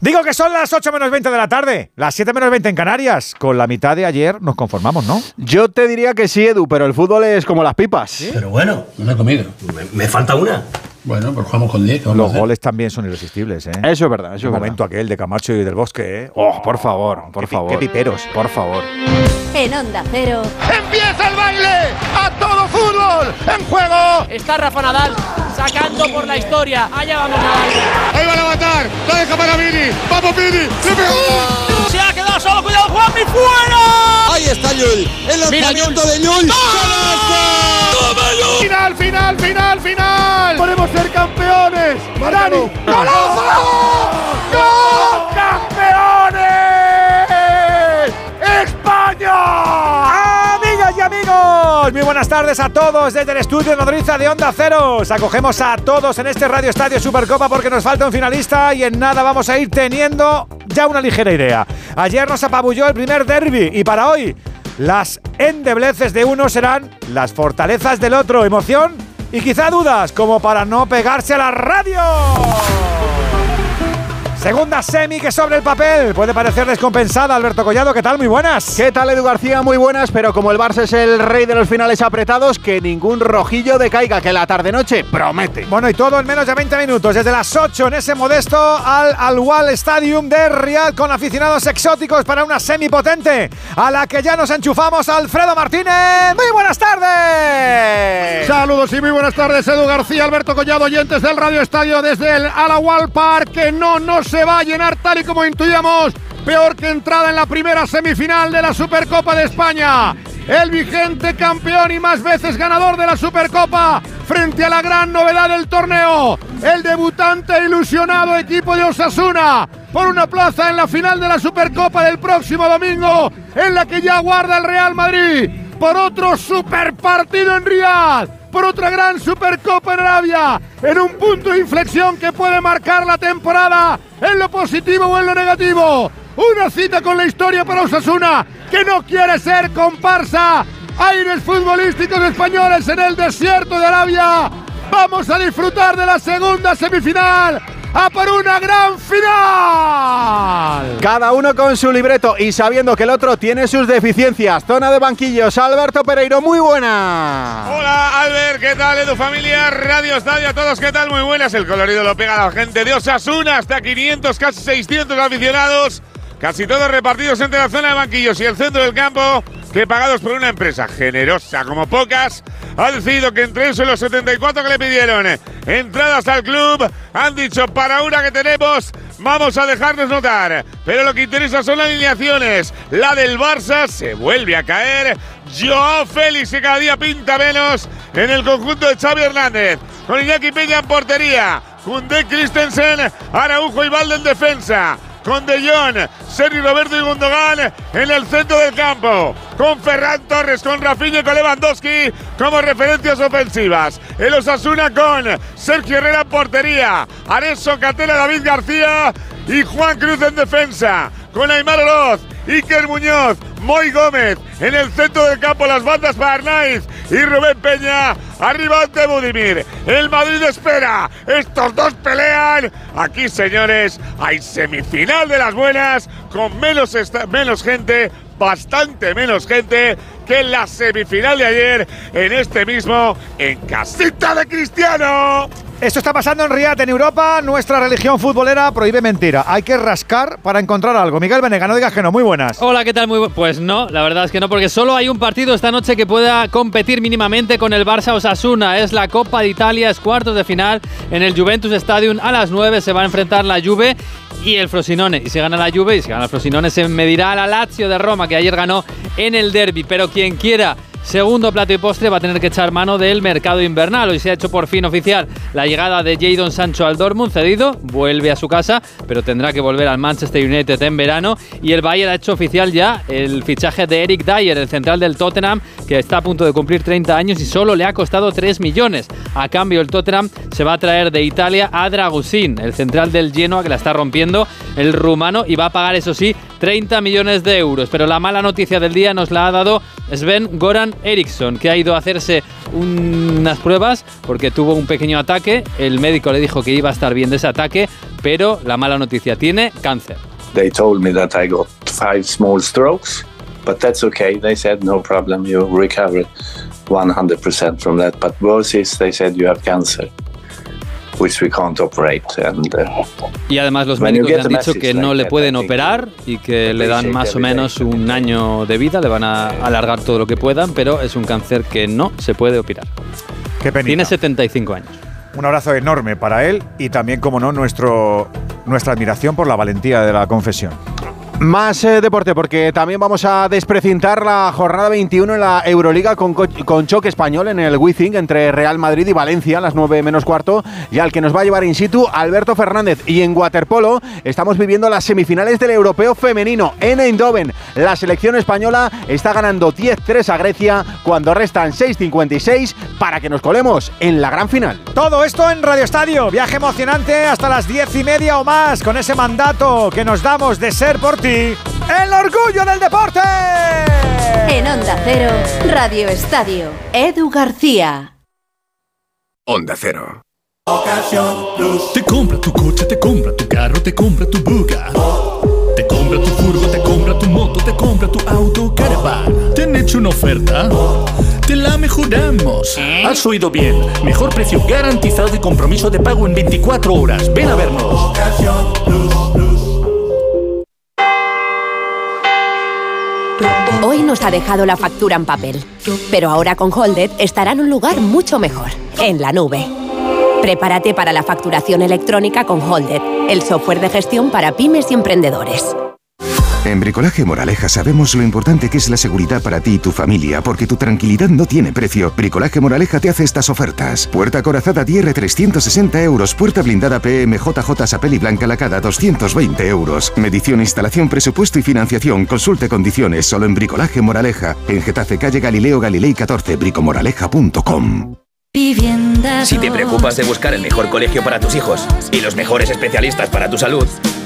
Digo que son las 8 menos 20 de la tarde, las 7 menos 20 en Canarias. Con la mitad de ayer nos conformamos, ¿no? Yo te diría que sí, Edu, pero el fútbol es como las pipas. Pero bueno, No me he comido. me, me falta una. Bueno, pues jugamos con 10. ¿qué vamos a Los goles también son irresistibles, ¿eh? Eso es verdad, eso El es momento verdad. aquel de Camacho y del Bosque, ¿eh? Oh, por favor, por Qué pi- favor. qué piperos. Por favor. En Onda Cero, ¡Empieza el baile! ¡A todo fútbol! ¡En juego! Está Rafa Nadal sacando por la historia. Allá vamos Nadal. ¡Ahí van a matar! ¡La deja para Vini! ¡Vamos Vini! ¡Le pegó! Se ha quedado solo. Cuidado, Juanmi fuera. Ahí está Yul. El Mira, lanzamiento Yul. de Yul. ¡Final, final, final, final! ¡Podemos ser campeones! ¡Dani! ¡Golazo! ¡Gol! ¡Campeones! ¡España! Amigos, muy buenas tardes a todos desde el estudio Nodriza de Onda Cero. Os acogemos a todos en este Radio Estadio Supercopa porque nos falta un finalista y en nada vamos a ir teniendo ya una ligera idea. Ayer nos apabulló el primer derby y para hoy las endebleces de uno serán las fortalezas del otro. Emoción y quizá dudas como para no pegarse a la radio. Segunda semi que sobre el papel puede parecer descompensada. Alberto Collado, ¿qué tal? Muy buenas. ¿Qué tal, Edu García? Muy buenas, pero como el Barça es el rey de los finales apretados, que ningún rojillo decaiga, que la tarde-noche promete. Bueno, y todo en menos de 20 minutos, desde las 8 en ese modesto al Al Wal Stadium de Riyadh con aficionados exóticos para una semipotente a la que ya nos enchufamos Alfredo Martínez. Muy buenas tardes. Saludos y muy buenas tardes, Edu García, Alberto Collado, oyentes del Radio Estadio desde el Alawal Park, que no, no se va a llenar tal y como intuíamos. Peor que entrada en la primera semifinal de la Supercopa de España. El vigente campeón y más veces ganador de la Supercopa frente a la gran novedad del torneo. El debutante e ilusionado equipo de Osasuna por una plaza en la final de la Supercopa del próximo domingo en la que ya guarda el Real Madrid por otro super partido en Riyadh, por otra gran Supercopa en Arabia, en un punto de inflexión que puede marcar la temporada en lo positivo o en lo negativo. Una cita con la historia para Osasuna, que no quiere ser comparsa. Aires futbolísticos españoles en el desierto de Arabia. Vamos a disfrutar de la segunda semifinal. ¡A por una gran final! Cada uno con su libreto y sabiendo que el otro tiene sus deficiencias. Zona de banquillos, Alberto Pereiro, muy buena. Hola Albert, ¿qué tal? tu familia, Radio Estadio, a todos, ¿qué tal? Muy buenas. El colorido lo pega la gente de Osasuna, hasta 500, casi 600 aficionados, casi todos repartidos entre la zona de banquillos y el centro del campo, que pagados por una empresa generosa como pocas, ha decidido que entre eso y los 74 que le pidieron entradas al club, han dicho para una que tenemos, vamos a dejarnos notar. Pero lo que interesa son las alineaciones. La del Barça se vuelve a caer. Joao Félix que cada día pinta menos en el conjunto de Xavi Hernández. Con Iñaki Peña en portería. Koundé Christensen, Araujo y Valde en defensa con De Jong, Sergio Roberto y Gundogan en el centro del campo, con Ferran Torres, con Rafinha y con Lewandowski como referencias ofensivas. El Osasuna con Sergio Herrera portería, Areso, Catela, David García y Juan Cruz en defensa, con Aymar Oroz, Iker Muñoz, Moy Gómez en el centro del campo, las bandas para Arnaiz y Rubén Peña arriba ante Budimir. El Madrid espera, estos dos pelean. Aquí, señores, hay semifinal de las buenas con menos, menos gente, bastante menos gente que la semifinal de ayer en este mismo en casita de Cristiano. Esto está pasando en Riyadh, en Europa. Nuestra religión futbolera prohíbe mentira. Hay que rascar para encontrar algo. Miguel Venega, no digas que no. Muy buenas. Hola, ¿qué tal? Muy bu- Pues no, la verdad es que no, porque solo hay un partido esta noche que pueda competir mínimamente con el Barça Osasuna. Es la Copa de Italia, es cuartos de final en el Juventus Stadium. A las 9 se va a enfrentar la Juve y el Frosinone. Y si gana la Juve y si gana el Frosinone se medirá a la Lazio de Roma, que ayer ganó en el derby. Pero quien quiera Segundo plato y postre va a tener que echar mano del mercado invernal. Hoy se ha hecho por fin oficial la llegada de Jadon Sancho al Dortmund, cedido, vuelve a su casa, pero tendrá que volver al Manchester United en verano. Y el Bayern ha hecho oficial ya el fichaje de Eric Dyer, el central del Tottenham, que está a punto de cumplir 30 años y solo le ha costado 3 millones. A cambio, el Tottenham se va a traer de Italia a Dragusin, el central del Genoa que la está rompiendo, el rumano, y va a pagar, eso sí, 30 millones de euros. Pero la mala noticia del día nos la ha dado Sven Goran Eriksson, que ha ido a hacerse unas pruebas porque tuvo un pequeño ataque. El médico le dijo que iba a estar bien de ese ataque, pero la mala noticia tiene cáncer. They told me that I got five small strokes, but that's okay. They said no problem, you recovered 100% from that. But worse is they said you have cancer, which we can't operate. And uh, Y además los médicos le han dicho que like no le that, pueden think operar y que le dan más o menos un año de vida, le van a alargar todo lo que puedan, pero es un cáncer que no se puede operar. Qué penita. Tiene 75 años. Un abrazo enorme para él y también, como no, nuestro, nuestra admiración por la valentía de la confesión. Más eh, deporte, porque también vamos a desprecintar la jornada 21 en la Euroliga con, co- con choque español en el Wizzing entre Real Madrid y Valencia a las 9 menos cuarto y al que nos va a llevar in situ Alberto Fernández. Y en waterpolo estamos viviendo las semifinales del Europeo Femenino en Eindhoven. La selección española está ganando 10-3 a Grecia cuando restan 6.56 para que nos colemos en la gran final. Todo esto en Radio Estadio. Viaje emocionante hasta las diez y media o más con ese mandato que nos damos de ser por ti el orgullo del deporte. En Onda Cero, Radio Estadio. Edu García. Onda Cero. Te compra tu coche, te compra tu carro, te compra tu buga. Te compra tu furgo, te compra tu moto, te compra tu auto, caravan. ¿Te han hecho una oferta? Te la mejoramos. Has oído bien. Mejor precio garantizado y compromiso de pago en 24 horas. Ven a vernos. Hoy nos ha dejado la factura en papel, pero ahora con Holded estará en un lugar mucho mejor, en la nube. Prepárate para la facturación electrónica con Holded, el software de gestión para pymes y emprendedores. En Bricolaje Moraleja sabemos lo importante que es la seguridad para ti y tu familia, porque tu tranquilidad no tiene precio. Bricolaje Moraleja te hace estas ofertas. Puerta corazada DR 360 euros. Puerta blindada PMJJ Sapel y Blanca Lacada 220 euros. Medición, instalación, presupuesto y financiación. Consulte condiciones solo en Bricolaje Moraleja. En Getafe, calle Galileo Galilei 14, bricomoraleja.com. Si te preocupas de buscar el mejor colegio para tus hijos y los mejores especialistas para tu salud,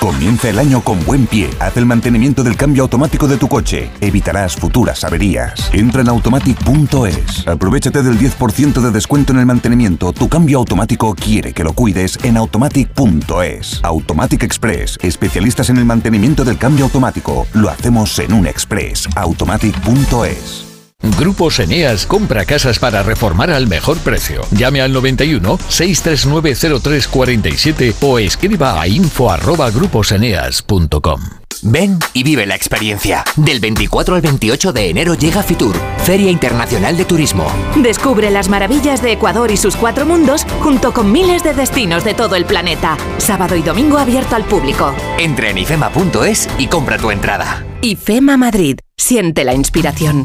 Comienza el año con buen pie. Haz el mantenimiento del cambio automático de tu coche. Evitarás futuras averías. Entra en automatic.es. Aprovechate del 10% de descuento en el mantenimiento. Tu cambio automático quiere que lo cuides en automatic.es. Automatic Express. Especialistas en el mantenimiento del cambio automático. Lo hacemos en un express. Automatic.es. Grupos Eneas compra casas para reformar al mejor precio. Llame al 91 639 0347 o escriba a info arroba gruposeneas.com. Ven y vive la experiencia. Del 24 al 28 de enero llega Fitur, Feria Internacional de Turismo. Descubre las maravillas de Ecuador y sus cuatro mundos junto con miles de destinos de todo el planeta. Sábado y domingo abierto al público. Entra en ifema.es y compra tu entrada. IFEMA Madrid. Siente la inspiración.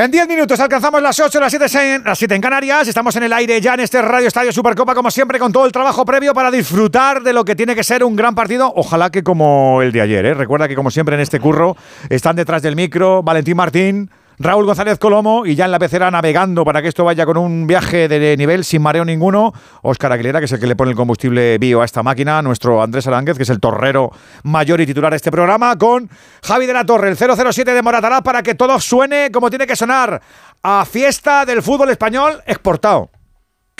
En 10 minutos alcanzamos las 8, las 7, en, las 7 en Canarias. Estamos en el aire ya en este Radio Estadio Supercopa, como siempre, con todo el trabajo previo para disfrutar de lo que tiene que ser un gran partido. Ojalá que como el de ayer. ¿eh? Recuerda que, como siempre, en este curro están detrás del micro Valentín Martín. Raúl González Colomo y ya en la pecera navegando para que esto vaya con un viaje de nivel sin mareo ninguno. Óscar Aguilera, que es el que le pone el combustible bio a esta máquina. Nuestro Andrés Aránguez, que es el torrero mayor y titular de este programa. Con Javi de la Torre, el 007 de Moratalá, para que todo suene como tiene que sonar. A fiesta del fútbol español exportado.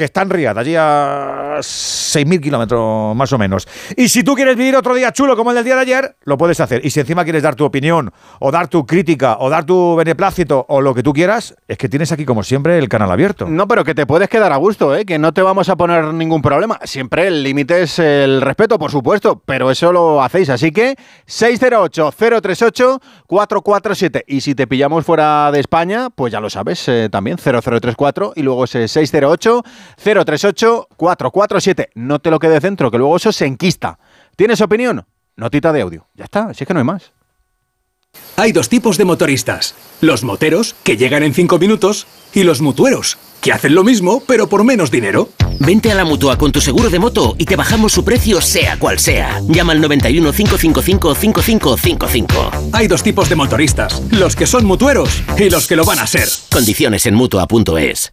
Que está en Riyadh, allí a 6.000 kilómetros más o menos. Y si tú quieres vivir otro día chulo como el del día de ayer, lo puedes hacer. Y si encima quieres dar tu opinión, o dar tu crítica, o dar tu beneplácito, o lo que tú quieras, es que tienes aquí como siempre el canal abierto. No, pero que te puedes quedar a gusto, ¿eh? que no te vamos a poner ningún problema. Siempre el límite es el respeto, por supuesto, pero eso lo hacéis. Así que 608-038-447. Y si te pillamos fuera de España, pues ya lo sabes, eh, también 0034 y luego ese 608-038-447. No te lo quedes dentro, que luego eso se enquista. ¿Tienes opinión? Notita de audio. Ya está, si es que no hay más. Hay dos tipos de motoristas. Los moteros, que llegan en 5 minutos, y los mutueros, que hacen lo mismo, pero por menos dinero. Vente a la mutua con tu seguro de moto y te bajamos su precio, sea cual sea. Llama al 91 555 5555. Hay dos tipos de motoristas: los que son mutueros y los que lo van a ser. Condiciones en mutua.es.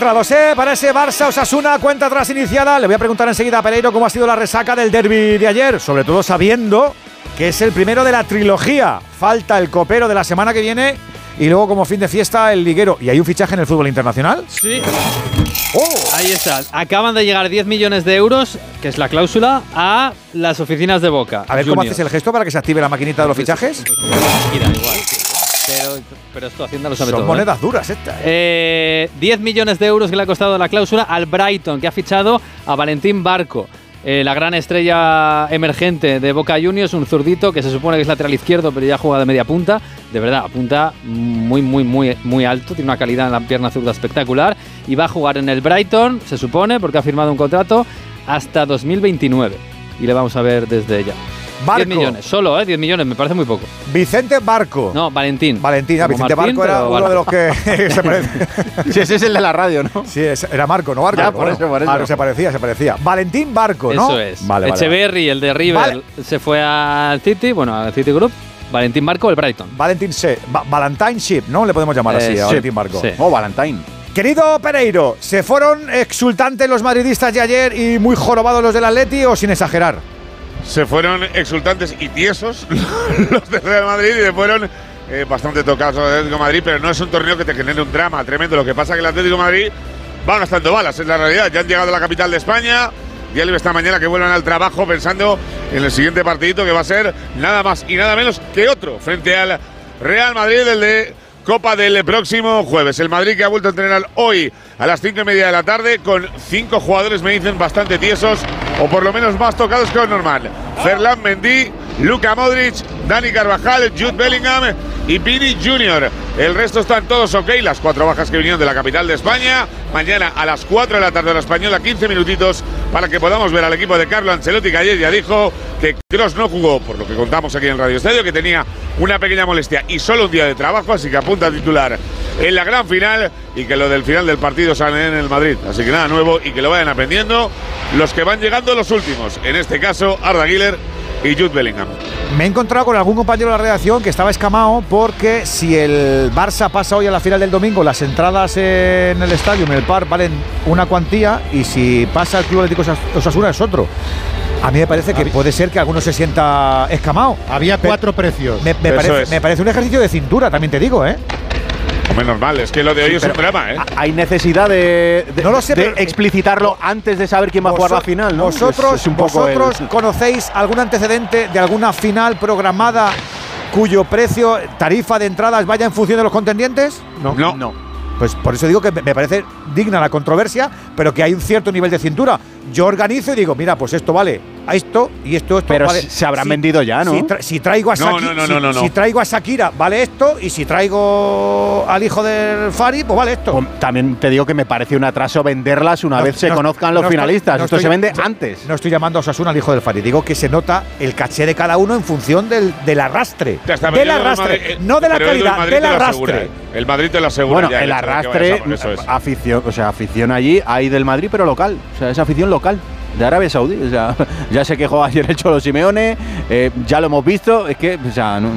Concentrados, ¿eh? Para ese Barça Osasuna, cuenta atrás iniciada. Le voy a preguntar enseguida a Pereiro cómo ha sido la resaca del derby de ayer, sobre todo sabiendo que es el primero de la trilogía. Falta el copero de la semana que viene y luego como fin de fiesta el liguero. ¿Y hay un fichaje en el fútbol internacional? Sí. Ahí está. Acaban de llegar 10 millones de euros, que es la cláusula, a las oficinas de Boca. A ver cómo haces el gesto para que se active la maquinita de los fichajes. Mira, igual. Pero, pero esto Hacienda lo sabe Son todo. ¿eh? monedas duras estas. Eh, 10 millones de euros que le ha costado la cláusula al Brighton, que ha fichado a Valentín Barco. eh, la gran estrella emergente de Boca Juniors, un zurdito que se supone que es lateral izquierdo, pero ya juega de media punta. De verdad, apunta muy, muy, muy, muy alto. Tiene una calidad en la pierna zurda espectacular. Y va a jugar en el Brighton, se supone, porque ha firmado un contrato hasta 2029. Y le vamos a ver desde ya. Barco. 10 millones, solo, ¿eh? 10 millones, me parece muy poco. Vicente Barco. No, Valentín. Valentín, ah, Vicente Martín, Barco era uno de los que se parece. Sí, ese es el de la radio, ¿no? Sí, es- era Marco, no Barco. ¿no? por eso, por eso. Ah, se parecía, se parecía. Valentín Barco, ¿no? Eso es. Vale, vale, Echeverry, el de River, Vale. se fue al City, bueno, al City Group. Valentín Barco, el Brighton. Valentín Se, Va- Valentine ¿no? Le podemos llamar así Eh, a sí, Valentín Barco. sí. Oh, Valentine. Querido Pereiro, ¿se fueron exultantes los madridistas de ayer y muy jorobados los del Atleti o sin exagerar? Se fueron exultantes y tiesos los del Real Madrid y se fueron eh, bastante tocados los del Atlético de Madrid, pero no es un torneo que te genere un drama tremendo. Lo que pasa es que el Atlético de Madrid va gastando balas, es la realidad. Ya han llegado a la capital de España. Ya le esta mañana que vuelvan al trabajo pensando en el siguiente partidito que va a ser nada más y nada menos que otro frente al Real Madrid, el de Copa del próximo jueves. El Madrid que ha vuelto a entrenar hoy a las cinco y media de la tarde con cinco jugadores, me dicen, bastante tiesos o por lo menos más tocados que lo normal. Ferland Mendy, Luka Modric, Dani Carvajal, Jude Bellingham y Pini Jr. El resto están todos ok, las cuatro bajas que vinieron de la capital de España. Mañana a las 4 de la tarde la española, 15 minutitos para que podamos ver al equipo de Carlo Ancelotti, que ayer ya dijo que Kroos no jugó, por lo que contamos aquí en Radio Estadio, que tenía una pequeña molestia y solo un día de trabajo, así que apunta a titular en la gran final y que lo del final del partido sale en el Madrid. Así que nada nuevo y que lo vayan aprendiendo los que van llegando los últimos. En este caso, Arda Güler y Jude Bellingham. Me he encontrado con algún compañero de la redacción que estaba escamado porque si el Barça pasa hoy a la final del domingo, las entradas en el estadio, en el par, valen una cuantía y si pasa el Club Atlético Osas- Osasuna es otro. A mí me parece que puede ser que alguno se sienta escamado. Había Pe- cuatro precios. Me, me Eso parece, es. me parece un ejercicio de cintura, también te digo, ¿eh? Hombre, normal, es que lo de hoy Sí, es un drama, ¿eh? Hay necesidad de, de- No lo sé, de pero- explicitarlo antes de saber quién va a jugar la final, ¿no? Vosotros, Es- es un poco el- vosotros conocéis algún antecedente de alguna final programada cuyo precio, tarifa de entradas vaya en función de los contendientes? No. No. Pues por eso digo que me parece digna la controversia, pero que hay un cierto nivel de cintura. Yo organizo y digo, mira, pues esto vale a esto y esto, esto Pero vale. se habrán vendido ya, ¿no? Si, tra- si traigo a No, Shaki- no, no, si- no, no, no. si traigo a Shakira, vale esto, y si traigo al hijo del Fari, pues vale esto. Hom- También te digo que me parece un atraso venderlas una No, vez se no, conozcan los estoy- finalistas. Esto estoy- se vende antes. No estoy llamando a Osasuna al hijo del Fari, digo que se nota el caché de cada uno en función del, del arrastre. Del el arrastre, Madrid- no de la calidad, del arrastre. ¿eh? El Madrid te lo asegura. Bueno, ya, el arrastre, vayas a por eso es. afición, o sea, afición allí hay del Madrid, pero local. O sea, es afición local. De Arabia Saudí. O sea, ya se quejó ayer el Cholo Simeone, eh, ya lo hemos visto, es que, o sea, no,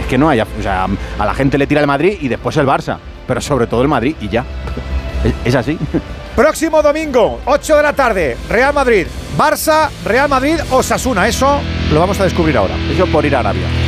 es que no hay, o sea, a la gente le tira el Madrid y después el Barça, pero sobre todo el Madrid y ya. Es, es así. Próximo domingo, 8 de la tarde, Real Madrid, Barça, Real Madrid, Osasuna. Eso lo vamos a descubrir ahora. Eso por ir a Arabia.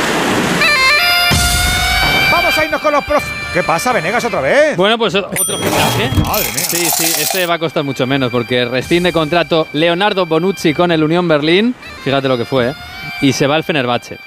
Con los prof. ¿Qué pasa, Venegas, otra vez? Bueno, pues otro fichaje. Madre mía. Sí, sí, este va a costar mucho menos porque rescinde contrato Leonardo Bonucci con el Unión Berlín. Fíjate lo que fue, ¿eh? Y se va al Fenerbahce.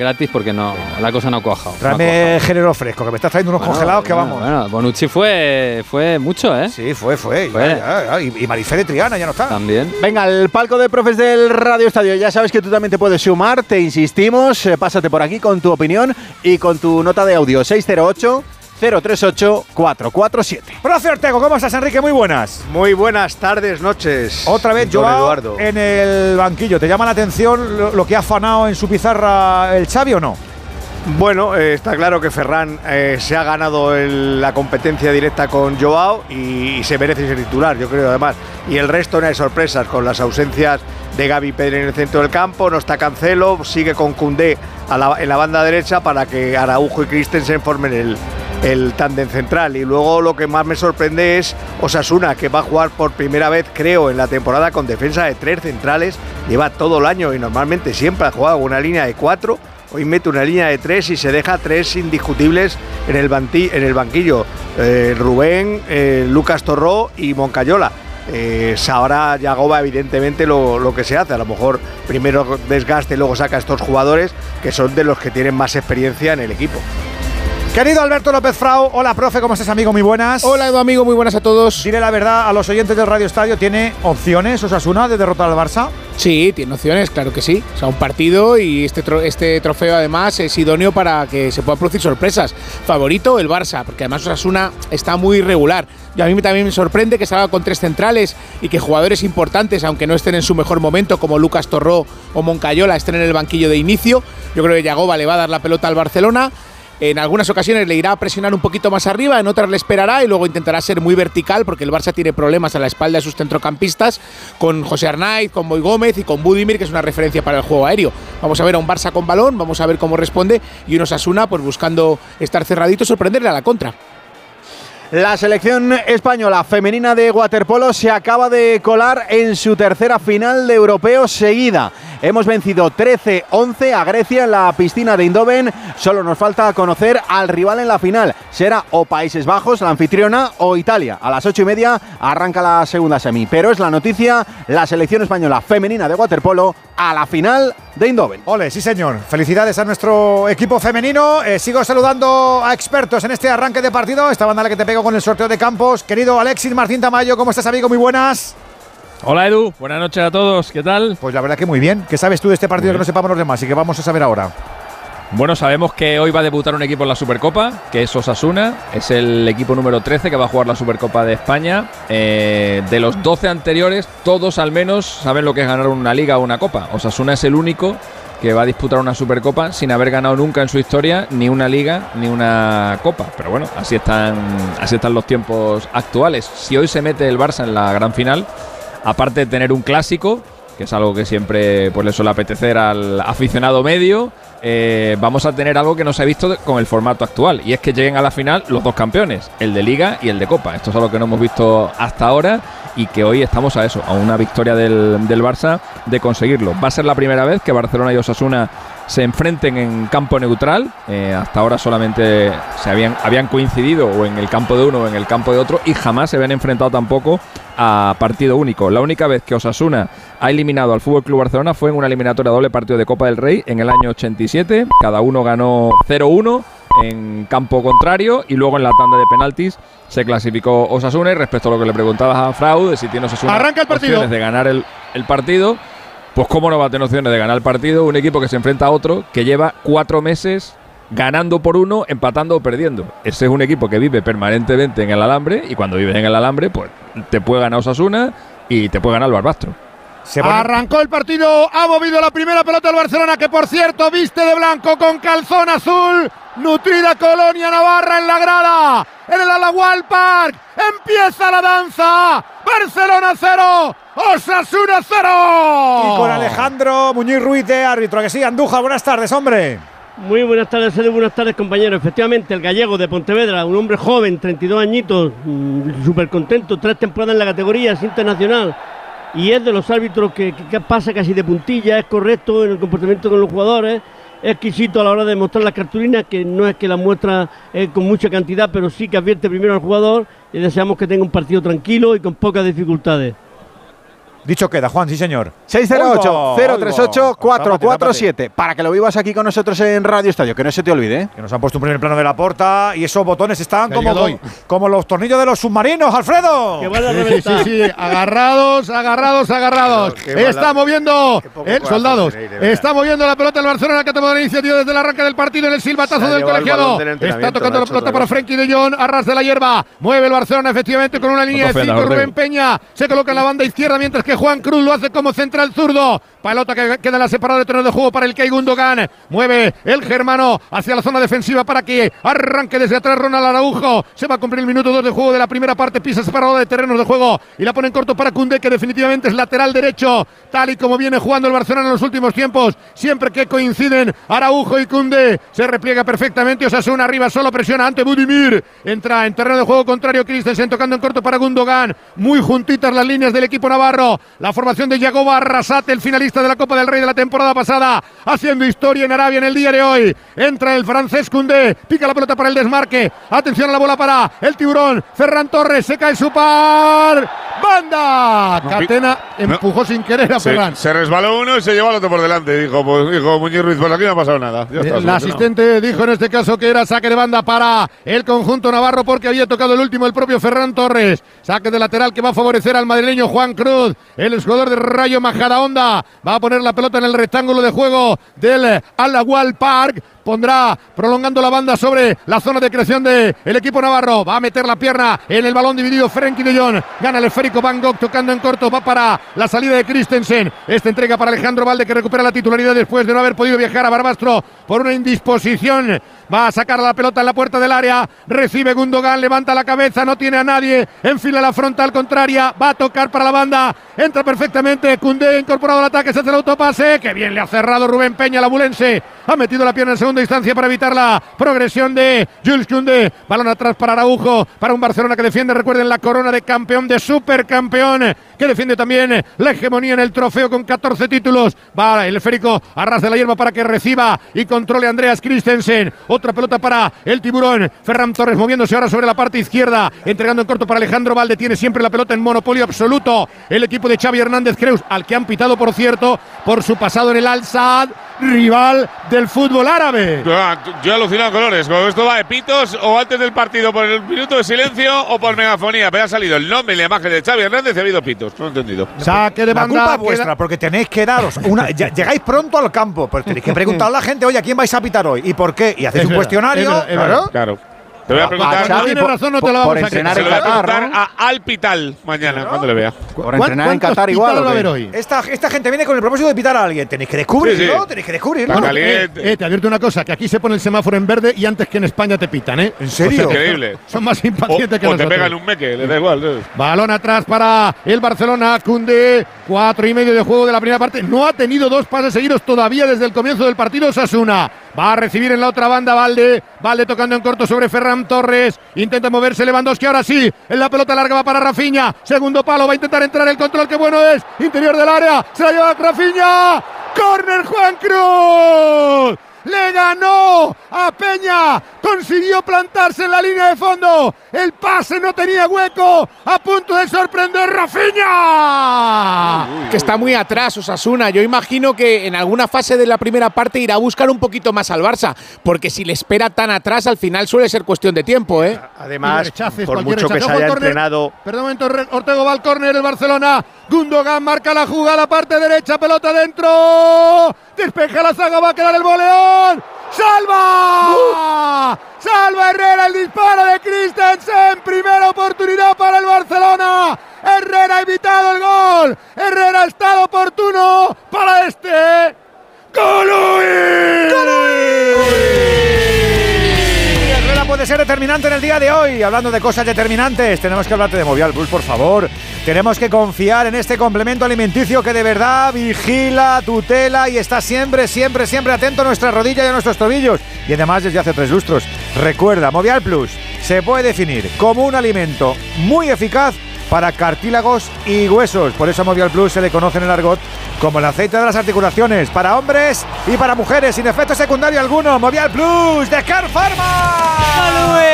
Gratis porque no, la cosa no ha Tráeme género fresco, que me estás trayendo unos Bueno, congelados que bueno, vamos. Bueno, Bonucci fue, fue mucho, ¿eh? Sí, fue, fue. Fue. ya, ya, ya. Y, y Marifé de Triana ya no está. También. Venga, el palco de profes del Radio Estadio. Ya sabes que tú también te puedes sumar, te insistimos. eh, pásate por aquí con tu opinión y con tu nota de audio 608 038 447. Profe Ortego, ¿cómo estás, Enrique? Muy buenas. Muy buenas tardes, noches. Otra vez don Joao Eduardo. en el banquillo. ¿Te llama la atención lo, lo que ha afanado en su pizarra el Xavi o no? Bueno, eh, está claro que Ferran eh, se ha ganado la competencia directa con Joao y, se merece ser titular, yo creo, además. Y el resto no hay sorpresas, con las ausencias de Gaby Pedri en el centro del campo, no está Cancelo, sigue con Cundé en la banda derecha para que Araujo y Christensen formen el, el tándem central. Y luego lo que más me sorprende es Osasuna, que va a jugar por primera vez, creo, en la temporada con defensa de tres centrales. Lleva todo el año y normalmente siempre ha jugado una línea de cuatro. Hoy mete una línea de tres y se deja tres indiscutibles en el, banquillo. Eh, Rubén, eh, Lucas Torró y Moncayola. Eh, sabrá Yagoba evidentemente lo, lo que se hace. A lo mejor primero desgaste y luego saca a estos jugadores que son de los que tienen más experiencia en el equipo. Querido Alberto López Frau, hola profe, ¿cómo estás amigo? Muy buenas. Hola Edu amigo, muy buenas a todos. Dile la verdad a los oyentes del Radio Estadio, ¿tiene opciones Osasuna de derrotar al Barça? Sí, tiene opciones, claro que sí. O sea, un partido y este, tro- este trofeo además es idóneo para que se puedan producir sorpresas. Favorito el Barça, porque además Osasuna está muy irregular. Y a mí también me sorprende que salga con tres centrales y que jugadores importantes, aunque no estén en su mejor momento, como Lucas Torró o Moncayola, estén en el banquillo de inicio. Yo creo que Yagoba le va a dar la pelota al Barcelona. En algunas ocasiones le irá a presionar un poquito más arriba, en otras le esperará y luego intentará ser muy vertical porque el Barça tiene problemas a la espalda de sus centrocampistas con José Arnaiz, con Boy Gómez y con Budimir, que es una referencia para el juego aéreo. Vamos a ver a un Barça con balón, vamos a ver cómo responde y unos Asuna pues buscando estar cerradito sorprenderle a la contra. La selección española femenina de waterpolo se acaba de colar en su tercera final de europeo seguida. Hemos vencido 13-11 a Grecia en la piscina de Indoven. Solo nos falta conocer al rival en la final. Será o Países Bajos, la anfitriona, o Italia. A las ocho y media arranca la segunda semi. Pero es la noticia, la selección española femenina de waterpolo a la final de Indoven. Ole, sí señor. Felicidades a nuestro equipo femenino. Eh, sigo saludando a expertos en este arranque de partido. Esta banda la que te pego con el sorteo de campos. Querido Alexis Martín Tamayo, ¿cómo estás amigo? Muy buenas. Hola Edu, buenas noches a todos, ¿qué tal? Pues la verdad que muy bien. ¿Qué sabes tú de este partido que no sepamos los demás y que vamos a saber ahora? Bueno, sabemos que hoy va a debutar un equipo en la Supercopa, que es Osasuna, es el equipo número 13 que va a jugar la Supercopa de España. Eh, de los 12 anteriores, todos al menos saben lo que es ganar una liga o una copa. Osasuna es el único que va a disputar una Supercopa sin haber ganado nunca en su historia ni una liga ni una copa. Pero bueno, así están, así están los tiempos actuales. Si hoy se mete el Barça en la gran final, aparte de tener un clásico, que es algo que siempre pues, le suele apetecer al aficionado medio, eh, vamos a tener algo que no se ha visto con el formato actual, y es que lleguen a la final los dos campeones, el de Liga y el de Copa. Esto es algo que no hemos visto hasta ahora y que hoy estamos a eso, a una victoria del, del Barça de conseguirlo. Va a ser la primera vez que Barcelona y Osasuna se enfrenten en campo neutral. Eh, hasta ahora solamente se habían, habían coincidido o en el campo de uno o en el campo de otro y jamás se habían enfrentado tampoco a partido único. La única vez que Osasuna ha eliminado al Fútbol Club Barcelona fue en una eliminatoria doble partido de Copa del Rey en el año 87. Cada uno ganó 0-1 en campo contrario y luego en la tanda de penaltis se clasificó Osasuna y respecto a lo que le preguntabas a Frau de si tiene Osasuna Arranca el partido. opciones de ganar el, el partido pues cómo no va a tener opciones de ganar el partido un equipo que se enfrenta a otro que lleva cuatro meses ganando por uno, empatando o perdiendo. Ese es un equipo que vive permanentemente en el alambre y cuando vives en el alambre pues te puede ganar Osasuna y te puede ganar el Barbastro. Arrancó el partido, ha movido la primera pelota el Barcelona, que por cierto viste de blanco con calzón azul. Nutrida Colonia Navarra en la grada, en el Alagual Park. Empieza la danza. Barcelona 0, Osasuna 0. Y con Alejandro Muñiz Ruiz de árbitro, que sí, Andújar, buenas tardes, hombre. Muy buenas tardes, Edu, buenas tardes, compañeros. Efectivamente, el gallego de Pontevedra, un hombre joven, 32 añitos, mm, súper contento, tres temporadas en la categoría, es internacional. Y es de los árbitros que, que- que pasa casi de puntilla, es correcto en el comportamiento con los jugadores, es exquisito a la hora de mostrar las cartulinas, que no es que las muestra eh, con mucha cantidad, pero sí que advierte primero al jugador y deseamos que tenga un partido tranquilo y con pocas dificultades. Dicho queda, Juan, sí señor. 608-038-447. Para que lo vivas aquí con nosotros en Radio Estadio, que no se te olvide. ¿eh? Que nos han puesto un primer plano de la porta y esos botones están Que como, como los tornillos de los submarinos, Alfredo. Sí, sí, sí, sí, agarrados, agarrados, agarrados. Está moviendo el corazón soldados. Está moviendo la pelota el Barcelona que ha tomado la iniciativa desde el arranque del partido en el silbatazo del colegiado. del Está tocando la Nacho, pelota otra para. Frenkie de Jong, a ras de la hierba. Mueve el Barcelona efectivamente con una línea de te ofendas, 5. Ortega. Rubén Peña se coloca en la banda izquierda mientras que Juan Cruz lo hace como central zurdo. Pelota que queda en la separada de terreno de juego para el Kei Gundogan. Mueve el germano hacia la zona defensiva para que arranque desde atrás Ronald Araujo. Se va a cumplir el minuto 2 de juego de la primera parte. Pisa separado de terrenos de juego y la pone en corto para Cundé, que definitivamente es lateral derecho, tal y como viene jugando el Barcelona en los últimos tiempos. Siempre que coinciden Araujo y Cundé, se repliega perfectamente. Osasuna arriba, solo presiona ante Budimir. Entra en terreno de juego contrario Christensen tocando en corto para Gundogan. Muy juntitas las líneas del equipo navarro. La formación de Yagoba Arrasate, el finalista de la Copa del Rey de la temporada pasada, haciendo historia en Arabia en el día de hoy. Entra el francés Cundé, pica la pelota para el desmarque. Atención a la bola para el tiburón. Ferran Torres, se cae su par. ¡Banda! Catena no. empujó sin querer a Ferran. se resbaló uno y se llevó al otro por delante. Dijo, pues, dijo Muñiz Ruiz, pues aquí no ha pasado nada. Ya está, solucionado. asistente dijo en este caso que era saque de banda para el conjunto navarro porque había tocado el último el propio Ferran Torres. Saque de lateral que va a favorecer al madrileño Juan Cruz, el jugador de Rayo Majadahonda. Va a poner la pelota en el rectángulo de juego del Alagual Park. Pondrá prolongando la banda sobre la zona de creación del equipo navarro. Va a meter la pierna en el balón dividido. Frenkie de Jong gana el esférico Van Gogh tocando en corto. Va para la salida de Christensen. Esta entrega para Alejandro Valde que recupera la titularidad después de no haber podido viajar a Barbastro por una indisposición. Va a sacar la pelota en la puerta del área. Recibe Gundogan, levanta la cabeza, no tiene a nadie. Enfila la frontal contraria. Va a tocar para la banda. Entra perfectamente. Cundé incorporado al ataque. Se hace el autopase. Que bien le ha cerrado Rubén Peña, la bulense. Ha metido la pierna en segunda instancia para evitar la progresión de Jules Cundé. Balón atrás para Araujo. Para un Barcelona que defiende, recuerden, la corona de campeón, de supercampeón. Que defiende también la hegemonía en el trofeo con 14 títulos. Va el esférico a ras de la hierba para que reciba y controle Andreas Christensen. Otra pelota para el tiburón. Ferran Torres moviéndose ahora sobre la parte izquierda. Entregando en corto para Alejandro Valde. Tiene siempre la pelota en monopolio absoluto. El equipo de Xavi Hernández Creus, al que han pitado, por cierto, por su pasado en el Al Saad, rival del fútbol árabe. Ah, Yo he alucinado colores. Como esto va de pitos o antes del partido por el minuto de silencio o por megafonía. Pero ha salido el nombre y la imagen de Xavi Hernández y ha habido pitos. No he entendido. Saque de La banda. culpa es queda- vuestra, porque tenéis que daros una. ya- llegáis pronto al campo, pero tenéis que preguntar a la gente, oye, ¿a quién vais a pitar hoy? ¿Y por qué? Y hacéis Es un verdad, cuestionario. es verdad, es claro. verdad. Claro. Te voy a preguntar. Cuando tienes razón, no te la vamos a entrenar Se en lo voy a Qatar, preguntar ¿no? a Alpital mañana, cuando le vea. Por entrenar en Qatar igual. ¿o qué? Esta, esta gente viene con el propósito de pitar a alguien. Tenéis que descubrirlo, Sí, sí. tenéis que descubrirlo. Está Eh, eh, te advierto una cosa, que aquí se pone el semáforo en verde y antes que en España te pitan, ¿eh? ¿En serio? O sea, Increíble. Son más O, impacientes que o te nosotros. pegan un meque, le da igual. ¿sabes? Balón atrás para el Barcelona, Cunde, cuatro y medio de juego de la primera parte. No ha tenido dos pases seguidos todavía desde el comienzo del partido Sasuna. Va a recibir en la otra banda Valde. Valde tocando en corto sobre Ferran Torres. Intenta moverse Lewandowski ahora sí. En la pelota larga va para Rafinha. Segundo palo, va a intentar entrar el control. Qué bueno es. Interior del área. Se la lleva Rafinha. Corner Juan Cruz. Le ganó a Peña. Consiguió plantarse en la línea de fondo. El pase no tenía hueco. A punto de sorprender Rafinha. Que está muy atrás Osasuna. Yo imagino que en alguna fase de la primera parte irá a buscar un poquito más al Barça. Porque si le espera tan atrás, al final suele ser cuestión de tiempo, ¿eh? Además, rechaces, por mucho que se haya entrenado Perdón Ortego va al córner el Barcelona. Gundogan marca la jugada, parte derecha, pelota dentro. Despeja la zaga, va a quedar el ¡Salva! ¡Salva Herrera el disparo de Christensen! Primera oportunidad para el Barcelona. Herrera ha evitado el gol. Herrera ha estado oportuno para este. Herrera puede ser determinante en el día de hoy. Hablando de cosas determinantes, tenemos que hablarte de Movial Plus, por favor. Tenemos que confiar en este complemento alimenticio que de verdad vigila, tutela y está siempre, siempre, siempre atento a nuestra rodilla y a nuestros tobillos. Y además desde hace tres lustros. Recuerda, Movial Plus se puede definir como un alimento muy eficaz para cartílagos y huesos. Por eso a Movial Plus se le conoce en el argot como el aceite de las articulaciones para hombres y para mujeres sin efecto secundario alguno. Movial Plus de Car Pharma. Uy,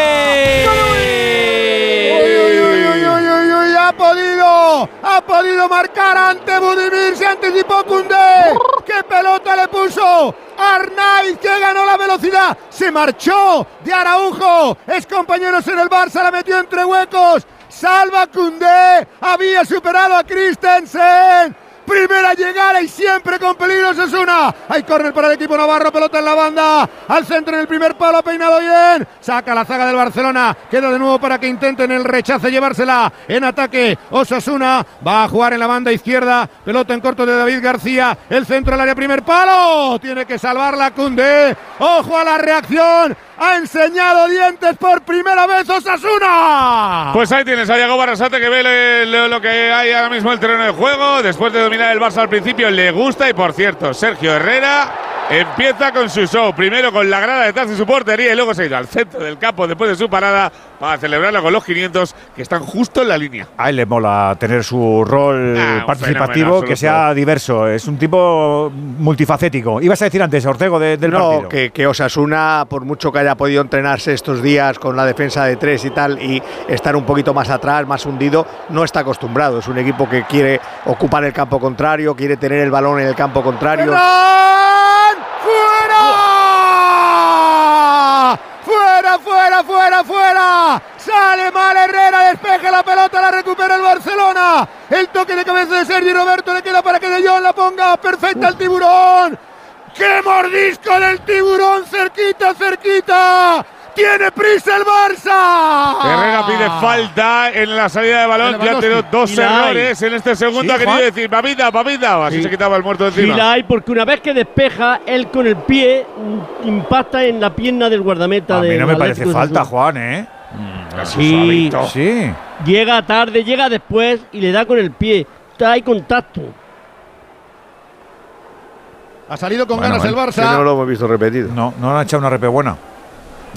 uy, uy, uy, uy, uy, ha podido, ha podido marcar ante Budimir, se anticipó Koundé, qué pelota le puso, Arnaiz que ganó la velocidad, se marchó de Araujo, es compañeros en el Barça, la metió entre huecos, salva Koundé, había superado a Christensen, Primera llegada y siempre con peligro Sesuna. Hay córner para el equipo navarro, pelota en la banda. Al centro en el primer palo, peinado bien. Saca la zaga del Barcelona. Queda de nuevo para que intenten el rechace llevársela en ataque. Osasuna va a jugar en la banda izquierda. Pelota en corto de David García. El centro al área, primer palo. Tiene que salvarla Cundé. Ojo a la reacción. Ha enseñado dientes por primera vez Osasuna. Pues ahí tienes a Diego Barrasate que ve lo que hay ahora mismo el terreno de juego. Después de dominar el Barça al principio, le gusta. Y por cierto, Sergio Herrera empieza con su show. Primero con la grada detrás de su portería y luego se ha ido al centro del campo después de su parada para celebrarlo con los 500 que están justo en la línea. A él le mola tener su rol Ah, participativo que sea diverso. Es un tipo multifacético. Ibas a decir antes, Ortego, de- del no, partido. que, que Osasuna, por mucho que haya podido entrenarse estos días con la defensa de tres y tal, y estar un poquito más atrás, más hundido, no está acostumbrado. Es un equipo que quiere ocupar el campo contrario, quiere tener el balón en el campo contrario. ¡Ferran! ¡Fuera! ¡Fuera, fuera, fuera! Sale mal Herrera, despeja la pelota, la recupera el Barcelona. El toque de cabeza de Sergi Roberto le queda para que De Jong la ponga perfecta al tiburón. ¡Qué mordisco del tiburón! ¡Cerquita, cerquita! ¡Tiene prisa el Barça! Herrera pide falta en la salida de balón. Ya tenido dos hay. errores en este segundo. Sí, ha querido Juan. decir, papita, papita. Así Sí. se quitaba el muerto de Sí encima. la hay porque una vez que despeja, él con el pie mm, impacta en la pierna del guardameta a mí no me parece falta. Juan, ¿eh? Sí, Sí. llega tarde, llega después y le da con el pie. Ahí contacto. Ha salido con Bueno, ganas el Que Barça. no lo hemos visto repetido. No, no han echado una repe buena.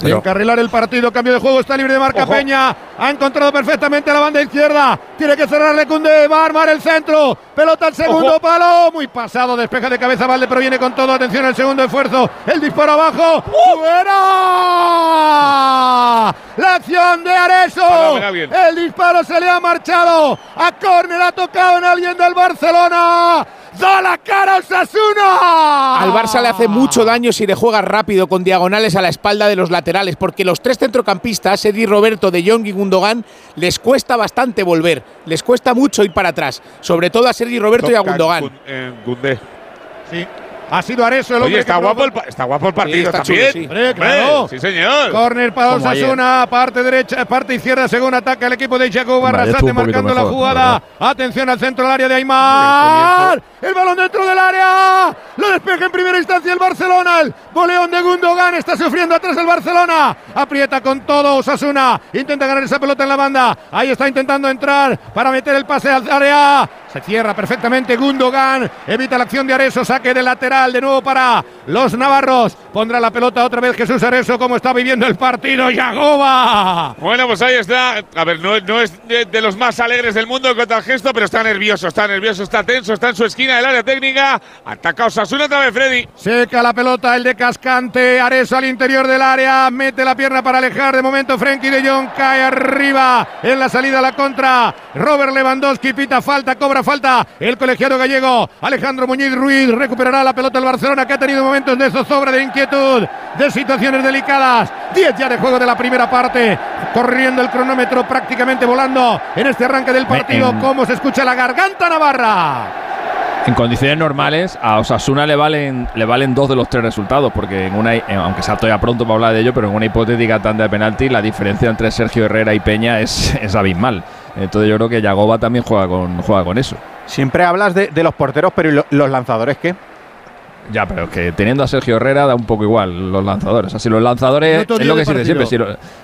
De encarrilar el partido, cambio de juego, está libre de marca Ojo. Peña. Ha encontrado perfectamente la banda izquierda. Tiene que cerrarle Cundé, va a armar el centro. Pelota al segundo Ojo. palo. Muy pasado, despeja de cabeza Valde, pero viene con todo. Atención al segundo esfuerzo. El disparo abajo. ¡Fuera! La acción de Areso. El disparo se le ha marchado. A córner ha tocado en alguien del Barcelona. ¡Da la cara Osasuna! Al Barça le hace mucho daño si le juega rápido con diagonales a la espalda de los laterales, porque los tres centrocampistas, Eddie Roberto, De Jong y Gundogan, les cuesta bastante volver, les cuesta mucho ir para atrás, sobre todo a Sergi Roberto y a Gundogan. Gundé. Sí. Ha sido Areso el hombre Oye, está que guapo, el, está guapo el partido está también. chulo, sí. Hombre, claro. Hombre, Sí, señor. Corner para. Osasuna, parte derecha, parte izquierda, según ataca el equipo de Jacob Barrasate marcando la jugada. Atención al centro del área de Aymar. El balón dentro del área. Lo despeja en primera instancia el Barcelona. El boleón de Gundogan está sufriendo atrás el Barcelona. Aprieta con todo Osasuna. Intenta ganar esa pelota en la banda. Ahí está intentando entrar para meter el pase al área. Se cierra perfectamente Gundogan. Evita la acción de Areso. Saque de lateral de nuevo para los navarros. Pondrá la pelota otra vez Jesús Areso, como está viviendo el partido. Yagoba. Bueno, pues ahí está. A ver, no, es de, de los más alegres del mundo en cuanto al gesto, pero está nervioso, está nervioso, está tenso, está en su esquina del área técnica. Ataca Osasuna otra vez, Freddy. Seca la pelota el de Cascante. Areso al interior del área. Mete la pierna para alejar. De momento, Frenkie de Jong cae arriba en la salida a la contra. Robert Lewandowski pita falta, cobra falta. El colegiado gallego Alejandro Muñiz Ruiz recuperará la pelota el Barcelona que ha tenido momentos de zozobra, de inquietud, de situaciones delicadas. 10 ya de juego de la primera parte. Corriendo el cronómetro prácticamente volando en este arranque del partido. en- Cómo se escucha la garganta navarra. En condiciones normales, a Osasuna le valen, le valen dos de los tres resultados, porque en una, en- aunque sea todavía pronto para hablar de ello, pero en una hipotética tanda de penalti, la diferencia entre Sergio Herrera y Peña es, es abismal. Entonces yo creo que Yagoba también juega con, juega con eso. Siempre hablas de, de los porteros, pero ¿y lo- los lanzadores qué? Ya, pero es que teniendo a Sergio Herrera da un poco igual los lanzadores. O sea, si los lanzadores, es 10 lo que se dice siempre, si.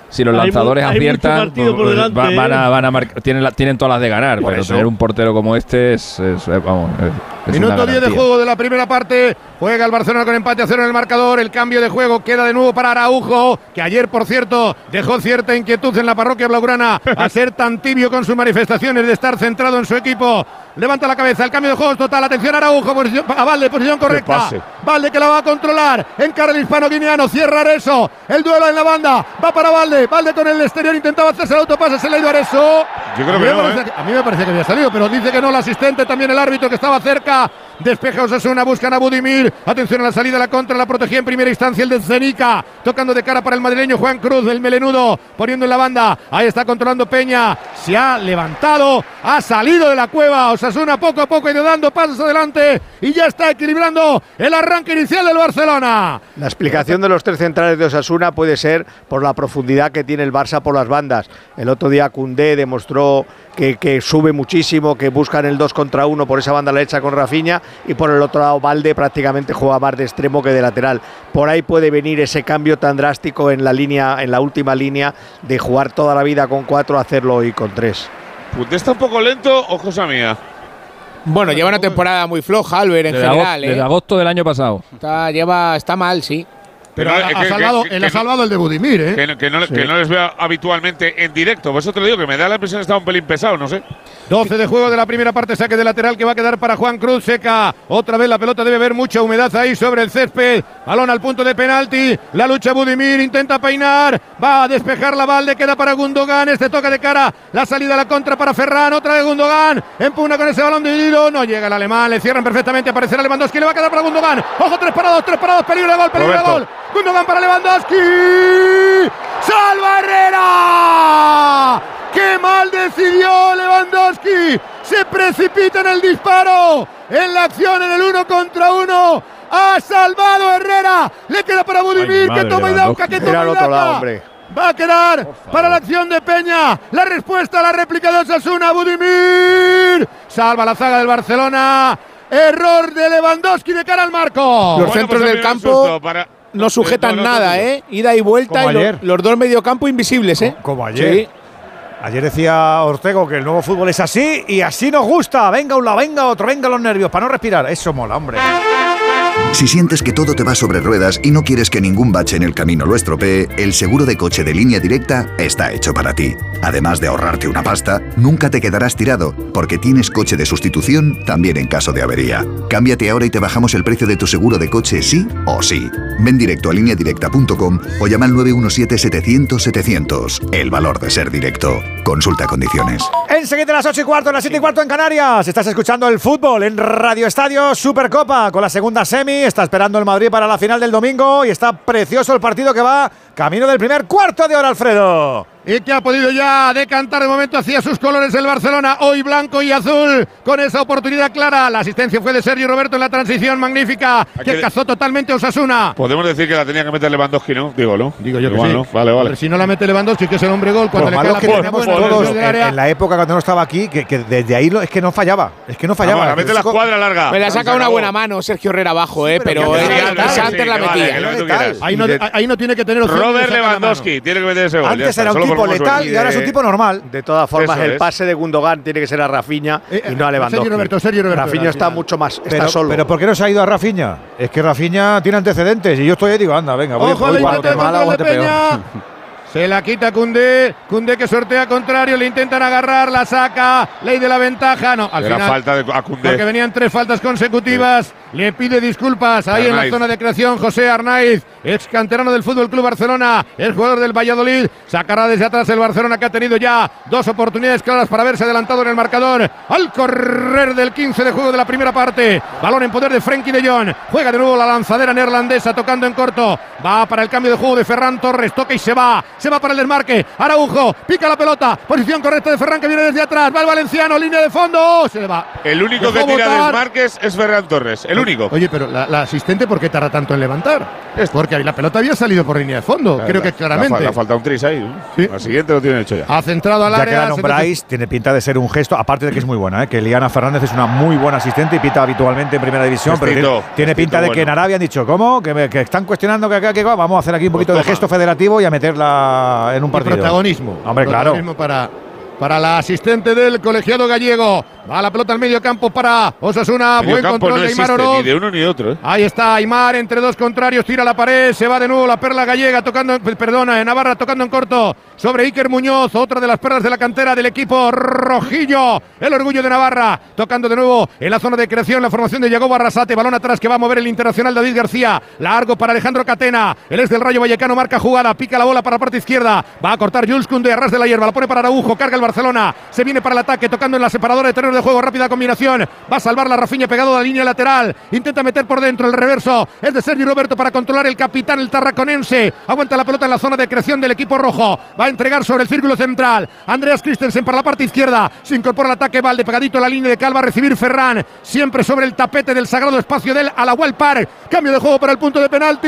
Si los lanzadores hay aciertan, pues, delante, va- van a, ¿eh? van a mar- tienen, la- tienen todas las de ganar, Por pero eso. tener un portero como este es, es- eh, vamos, es- Minuto 10 de juego de la primera parte. Juega el Barcelona con empate a cero en el marcador. El cambio de juego queda de nuevo para Araujo, que ayer, por cierto, dejó cierta inquietud en la parroquia blaugrana a ser tan tibio con sus manifestaciones de estar centrado en su equipo. Levanta la cabeza, el cambio de juego es total. Atención, Araujo, posición, a Valde, posición correcta. Valde que la va a controlar. Encara el hispano guineano, cierra Areso. El duelo en la banda. Va para Valde. Valde con el exterior intentaba hacerse el autopase. Se le ha ido Areso. Yo creo A que no, parece ¿eh? que- a mí me parecía que había salido, pero dice que no el asistente, también el árbitro que estaba cerca. Despeja Osasuna, buscan a Budimir. Atención a la salida, la contra, la protegía en primera instancia el de Zenica. Tocando de cara para el madrileño Juan Cruz, del melenudo, poniendo en la banda. Ahí está controlando Peña. Se ha levantado, ha salido de la cueva. Osasuna poco a poco ha ido dando pasos adelante y ya está equilibrando el arranque inicial del Barcelona. La explicación de los tres centrales de Osasuna puede ser por la profundidad que tiene el Barça por las bandas. El otro día Cundé demostró que, que sube muchísimo, que buscan el 2 contra 1 por esa banda derecha con Rafinha y por el otro lado Valde prácticamente juega más de extremo que de lateral. Por ahí puede venir ese cambio tan drástico en la línea, en la última línea de jugar toda la vida con cuatro a hacerlo hoy con tres. Punté está un poco lento o cosa mía. Bueno, lleva una temporada muy floja, Albert, en Desde, general. agosto, desde ¿eh? agosto del año pasado. Está, lleva, está mal, sí. Pero ha, que- salvado, que- él ha no- salvado el de Budimir, ¿eh? Que, no- que no, Sí. que no les veo habitualmente en directo. Por eso te lo digo, que me da la impresión que está un pelín pesado, no sé. 12 de juego de la primera parte, saque de lateral que va a quedar para Juan Cruz, seca. Otra vez la pelota debe haber mucha humedad ahí sobre el césped. Balón al punto de penalti. La lucha Budimir, intenta peinar. Va a despejar la balde, queda para Gundogan. Este toca de cara. La salida a la contra para Ferran. Otra de Gundogan. Empuna con ese balón dividido. No llega el alemán. Le cierran perfectamente. Aparecerá Lewandowski. Le va a quedar para Gundogan. Ojo, tres parados, tres parados. Peligro de gol, peligro de gol. Gundogan para Lewandowski. ¡Salva Herrera! ¡Qué mal decidió Lewandowski! Se precipita en el disparo. En la acción en el uno contra uno. Ha salvado Herrera. Le queda para Budimir. que toma Lewandowski. que toma hombre. Va a quedar para la acción de Peña. La respuesta a la réplica de Osasuna. Budimir. Salva la zaga del Barcelona. Error de Lewandowski de cara al marco. Los Bueno, centros pues del campo susto para- no sujetan no, no, nada. ¿eh? Ida y vuelta Como y lo- los dos mediocampo invisibles, ¿eh? Como ayer. Sí. Ayer decía Ortego que el nuevo fútbol es así y así nos gusta. Venga un lado, venga otro, venga los nervios para no respirar. Eso mola, hombre. Si sientes que todo te va sobre ruedas y no quieres que ningún bache en el camino lo estropee, el seguro de coche de línea directa está hecho para ti. Además de ahorrarte una pasta, nunca te quedarás tirado, porque tienes coche de sustitución también en caso de avería. Cámbiate ahora y te bajamos el precio de tu seguro de coche sí o sí. Ven directo a lineadirecta.com o llama al 917-700-700. El valor de ser directo. Consulta condiciones. Enseguida a las 8 y cuarto, las 7 y cuarto en Canarias. Estás escuchando el fútbol en Radio Estadio Supercopa con la segunda semi. Está esperando el Madrid para la final del domingo y está precioso el partido que va camino del primer cuarto de hora, Alfredo. Y que ha podido ya decantar de momento hacia sus colores el Barcelona, hoy blanco y azul, con esa oportunidad clara. La asistencia fue de Sergio Roberto en la transición magnífica, que, que- cazó totalmente a Osasuna. Podemos decir que la tenía que meter Lewandowski, ¿no? Digo, ¿no? Digo yo que Igual, sí. ¿no? Vale, vale. Pero si no la mete Lewandowski, que es el hombre gol, cuando Lo le cae que la todos en, la época cuando no estaba aquí, que, que desde ahí lo- es que no fallaba. Es que no fallaba. Vamos, la mete la Eso- cuadra larga. Me la saca una buena mano Sergio Herrera abajo, ¿eh? pero que eh, antes, la que metía. que que quieras. Ahí no, ahí no tiene que tener Robert. Lewandowski tiene que meter ese gol. Antes era un tipo y ahora es un tipo normal. De todas formas, Eso el es. pase de Gundogan tiene que ser a Rafinha Eh, y no a eh, Lewandowski. Sergio Roberto, Sergio Roberto, Rafinha está mucho más, está Pero, solo. pero ¿por qué no se ha ido a Rafinha? Es que Rafinha tiene antecedentes y yo estoy ahí y digo, anda, venga, voy, Ojo voy para Se la quita Cundé. Cundé que sortea contrario. Le intentan agarrar. La saca. Ley de la ventaja. No, al Era final. falta de a Koundé. Porque venían tres faltas consecutivas. Le pide disculpas ahí en la zona de creación José Arnaiz, ex canterano del Fútbol Club Barcelona, el jugador del Valladolid. Sacará desde atrás el Barcelona que ha tenido ya dos oportunidades claras para haberse adelantado en el marcador. Al correr del 15 de juego de la primera parte. Balón en poder de Frenkie de Jong. Juega de nuevo la lanzadera neerlandesa tocando en corto. Va para el cambio de juego de Ferran Torres. Toca y se va. Se va para el desmarque. Araujo. Pica la pelota. Posición correcta de Ferran que viene desde atrás. Va el valenciano. Línea de fondo. Se le va. El único que tira botar. desmarques es Ferran Torres. El único. Oye, pero la, la asistente, ¿por qué tarda tanto en levantar? Es porque la pelota había salido por línea de fondo. Creo que claramente. Le faltado un tris ahí. Al siguiente lo tiene hecho ya. Ha centrado al Ya que área. la se nombráis, tiene pinta de ser un gesto, aparte de que es muy buena, ¿eh? que Liana Fernández es una muy buena asistente y pita habitualmente en primera división, pero tiene, pinta de que en. Arabia han dicho, ¿cómo? Que, me- que están cuestionando que acá, que va, vamos a hacer aquí un poquito de toma. gesto federativo y a meterla en un Y partido. protagonismo. Hombre, claro. Protagonismo para, para la asistente del colegiado gallego. Va la pelota al medio campo para Osasuna. Medio Buen campo control no de Aymar existe Oroz. ni de uno ni de otro. ¿eh? Ahí está Aymar entre dos contrarios, tira la pared, se va de nuevo la perla gallega tocando, perdona, Navarra tocando en corto sobre Iker Muñoz, otra de las perlas de la cantera del equipo rojillo, el orgullo de Navarra, tocando de nuevo en la zona de creación la formación de Yagoba Arrasate, balón atrás que va a mover el internacional David García, largo para Alejandro Catena, el ex del Rayo Vallecano marca jugada, pica la bola para la parte izquierda, va a cortar Jules Koundé, arras de la hierba, la pone para Araujo, carga el Barcelona, se viene para el ataque, tocando en la separadora de terreno de juego, rápida combinación, va a salvar la Rafinha pegado a la línea lateral, intenta meter por dentro el reverso, es de Sergio Roberto para controlar el capitán, el tarraconense, aguanta la pelota en la zona de creación del equipo rojo, va a entregar sobre el círculo central, Andreas Christensen para la parte izquierda, se incorpora el ataque, Valde pegadito a la línea de Calva, a recibir Ferran, siempre sobre el tapete del sagrado espacio del Alahuel Park, cambio de juego para el punto de penalti,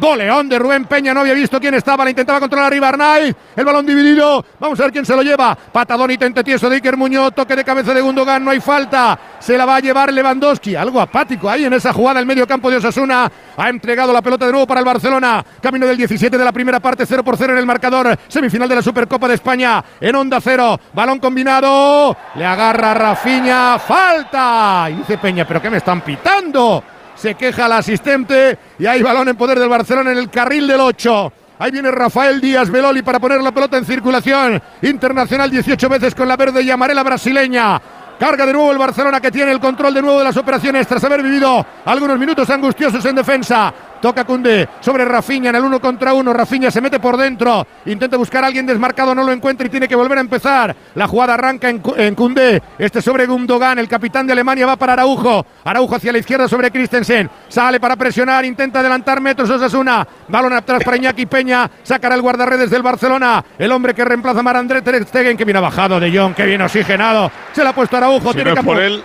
goleón de Rubén Peña, no había visto quién estaba, la intentaba controlar arriba el balón dividido, vamos a ver quién se lo lleva, patadón y tente tieso de Iker Muñoz, toque de cabeza de Gundogan, no hay falta, se la va a llevar Lewandowski, algo apático ahí en esa jugada, el medio campo de Osasuna, ha entregado la pelota de nuevo para el Barcelona, camino del 17 de la primera parte, 0 por 0 en el marcador, semifinal de la Supercopa de España, en onda cero, balón combinado, le agarra Rafinha, falta, y dice Peña, pero ¿qué me están pitando? Se queja el asistente. Y hay balón en poder del Barcelona en el carril del 8. Ahí viene Rafael Díaz Beloli para poner la pelota en circulación. Internacional 18 veces con la verde y amarela brasileña. Carga de nuevo el Barcelona que tiene el control de nuevo de las operaciones tras haber vivido algunos minutos angustiosos en defensa. Toca Cundé sobre Rafinha en el uno contra uno. Rafinha se mete por dentro. Intenta buscar a alguien desmarcado, no lo encuentra y tiene que volver a empezar. La jugada arranca en, Cu- en Cundé. Este sobre Gundogan. El capitán de Alemania va para Araujo. Araujo hacia la izquierda sobre Christensen. Sale para presionar. Intenta adelantar metros Osasuna. Balón atrás para Iñaki Peña. Sacará el guardarredes del Barcelona. El hombre que reemplaza a Marandré Ter Stegen. Que viene bajado de Jong. Que viene oxigenado. Se la ha puesto Araujo. Si tiene no campo- por él,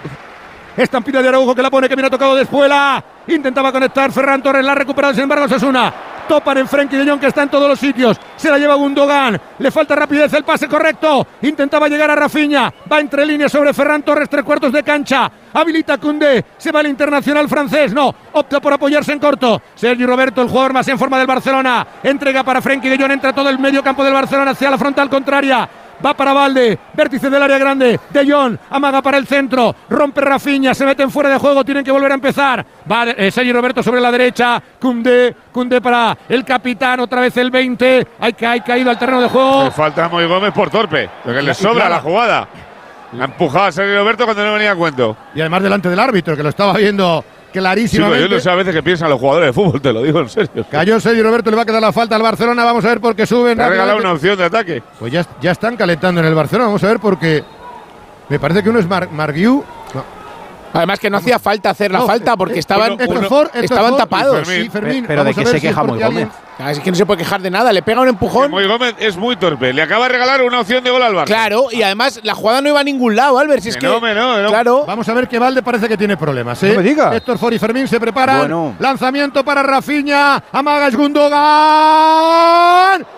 Estampida de Araujo que la pone, que viene tocado de espuela. Intentaba conectar Ferran Torres, la ha recuperado, sin embargo, Sasuna. Topan en Frenkie de Jong que está en todos los sitios. Se la lleva Gundogan. Le falta rapidez, el pase correcto. Intentaba llegar a Rafinha. Va entre líneas sobre Ferran Torres, tres cuartos de cancha. Habilita Cundé. Se va el internacional francés. No, opta por apoyarse en corto. Sergio Roberto, el jugador más en forma del Barcelona. Entrega para Frenkie de Jong. Entra todo el medio campo del Barcelona hacia la frontal contraria. Va para Valde, vértice del área grande. De Jong, amaga para el centro. Rompe Rafinha, se meten fuera de juego. Tienen que volver a empezar. Va eh, Sergio Roberto sobre la derecha. Cundé, Cundé para el capitán. Otra vez el 20. Hay, hay caído al terreno de juego. le falta a Moy Gómez por torpe. Porque le sobra claro. la jugada. Ha empujado a Sergio Roberto cuando no venía a cuento. Y además delante del árbitro, que lo estaba viendo Sí, pero clarísimamente. yo no sé a veces qué piensan los jugadores de fútbol, te lo digo en serio. Cayó Sergio Roberto, le va a quedar la falta al Barcelona. Vamos a ver por qué suben. Ha regalado una opción de ataque. Pues ya, ya están calentando en el Barcelona. Vamos a ver porque me parece que uno es Mar Marguiu. No. Además que no hacía falta hacer la No, falta porque eh, estaban, uno- Héctor estaban tapados. Fermín. Sí, Fermín, Pero de ver se queja Moy Gómez. Ah, Es que no se puede quejar de nada, le pega un empujón. Moy Gómez es muy torpe. Le acaba de regalar una opción de gol al Barça. Claro, y además la jugada no iba a ningún lado, Albert. Si es Que no, no, no. Claro. Vamos a ver que Valde parece que tiene problemas. ¿eh? No me diga. Héctor Ford y Fermín se preparan. Bueno. Lanzamiento para Rafinha. Amaga es Gundogan.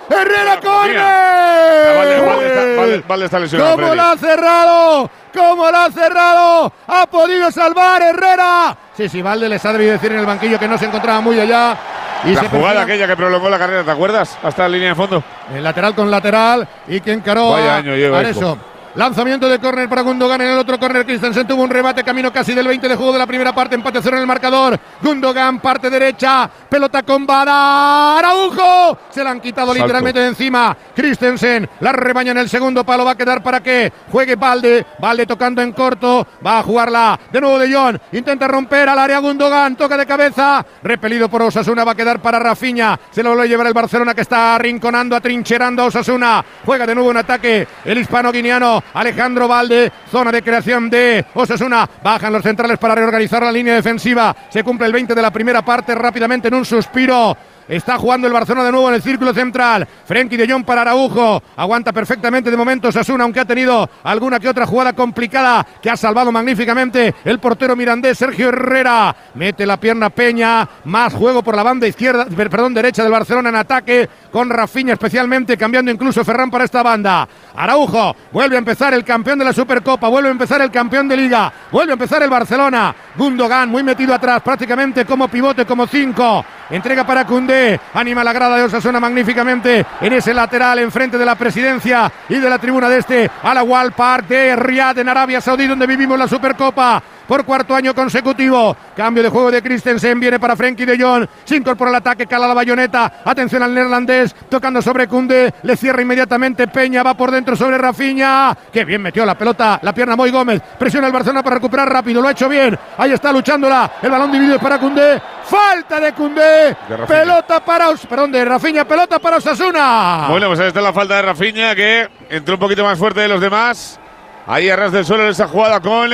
Herrera Ah, Valde, está, Valde- corre. Valde está lesionado. ¿Cómo la ha cerrado? ¿Cómo la ha cerrado? Ha podido salvar Herrera. Sí, sí, Valde les ha debido decir en el banquillo que no se encontraba muy allá. Y la jugada perfila- aquella que prolongó la carrera, ¿te acuerdas? Hasta la línea de fondo. El lateral con lateral y que encaró Vaya a año lleva Areso. Lanzamiento de córner para Gundogan en el otro córner. Christensen tuvo un rebate camino casi del 20 de juego de la primera parte. Empate cero en el marcador. Gundogan, parte derecha. Pelota con Bada. Araujo. Se la han quitado Salto. literalmente de encima. Christensen la rebaña en el segundo palo. Va a quedar para que juegue Valde. Valde tocando en corto. Va a jugarla de nuevo de Jong. Intenta romper al área Gundogan. Toca de cabeza. Repelido por Osasuna. Va a quedar para Rafinha. Se lo vuelve a llevar el Barcelona que está arrinconando, atrincherando a Osasuna. Juega de nuevo en ataque el hispano guineano Alejandro Valde. Zona de creación de Osasuna. Bajan los centrales para reorganizar la línea defensiva. Se cumple el 20 de la primera parte rápidamente en un suspiro. Está jugando el Barcelona de nuevo en el círculo central. Frenkie de Jong para Araujo. Aguanta perfectamente de momento Sasuna, aunque ha tenido alguna que otra jugada complicada que ha salvado magníficamente el portero mirandés Sergio Herrera. Mete la pierna Peña. Más juego por la banda izquierda, per- perdón, derecha del Barcelona en ataque con Rafinha especialmente, cambiando incluso Ferran para esta banda. Araujo vuelve a empezar el campeón de la Supercopa, vuelve a empezar el campeón de Liga, vuelve a empezar el Barcelona. Gundogan muy metido atrás, prácticamente como pivote, como cinco. Entrega para Cundé, anima la grada de Osasuna magníficamente en ese lateral enfrente de la presidencia y de la tribuna de este Al Park de Riyadh en Arabia Saudí donde vivimos la Supercopa por cuarto año consecutivo. Cambio de juego de Christensen, viene para Frenkie de Jong, se incorpora al ataque, cala la bayoneta, atención al neerlandés, tocando sobre Cundé, le cierra inmediatamente Peña, va por dentro sobre Rafinha, que bien metió la pelota, la pierna Moy Gómez, presiona el Barcelona para recuperar rápido, lo ha hecho bien, ahí está luchándola, el balón dividido es para Cundé, falta de Rafinha. pelota para, perdón, de Rafinha, pelota para Osasuna. Bueno, pues ahí está la falta de Rafinha que entró un poquito más fuerte de los demás. Ahí a ras del suelo en esa jugada con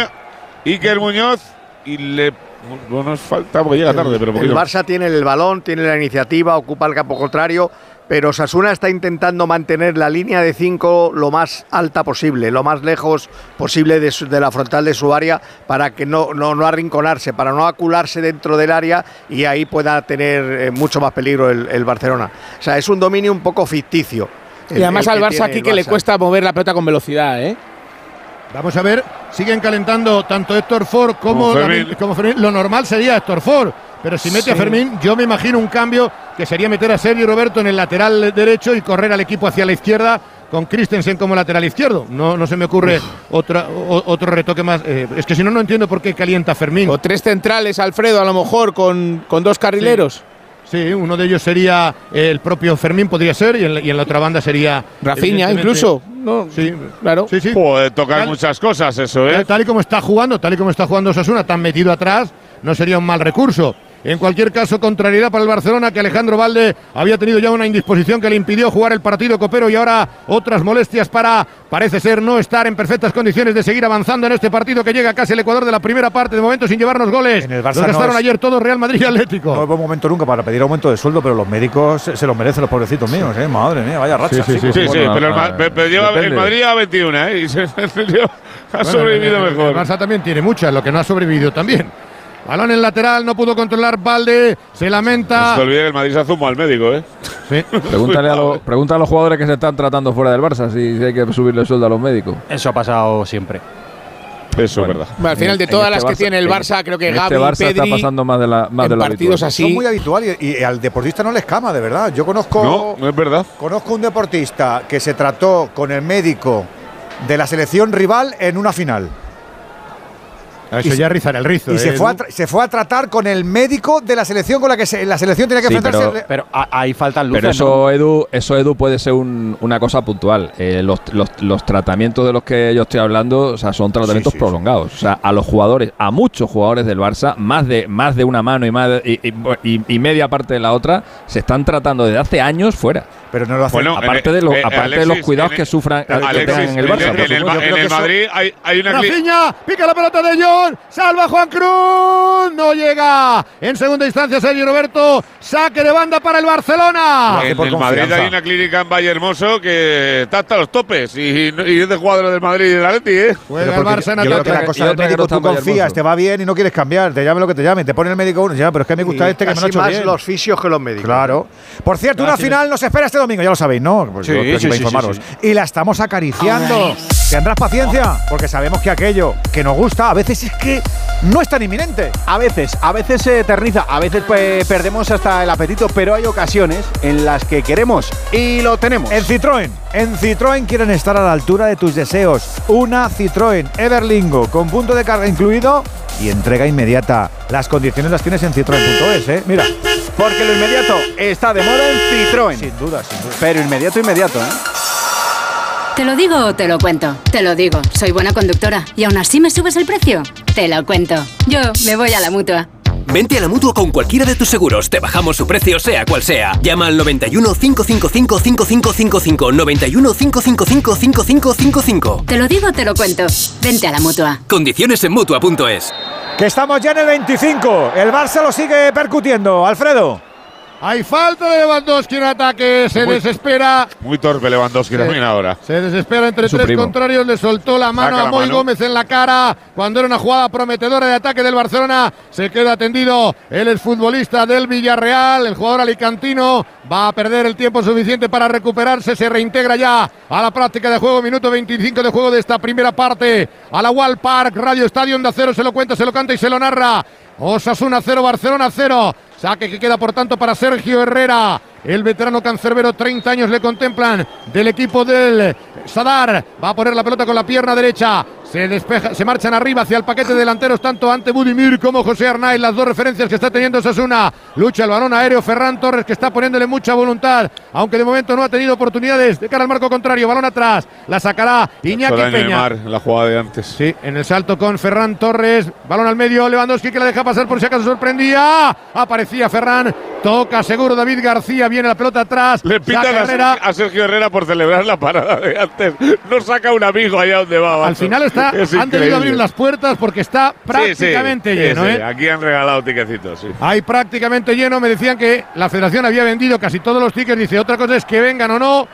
Iker Muñoz y le bueno, es falta porque llega tarde, pero El. Barça tiene el balón, tiene la iniciativa, ocupa el campo contrario, pero Sasuna está intentando mantener la línea de 5 lo más alta posible, lo más lejos posible de, su- de la frontal de su área para que no, no, no arrinconarse, para no acularse dentro del área y ahí pueda tener eh, mucho más peligro el, el Barcelona. O sea, es un dominio un poco ficticio. Y además al Barça aquí que le cuesta mover la pelota con velocidad, ¿eh? Vamos a ver, siguen calentando tanto Héctor Ford como, Como la- Fermín. como Fermín. Lo normal sería Héctor Ford, pero si mete a. Fermín, yo me imagino un cambio que sería meter a Sergio Roberto en el lateral derecho y correr al equipo hacia la izquierda con Christensen como lateral izquierdo. No, no se me ocurre otra, o- otro retoque más. Eh, es que si no, no entiendo por qué calienta Fermín. O tres centrales, Alfredo, a lo mejor con, con dos carrileros. Sí, uno de ellos sería el propio Fermín, podría ser, y en, la- y en la otra banda sería. Rafinha, evidentemente- incluso. No, sí, claro. Sí, sí. Puede tocar Tal- muchas cosas eso, ¿eh? Tal, tal y como está jugando, tal y como está jugando Osasuna, tan metido atrás, no sería un mal recurso. En cualquier caso, contrariedad para el Barcelona, que Alejandro Valde había tenido ya una indisposición que le impidió jugar el partido copero y ahora otras molestias para, parece ser, no estar en perfectas condiciones de seguir avanzando en este partido que llega casi el Ecuador de la primera parte, de momento sin llevarnos goles. En el Barça Los no gastaron es- ayer todos Real Madrid y Atlético. No es buen momento nunca para pedir aumento de sueldo, pero los médicos se, los merecen los pobrecitos míos, ¿eh? Madre mía, vaya racha. Sí, sí, pero el, Ma- pero lleva- el Madrid lleva 21, ¿eh? Y se, ha sobrevivido Bueno, el- mejor. El Barça también tiene muchas, lo que no ha sobrevivido también. Balón en lateral, no pudo controlar Valde, se No lamenta. se te olvide que el Madrid se hace al médico, ¿eh? Pregúntale a, los, pregúntale a los jugadores que se están tratando fuera del Barça si, si hay que subirle el sueldo a los médicos. Eso ha pasado siempre. Eso es verdad. Bueno, al final de todas este las que Barça- tiene el en- Barça, creo que Gaby, este Barça Pedri, está pasando más de, la, más en de lo partidos habitual. así. Son muy habitual y, y al deportista no le escama, de verdad. Yo conozco. No, no es verdad. Conozco un deportista que se trató con el médico de la selección rival en una final. Eso Y- ya rizar el rizo. Y ¿eh, se, fue a se fue a tratar con el médico de la selección con la que se- la selección tenía que Sí, enfrentarse. pero- Pero ahí faltan luces. Pero ¿no? eso, Edu, eso, Edu, puede ser un- una cosa puntual. Eh, los, los- los tratamientos de los que yo estoy hablando o sea, son tratamientos sí, sí. prolongados. O sea, a los jugadores, a muchos jugadores del Barça, más de, más de una mano y, más de- y, y- y- y media parte de la otra, se están tratando desde hace años fuera. Pero no lo hacen. Bueno, aparte en- de, los eh, aparte de los cuidados en- que sufran que Alexis, tengan en el Barça. en, el, en que Madrid hay, hay una Rafinha, pica la pelota de John, salva Juan Cruz, no llega. En segunda instancia Sergio Roberto, saque de banda para el Barcelona. En el Madrid hay una clínica en Valle Hermoso que está hasta los topes y, y es de jugadores del Madrid y del Atleti, ¿eh? Juega Pero el Barça en yo creo que la cosa otra del que no médico tú confías, te va bien y no quieres cambiar, te llame lo que te llame, te pone el médico uno, ya, pero es que me gusta Y este que me lo ha hecho más bien. los fisios que los médicos. Claro. Por cierto, una final nos espera este domingo, ya lo sabéis, ¿no? Pues Sí, sí, sí, informaros. sí, Y la estamos acariciando. Tendrás paciencia, porque sabemos que aquello que nos gusta a veces es que no es tan inminente. A veces, a veces se eterniza, a veces pues, perdemos hasta el apetito, pero hay ocasiones en las que queremos y lo tenemos. En Citroën, en Citroën quieren estar a la altura de tus deseos. Una Citroën Everlingo con punto de carga incluido y entrega inmediata. Las condiciones las tienes en citroen.es, ¿eh? Mira. Porque lo inmediato está de moda en Citroën. Sin duda, sin duda. Pero inmediato, inmediato, ¿eh? ¿Te lo digo o te lo cuento? Te lo digo, soy buena conductora. ¿Y aún así me subes el precio? Te lo cuento. Yo me voy a la mutua. Vente a la mutua con cualquiera de tus seguros. Te bajamos su precio, sea cual sea. Llama al 91 555 5555. 91 555 5555. Te lo digo o te lo cuento. Vente a la mutua. Condiciones en mutua.es. Que estamos ya en el 25. El Barça lo sigue percutiendo. Alfredo. Hay falta de Lewandowski en ataque. Se Muy- desespera. Muy torpe Lewandowski también ahora. Se desespera entre Su tres primo. contrarios. Le soltó la mano Saca a Moy mano. Gómez en la cara. Cuando era una jugada prometedora de ataque del Barcelona. Se queda tendido el exfutbolista del Villarreal. El jugador alicantino va a perder el tiempo suficiente para recuperarse. Se reintegra ya a la práctica de juego. Minuto 25 de juego de esta primera parte. A la Wall Park, Radio Estadio de Acero. Se lo cuenta, se lo canta y se lo narra. Osasuna 0, Barcelona 0. Saque que queda por tanto para Sergio Herrera. El veterano cancerbero, 30 años le contemplan del equipo del Sadar. Va a poner la pelota con la pierna derecha. Se despeja, se marchan arriba hacia el paquete de delanteros, tanto ante Budimir como José Arnaiz. Las dos referencias que está teniendo Sasuna. Lucha el balón aéreo. Ferran Torres que está poniéndole mucha voluntad, aunque de momento no ha tenido oportunidades de cara al marco contrario. Balón atrás. La sacará Iñaki Peña. Mar, la jugada de antes. Sí, en el salto con Ferran Torres. Balón al medio. Lewandowski que la deja pasar por si acaso sorprendía. Aparecía Ferran. Toca seguro David García. Viene la pelota atrás. Le pitan Saca a, Herrera. Sergio- a Sergio Herrera por celebrar la parada de antes. No saca un amigo allá donde va. Al final está, Es han debido increíble. abrir las puertas porque está sí, prácticamente sí, lleno. sí. ¿eh? Aquí han regalado tiquecitos, sí. Hay prácticamente lleno. Me decían que la federación había vendido casi todos los tickets. Dice, otra cosa es que vengan o no.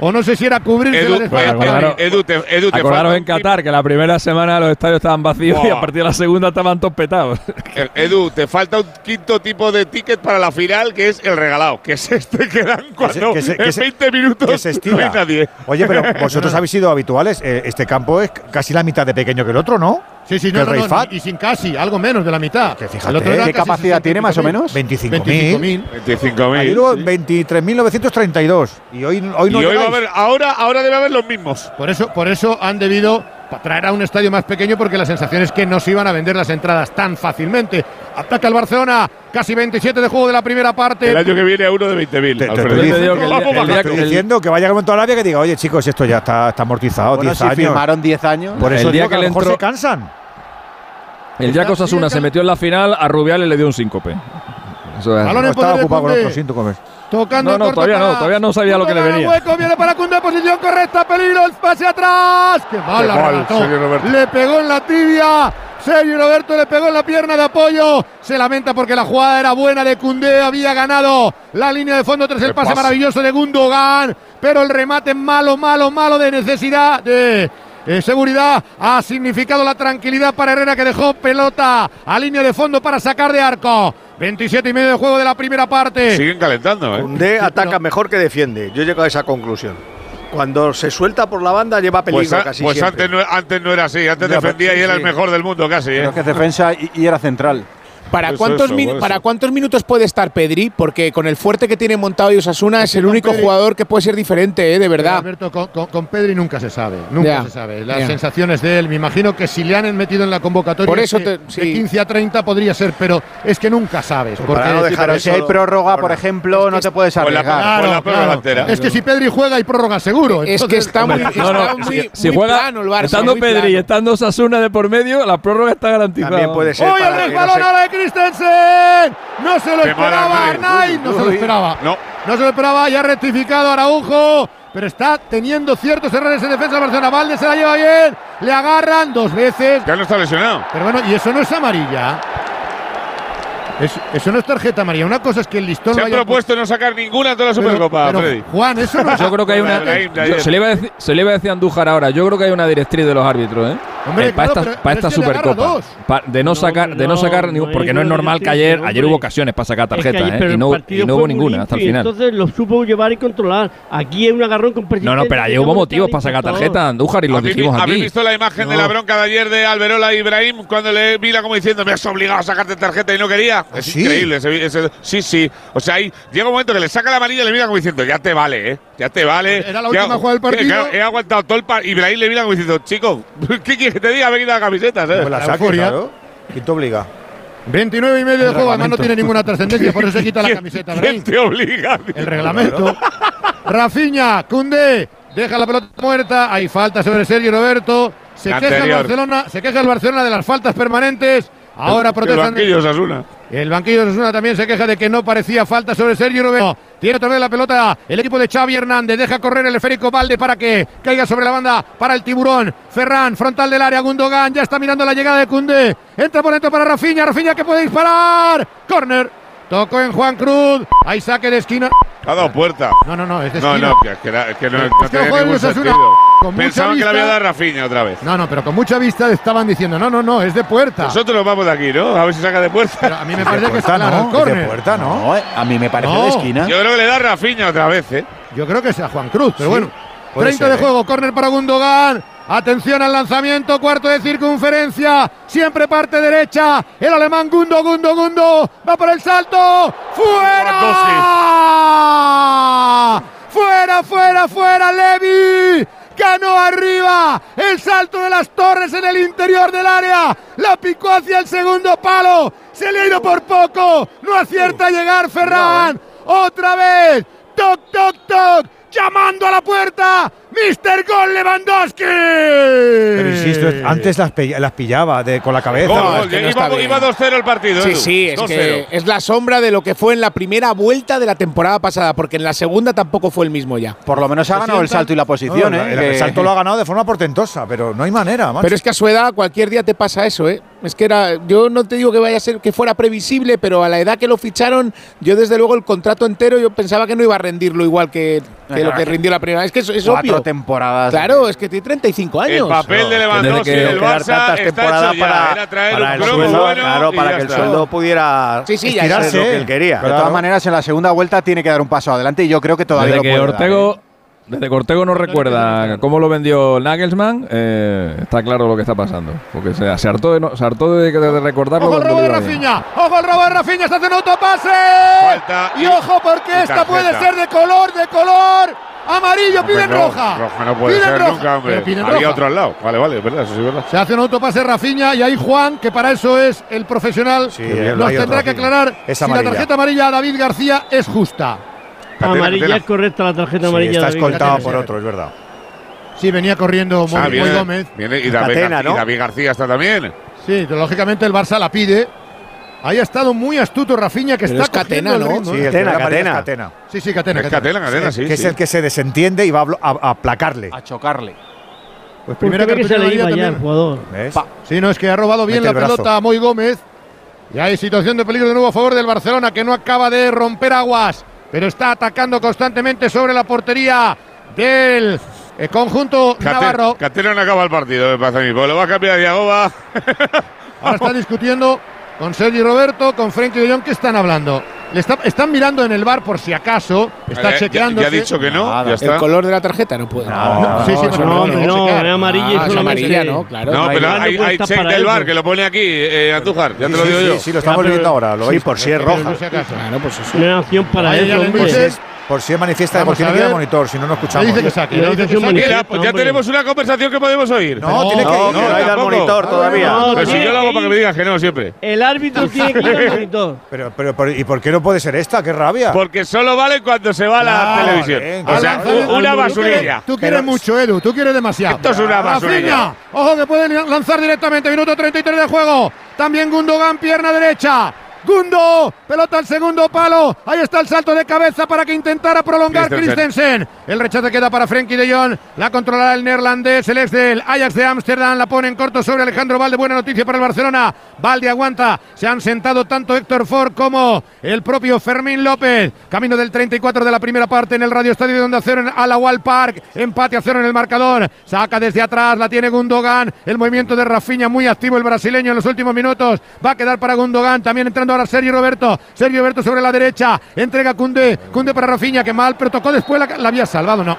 O no sé si era cubrirse Edu, espaldas. Edu, Edu, te, Edu, te Acordaros falta en Qatar que la primera semana los estadios estaban vacíos y a partir de la segunda estaban todos petados. Eh, Edu, te falta un quinto tipo de ticket para la final, que es el regalado, que es este que dan cuando que se- que en se- 20 minutos que se estira. no hay nadie. Oye, pero vosotros habéis sido habituales. Eh, este campo es casi la mitad de pequeño que el otro, ¿no? Sí, sí, no, el no, Rey no, Fat. y sin casi, algo menos de la mitad. Que fíjate, ¿qué capacidad tiene más o 65.000. menos? 25.000. 25.000. Ayer hubo sí. 23.932. Y hoy, hoy no y hoy va a haber, ahora, ahora debe haber los mismos. Por eso, por eso han debido traer a un estadio más pequeño porque la sensación es que no se iban a vender las entradas tan fácilmente. Ataca el Barcelona, casi 27 de juego de la primera parte. El año que viene a uno de 20.000. Te, te Alfredo. estoy diciendo, que vaya a momento Arabia que diga, oye chicos, esto ya está, está amortizado, Bueno, 10 si años. firmaron 10 años. Por eso El día digo que, que a lo le mejor entró- se cansan. El día que Osasuna se metió en la final, a Rubiales le dio un síncope. Eso es. Balón No en estaba ocupado con otros síntomas. Tocando No, no, corto todavía no, todavía no sabía lo que le venía. hueco, viene para Koundé, posición correcta, peligro, el pase atrás. Qué mal la. Le pegó en la tibia. Sergio Roberto le pegó en la pierna de apoyo. Se lamenta porque la jugada era buena de Cundé. Había ganado la línea de fondo tras el pase. maravilloso de Gundogan. Pero el remate malo, malo, malo de necesidad de. eh, seguridad ha significado la tranquilidad para Herrera que dejó pelota a línea de fondo para sacar de arco. 27 y medio de juego de la primera parte. Siguen calentando, ¿eh? Koundé ataca mejor que defiende. Yo llego a esa conclusión. Cuando se suelta por la banda lleva peligro Pues, a- casi pues siempre. antes, no, antes no era así, antes Ya, defendía sí, y era sí. el mejor del mundo casi, ¿eh? Que es defensa y, y era central. ¿Para, Eso, cuántos eso, min- por eso. ¿Para cuántos minutos puede estar Pedri? Porque con el fuerte que tiene montado y Osasuna es el con único Pedri- jugador que puede ser diferente, ¿eh? de verdad. Alberto, con, con- con Pedri nunca se sabe, nunca se sabe. Las sensaciones de él, me imagino que si le han metido en la convocatoria Por eso de, te- de sí. 15 a 30 podría ser, pero es que nunca sabes. Pues Porque para no dejar pero Pero si hay prórroga, por ejemplo, no te puedes Pues la- arriesgar. Pues Claro, prórroga claro. Es que si Pedri juega hay prórroga seguro. Es que está muy, hombre, está No, no, muy, si, si muy juega plano el Barça. estando Pedri y estando Sasuna de por medio, la prórroga está garantizada. También puede ser ¡Uy, el resbalón ahora de Christensen! No se lo Qué esperaba. Arnaiz, no se lo esperaba. No. No se lo esperaba, ya ha rectificado Araujo, pero está teniendo ciertos errores en defensa de Barcelona. Valde se la lleva bien, le agarran dos veces. Ya no está lesionado. Pero bueno, y eso no es amarilla. Es- eso no es tarjeta amarilla. Una cosa es que el listón Se han propuesto no sacar ninguna de la Supercopa, pero, Freddy. Juan, eso no es Yo creo que hay una. Yo- se, le iba a decir, se le iba a decir a Andújar ahora. Yo creo que hay una directriz de los árbitros, ¿eh? Hombre, Eh, para claro, esta, pero- para esta Supercopa. Pa- de no, sacar, de no sacar ni- porque no es normal que ayer, ayer hubo ocasiones para sacar Es que tarjeta, ayer- ¿eh? y no, y hubo ninguna hasta el y final. Entonces lo supo llevar y controlar. Aquí hay un agarrón con No, no, pero ayer hubo motivos para sacar por favor. tarjeta, Andújar, y lo ¿Habéis, dijimos habéis aquí. visto la imagen de la bronca de ayer de Alberola e Ibrahim cuando le vi la como diciendo me has obligado a sacarte tarjeta y no quería? Es sí? increíble. ese- ese- sí, sí. O sea, ahí llega un momento que le saca la amarilla y le mira como diciendo ya te vale, ¿eh? Ya te vale. Era la Ya- última jugada del que- partido. claro, he aguantado todo el partido. Ibrahim le mira como diciendo, chico, ¿qué quieres que te diga? Me he quitado la camiseta, ¿sabes? Pues la La saque, claro. ¿Quién te obliga? 29 y medio de El juego, además no tiene ninguna trascendencia, por eso se quita la ¿Quién- camiseta. ¿Quién Brahim. te obliga? El reglamento. Rafiña, Cundé, deja la pelota muerta, hay falta sobre Sergio Roberto. Se queja el. Barcelona, se queja el Barcelona de las faltas permanentes. Ahora protestan. El banquillo de Osasuna también se queja de que no parecía falta sobre Sergio Roberto. Tiene otra vez la pelota el equipo de Xavi Hernández. Deja correr el esférico Valde para que caiga sobre la banda para el tiburón. Ferran, frontal del área. Gundogan ya está mirando la llegada de Cundé. Entra por dentro para Rafinha. Rafinha que puede disparar. Corner. Tocó en Juan Cruz. Hay saque de esquina. Ha dado puerta. No, no, no, es de No, esquina. no, que, que que no, Es no que juego ningún sentido. Pensaban que le había dado a Rafinha otra vez. No, no, pero con mucha vista estaban diciendo, no, no, no, es de puerta. Nosotros nos vamos de aquí, ¿no? A ver si saca de puerta. a mí me parece que es puerta, claro, no, el es de córner. puerta, ¿no? No, eh, a mí me parece No. de esquina. Yo creo que le da a Rafinha otra vez, ¿eh? Yo creo que sea Juan Cruz, pero Sí, bueno. puede 30 ser, de ¿eh? juego, córner para Gundogan. Atención al lanzamiento, cuarto de circunferencia. Siempre parte derecha. El alemán Gundo, Gundo, Gundo. Va por el salto. ¡Fuera! ¡Fuera, fuera, fuera, Levi! Ganó arriba. El salto de las torres en el interior del área. La picó hacia el segundo palo. Se le ha ido por poco. No acierta a llegar Ferran. Otra vez. Toc, toc, toc. Llamando a la puerta. Mr. Gol Lewandowski. Pero insisto, antes las, pilla- las pillaba de, con la cabeza. Gol, No, gol. es que no iba está bien. iba 2-0 el partido. Sí, Edu. sí, es 2-0. que es la sombra de lo que fue en la primera vuelta de la temporada pasada, porque en la segunda tampoco fue el mismo ya. Por lo menos ha ganado el salto y la posición, No, ¿eh? el, salto lo ha ganado de forma portentosa, pero no hay manera, macho. Pero es que a su edad cualquier día te pasa eso, ¿eh? Es que era, yo no te digo que vaya a ser que fuera previsible, pero a la edad que lo ficharon, yo desde luego el contrato entero yo pensaba que no iba a rendirlo igual que, que lo que rindió la primera. Es que es, es obvio. Temporadas. Claro, es que tiene 35 años. El papel de Lewandowski Desde que el Barça tantas está temporadas hecho ya. para- Era traer para un el sueldo, bueno claro, para que el sueldo pudiera Sí, sí, ya estirarse sé. lo que él quería. De todas maneras, en la segunda vuelta tiene que dar un paso adelante y yo creo que todavía Desde lo que puede Ortego, ¿eh? desde que Ortego no recuerda cómo lo vendió Nagelsmann, eh, está claro lo que está pasando. Porque se, se hartó de, no- se hartó de, de recordarlo. Ojo el robo de. Rafinha. Ojo el robo de Rafinha. Está haciendo autopase. Falta y, y- ojo porque y esta puede ser de color, de color amarillo. Hombre, Piden no, roja. Roja no puede Piden ser roja. nunca, hombre. Pero Había roja. otro al lado. Vale, vale, es verdad, eso sí es verdad. Se hace un autopase Rafinha y ahí Juan, que para eso es el profesional, bien, nos hay tendrá que aclarar Es si la tarjeta amarilla a David García es justa. Amarilla Catena. es correcta la tarjeta Sí, amarilla. está escoltado por otro, es verdad. Sí, venía corriendo Moy, Ah, Moy viene, Gómez. viene- y, David, Catena, y. David García está también. Sí, lógicamente el Barça la pide. Ahí ha estado muy astuto Rafinha que Pero está es Catena, ¿no? ritmo, Sí, ¿eh? Catena. Sí, sí, Catena. Es Catena, Catena, sí. que es el que se desentiende y va a, blo- a- a aplacarle. A chocarle. Pues ¿Por primera que se le iba ya el también. jugador? Sí, no, es que ha robado bien Mete la pelota a Moy Gómez. Y hay situación de peligro de nuevo a favor del Barcelona, que no acaba de romper aguas, pero está atacando constantemente sobre la portería del eh, conjunto Cate- navarro. Catena no acaba el partido, me parece a mí. Porque lo va a cambiar Diagoba. Ahora está discutiendo con Sergi Roberto, con Frenkie de Jong, que están hablando. Le está- están mirando en el bar por si acaso, está Eh, ya- chequeando. Ya, ha dicho que no, Nada. ya está. El color de la tarjeta no puede. No, sí, sí, pero No, no, no, no, es amarilla Ah, es ¿no? Claro. No, pero hay- hay, no check del bar que lo pone aquí, eh, Andújar. Ya te lo Sí, digo sí, yo. Sí, lo estamos Ya, pero- viendo ahora. Lo Sí, veis. por si es roja. no acaso. Claro, pues eso. Una acción para Ahí Por si es, manifiesta, Vamos tiene a que ir al ver. monitor, si no, no escuchamos. dice que saque, no dice que saque. Mira, pues ya tenemos una conversación que podemos oír. No, tiene que No, ir. que no hay al monitor todavía. No, Pero si yo lo hago para que me digas que no siempre. El árbitro tiene que ir al monitor. Pero, pero, pero, ¿y por qué no puede ser esta? ¡Qué rabia! Porque solo vale cuando se va a la Claro, televisión. bien, o sea, una basurilla. Tú quieres mucho, Edu, tú quieres demasiado. Esto es una basurilla. Ojo que puede lanzar directamente, minuto 33 de juego. También Gundogan, pierna derecha. Gundo, pelota al segundo palo. Ahí está el salto de cabeza para que intentara prolongar Christensen. El rechazo queda para Frenkie de Jong. La controlará el neerlandés, el ex del Ajax de Ámsterdam. La pone en corto sobre Alejandro Valde. Buena noticia para el Barcelona. Valde aguanta. Se han sentado tanto Héctor Ford como el propio Fermín López. Camino del 34 de la primera parte en el Radio Estadio de Onda Cero en Alawal Park. Empate a cero en el marcador. Saca desde atrás. La tiene Gundogan. El movimiento de Rafinha muy activo el brasileño en los últimos minutos. Va a quedar para Gundogan. También entrando ahora Sergio Roberto. Sergio Roberto sobre la derecha. Entrega Cunde. Cunde para Rafinha. Que mal, pero tocó después. La, la había salvado, no.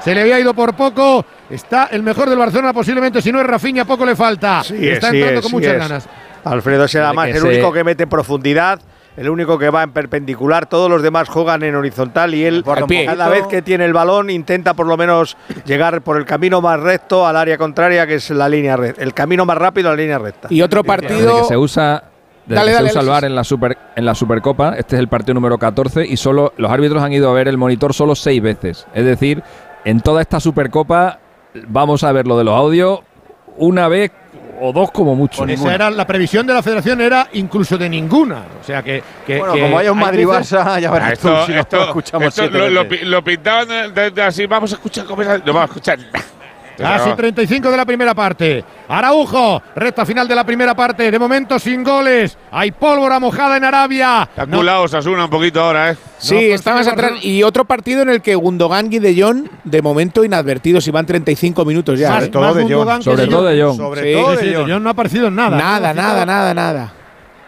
Se le había ido por poco. Está el mejor del Barcelona posiblemente. Si no es Rafinha, poco le falta. Sí, Está es, entrando con sí muchas es. ganas. Alfredo será Hay más el único que mete profundidad, el único que va en perpendicular. Todos los demás juegan en horizontal y él cada vez que tiene el balón intenta por lo menos llegar por el camino más recto al área contraria, que es la línea recta. El camino más rápido a la línea recta. Y otro partido. que se usa, desde Dale, que dale, se usa el Alexis. VAR en la, super, en la Supercopa, este es el partido número 14 y solo los árbitros han ido a ver el monitor solo seis veces. Es decir, en toda esta Supercopa vamos a ver lo de los audios una vez o dos como mucho. Esa era la previsión de la federación, era incluso de ninguna. O sea que. que- Bueno, que como haya un hay Madrid-Barça, veces- ya verás tú Esto, si no esto- lo escuchamos esto siete lo, pintaban de- de- así, vamos a escuchar No vamos a escuchar. Casi 35 de la primera parte. Araujo, recta final de la primera parte. De momento sin goles. Hay pólvora mojada en Arabia. Está No- culado Osasuna un poquito ahora, ¿eh? Sí, No está más atrás. Y otro partido en el que Gundogan y De Jong, de momento inadvertidos, y van 35 minutos ya. Más- ¿eh? Sobre todo de Jong. Sobre Sí, todo de Jong. De Jong no ha aparecido en nada. Nada, nada, nada, nada.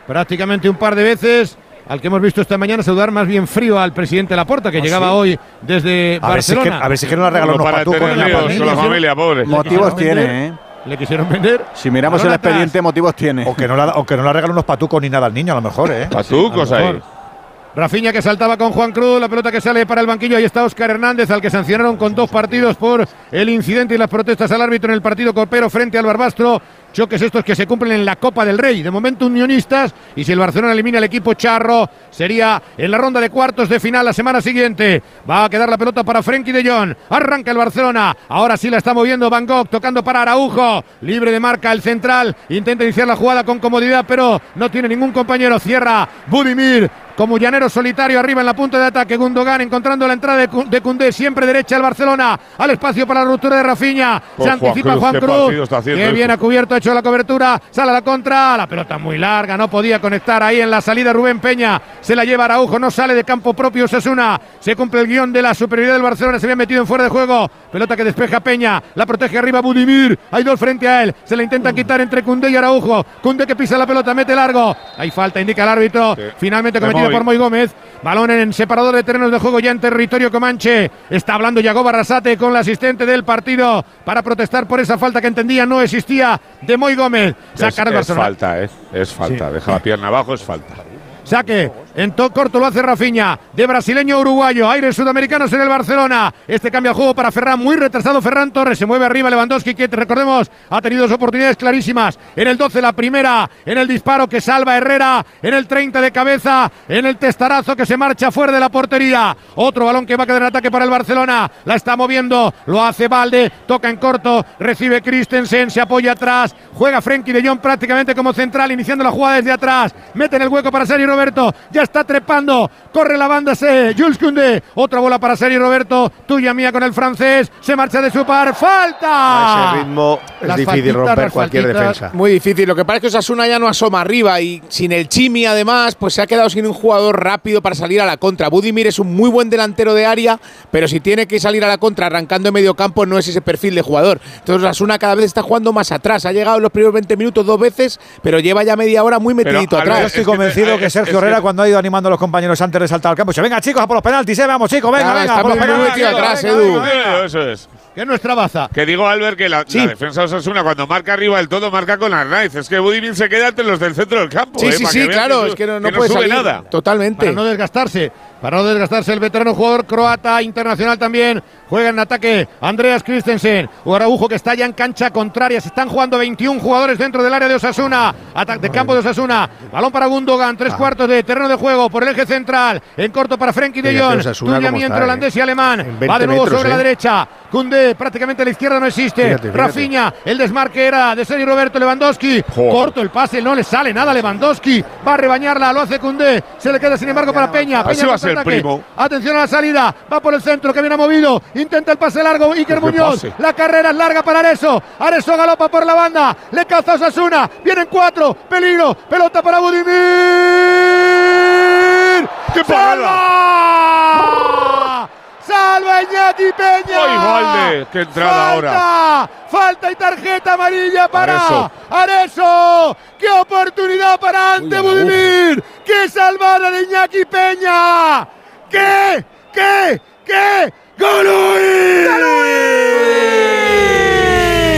Prácticamente un par de veces. Al que hemos visto esta mañana saludar más bien frío al presidente Laporta, que ¿Ah, llegaba sí? hoy desde A ver, si es que, Barcelona. a ver si es que no le regaló Solo unos para patucos en la líos pandemia. con la familia, pobre. Motivos tiene. ¿eh? Le quisieron vender. Si miramos el atrás. expediente, motivos tiene. O que no le, ha- o que no le regaló unos patucos ni nada al niño, a lo mejor, ¿eh? Patucos ahí. Rafinha que saltaba con Juan Cruz, la pelota que sale para el banquillo, ahí está Óscar Hernández, al que sancionaron con dos partidos por el incidente y las protestas al árbitro en el partido copero frente al Barbastro. Choques estos que se cumplen en la Copa del Rey. De momento unionistas y si el Barcelona elimina al equipo charro sería en la ronda de cuartos de final la semana siguiente. Va a quedar la pelota para Frenkie de Jong. Arranca el Barcelona. Ahora sí la está moviendo Van Gogh tocando para Araujo. Libre de marca el central. Intenta iniciar la jugada con comodidad pero no tiene ningún compañero. Cierra Budimir como llanero solitario arriba en la punta de ataque. Gundogan encontrando la entrada de, Cu- de Cundé, siempre derecha al Barcelona, al espacio para la ruptura de Rafinha. Oh, Se Juan anticipa Cruz, Juan Cruz. está haciendo que bien ha cubierto, ha hecho la cobertura, sale a la contra, la pelota muy larga, no podía conectar ahí en la salida Rubén Peña. Se la lleva Araujo, no sale de campo propio Sasuna. Se cumple el guion de la superioridad del Barcelona, se había metido en fuera de juego. Pelota que despeja Peña, la protege arriba Budimir. Hay dos frente a él, se la intentan quitar entre Cundé y Araujo. Cundé que pisa la pelota, mete largo. Hay falta, indica el árbitro. Finalmente cometido. Por Moy Gómez. Balón en separador de terrenos de juego ya en territorio Comanche. Está hablando Yagoba Arrasate con la asistente del partido para protestar por esa falta que entendía no existía de Moy Gómez. Es, Sacar es Barcelona. falta, ¿eh? Es falta. Deja la pierna abajo, es falta. Saque en to corto lo hace Rafinha de brasileño uruguayo. Aires sudamericanos en el Barcelona. Este cambia el juego para Ferran. Muy retrasado Ferran Torres. Se mueve arriba Lewandowski que recordemos ha tenido dos oportunidades clarísimas. En el 12 la primera. En el disparo que salva Herrera. En el 30 de cabeza. En el testarazo que se marcha fuera de la portería. Otro balón que va a quedar en ataque para el Barcelona. La está moviendo. Lo hace Valde. Toca en corto. Recibe Christensen. Se apoya atrás. Juega Frenkie de Jong prácticamente como central. Iniciando la jugada desde atrás. Mete en el hueco para Sergio Roberto. Está trepando. Corre la banda. Se. Jules Koundé. Otra bola para Sergio Roberto. Tuya mía con el francés. Se marcha de su par. ¡Falta! A ese ritmo es Las difícil faltitas, romper cualquier defensa. Muy difícil. Lo que pasa es que Osasuna ya no asoma arriba y sin el Chimi, además, pues se ha quedado sin un jugador rápido para salir a la contra. Budimir es un muy buen delantero de área, pero si tiene que salir a la contra arrancando en medio campo, no es ese perfil de jugador. Entonces, Osasuna cada vez está jugando más atrás. Ha llegado en los primeros 20 minutos dos veces, pero lleva ya media hora muy metidito Yo atrás. estoy Es que- convencido que Sergio es que- Herrera, cuando ha ido animando a los compañeros antes de saltar al campo, dice: Venga, chicos, a por los penaltis, eh, vamos, chicos, venga, Claro, venga, por los muy penaltis. metido atrás, venga, Edu. venga, venga. Eso es. Que es nuestra baza. Que digo, Albert, que la, Sí. la defensa de Osasuna, cuando marca arriba del todo, marca con las raíces. Es que Budimir se queda entre los del centro del campo. Sí, eh, sí, sí, claro, es que no, no que puede sube salir. nada. Totalmente. Para no desgastarse. Para no desgastarse el veterano jugador croata internacional también. Juega en ataque Andreas Christensen. O Araujo que está ya en cancha contraria. Se están jugando 21 jugadores dentro del área de Osasuna. Ataque de campo de Osasuna. Balón para Gundogan. Tres cuartos de terreno de juego por el eje central. En corto para Frenkie de Jong. Está, holandés y eh. alemán. En 20 Va de nuevo metros, sobre eh. la derecha. Cundé Cundé, prácticamente a la izquierda no existe. Fíjate, fíjate. Rafinha, el desmarque era de Sergio Roberto Lewandowski. Joder. Corto el pase, no le sale nada a Lewandowski. Va a rebañarla, lo hace Cundé. Se le queda sin embargo para Peña. Así Peña va a ser, primo. Atención a la salida, va por el centro que viene movido. Intenta el pase largo, Iker ¿Qué Muñoz. pase? La carrera es larga para Areso. Areso galopa por la banda. Le caza a Osasuna. Vienen cuatro. Peligro. Pelota para Budimir. ¡Qué ¡Salva! ¡Salva Iñaki Peña! ¡Ay, Valde! ¡Qué entrada ¡Falta! ahora! ¡Falta y tarjeta amarilla para Areso. Areso! ¡Qué oportunidad para Ante Budimir! ¡Qué salvada de Iñaki Peña! ¿Qué? ¿Qué? ¿Qué? ¡Golui!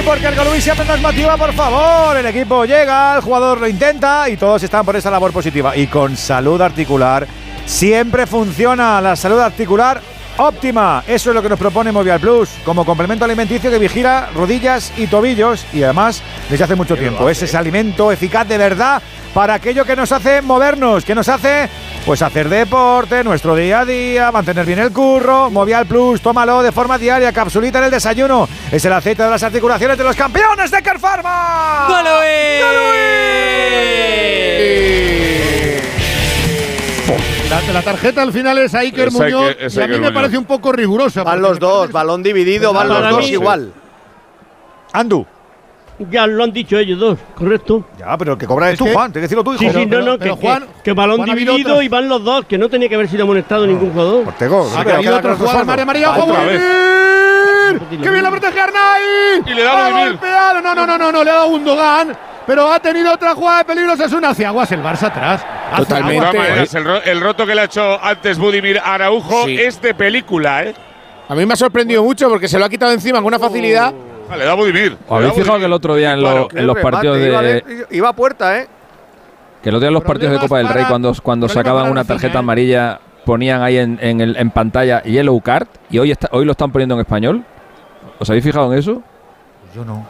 Porque el Golui siempre nos motiva, por favor. El equipo llega, el jugador lo intenta y todos están por esa labor positiva. Y con salud articular siempre funciona la salud articular óptima. Eso es lo que nos propone Movial Plus como complemento alimenticio que vigila rodillas y tobillos y además desde hace mucho tiempo. Es ese alimento eficaz de verdad para aquello que nos hace movernos, que nos hace pues hacer deporte, nuestro día a día, mantener bien el curro. Movial Plus, tómalo de forma diaria, capsulita en el desayuno. Es el aceite de las articulaciones de los campeones de Kerfarma. La, la tarjeta al final es a Iker Es Muñoz Iker- es y a mí Iker me Muñoz. parece un poco rigurosa. Van los parece dos, que- balón dividido, van los dos mí- igual. Andu. Ya lo han dicho ellos dos, correcto. Ya, pero el que cobra es, Es tú, que- Juan. Tienes que decirlo tú, hijo. Sí, sí, Pero- no, no, pero que, Juan- que, que balón Juan ha dividido y van los dos, que no tenía que haber sido amonestado ningún jugador. Ortego. Ha pero claro que jugada es María María, ojo, Otra vez. Budimir. ¡Qué bien la protege Arnai! Y le da Ha. No, no, no, no, no, le ha dado un Dogan. Pero ha tenido otra jugada de peligro. Es una hacia aguas el Barça atrás. Totalmente. maneras, el, ro- el roto que le ha hecho antes Budimir Araujo Sí. es de película, ¿eh? A mí me ha sorprendido mucho porque se lo ha quitado encima con una facilidad. Ah, le da Budimir. ¿Os habéis fijado que el otro día en, lo- Qué en los remate, partidos iba, de. iba a puerta, ¿eh? Que el otro día en los partidos de Copa del Rey, cuando, cuando sacaban una tarjeta ¿eh? amarilla, ponían ahí en, en, el- en pantalla Yellow Card y hoy, está, hoy lo están poniendo en español. ¿Os habéis fijado en eso? Yo no.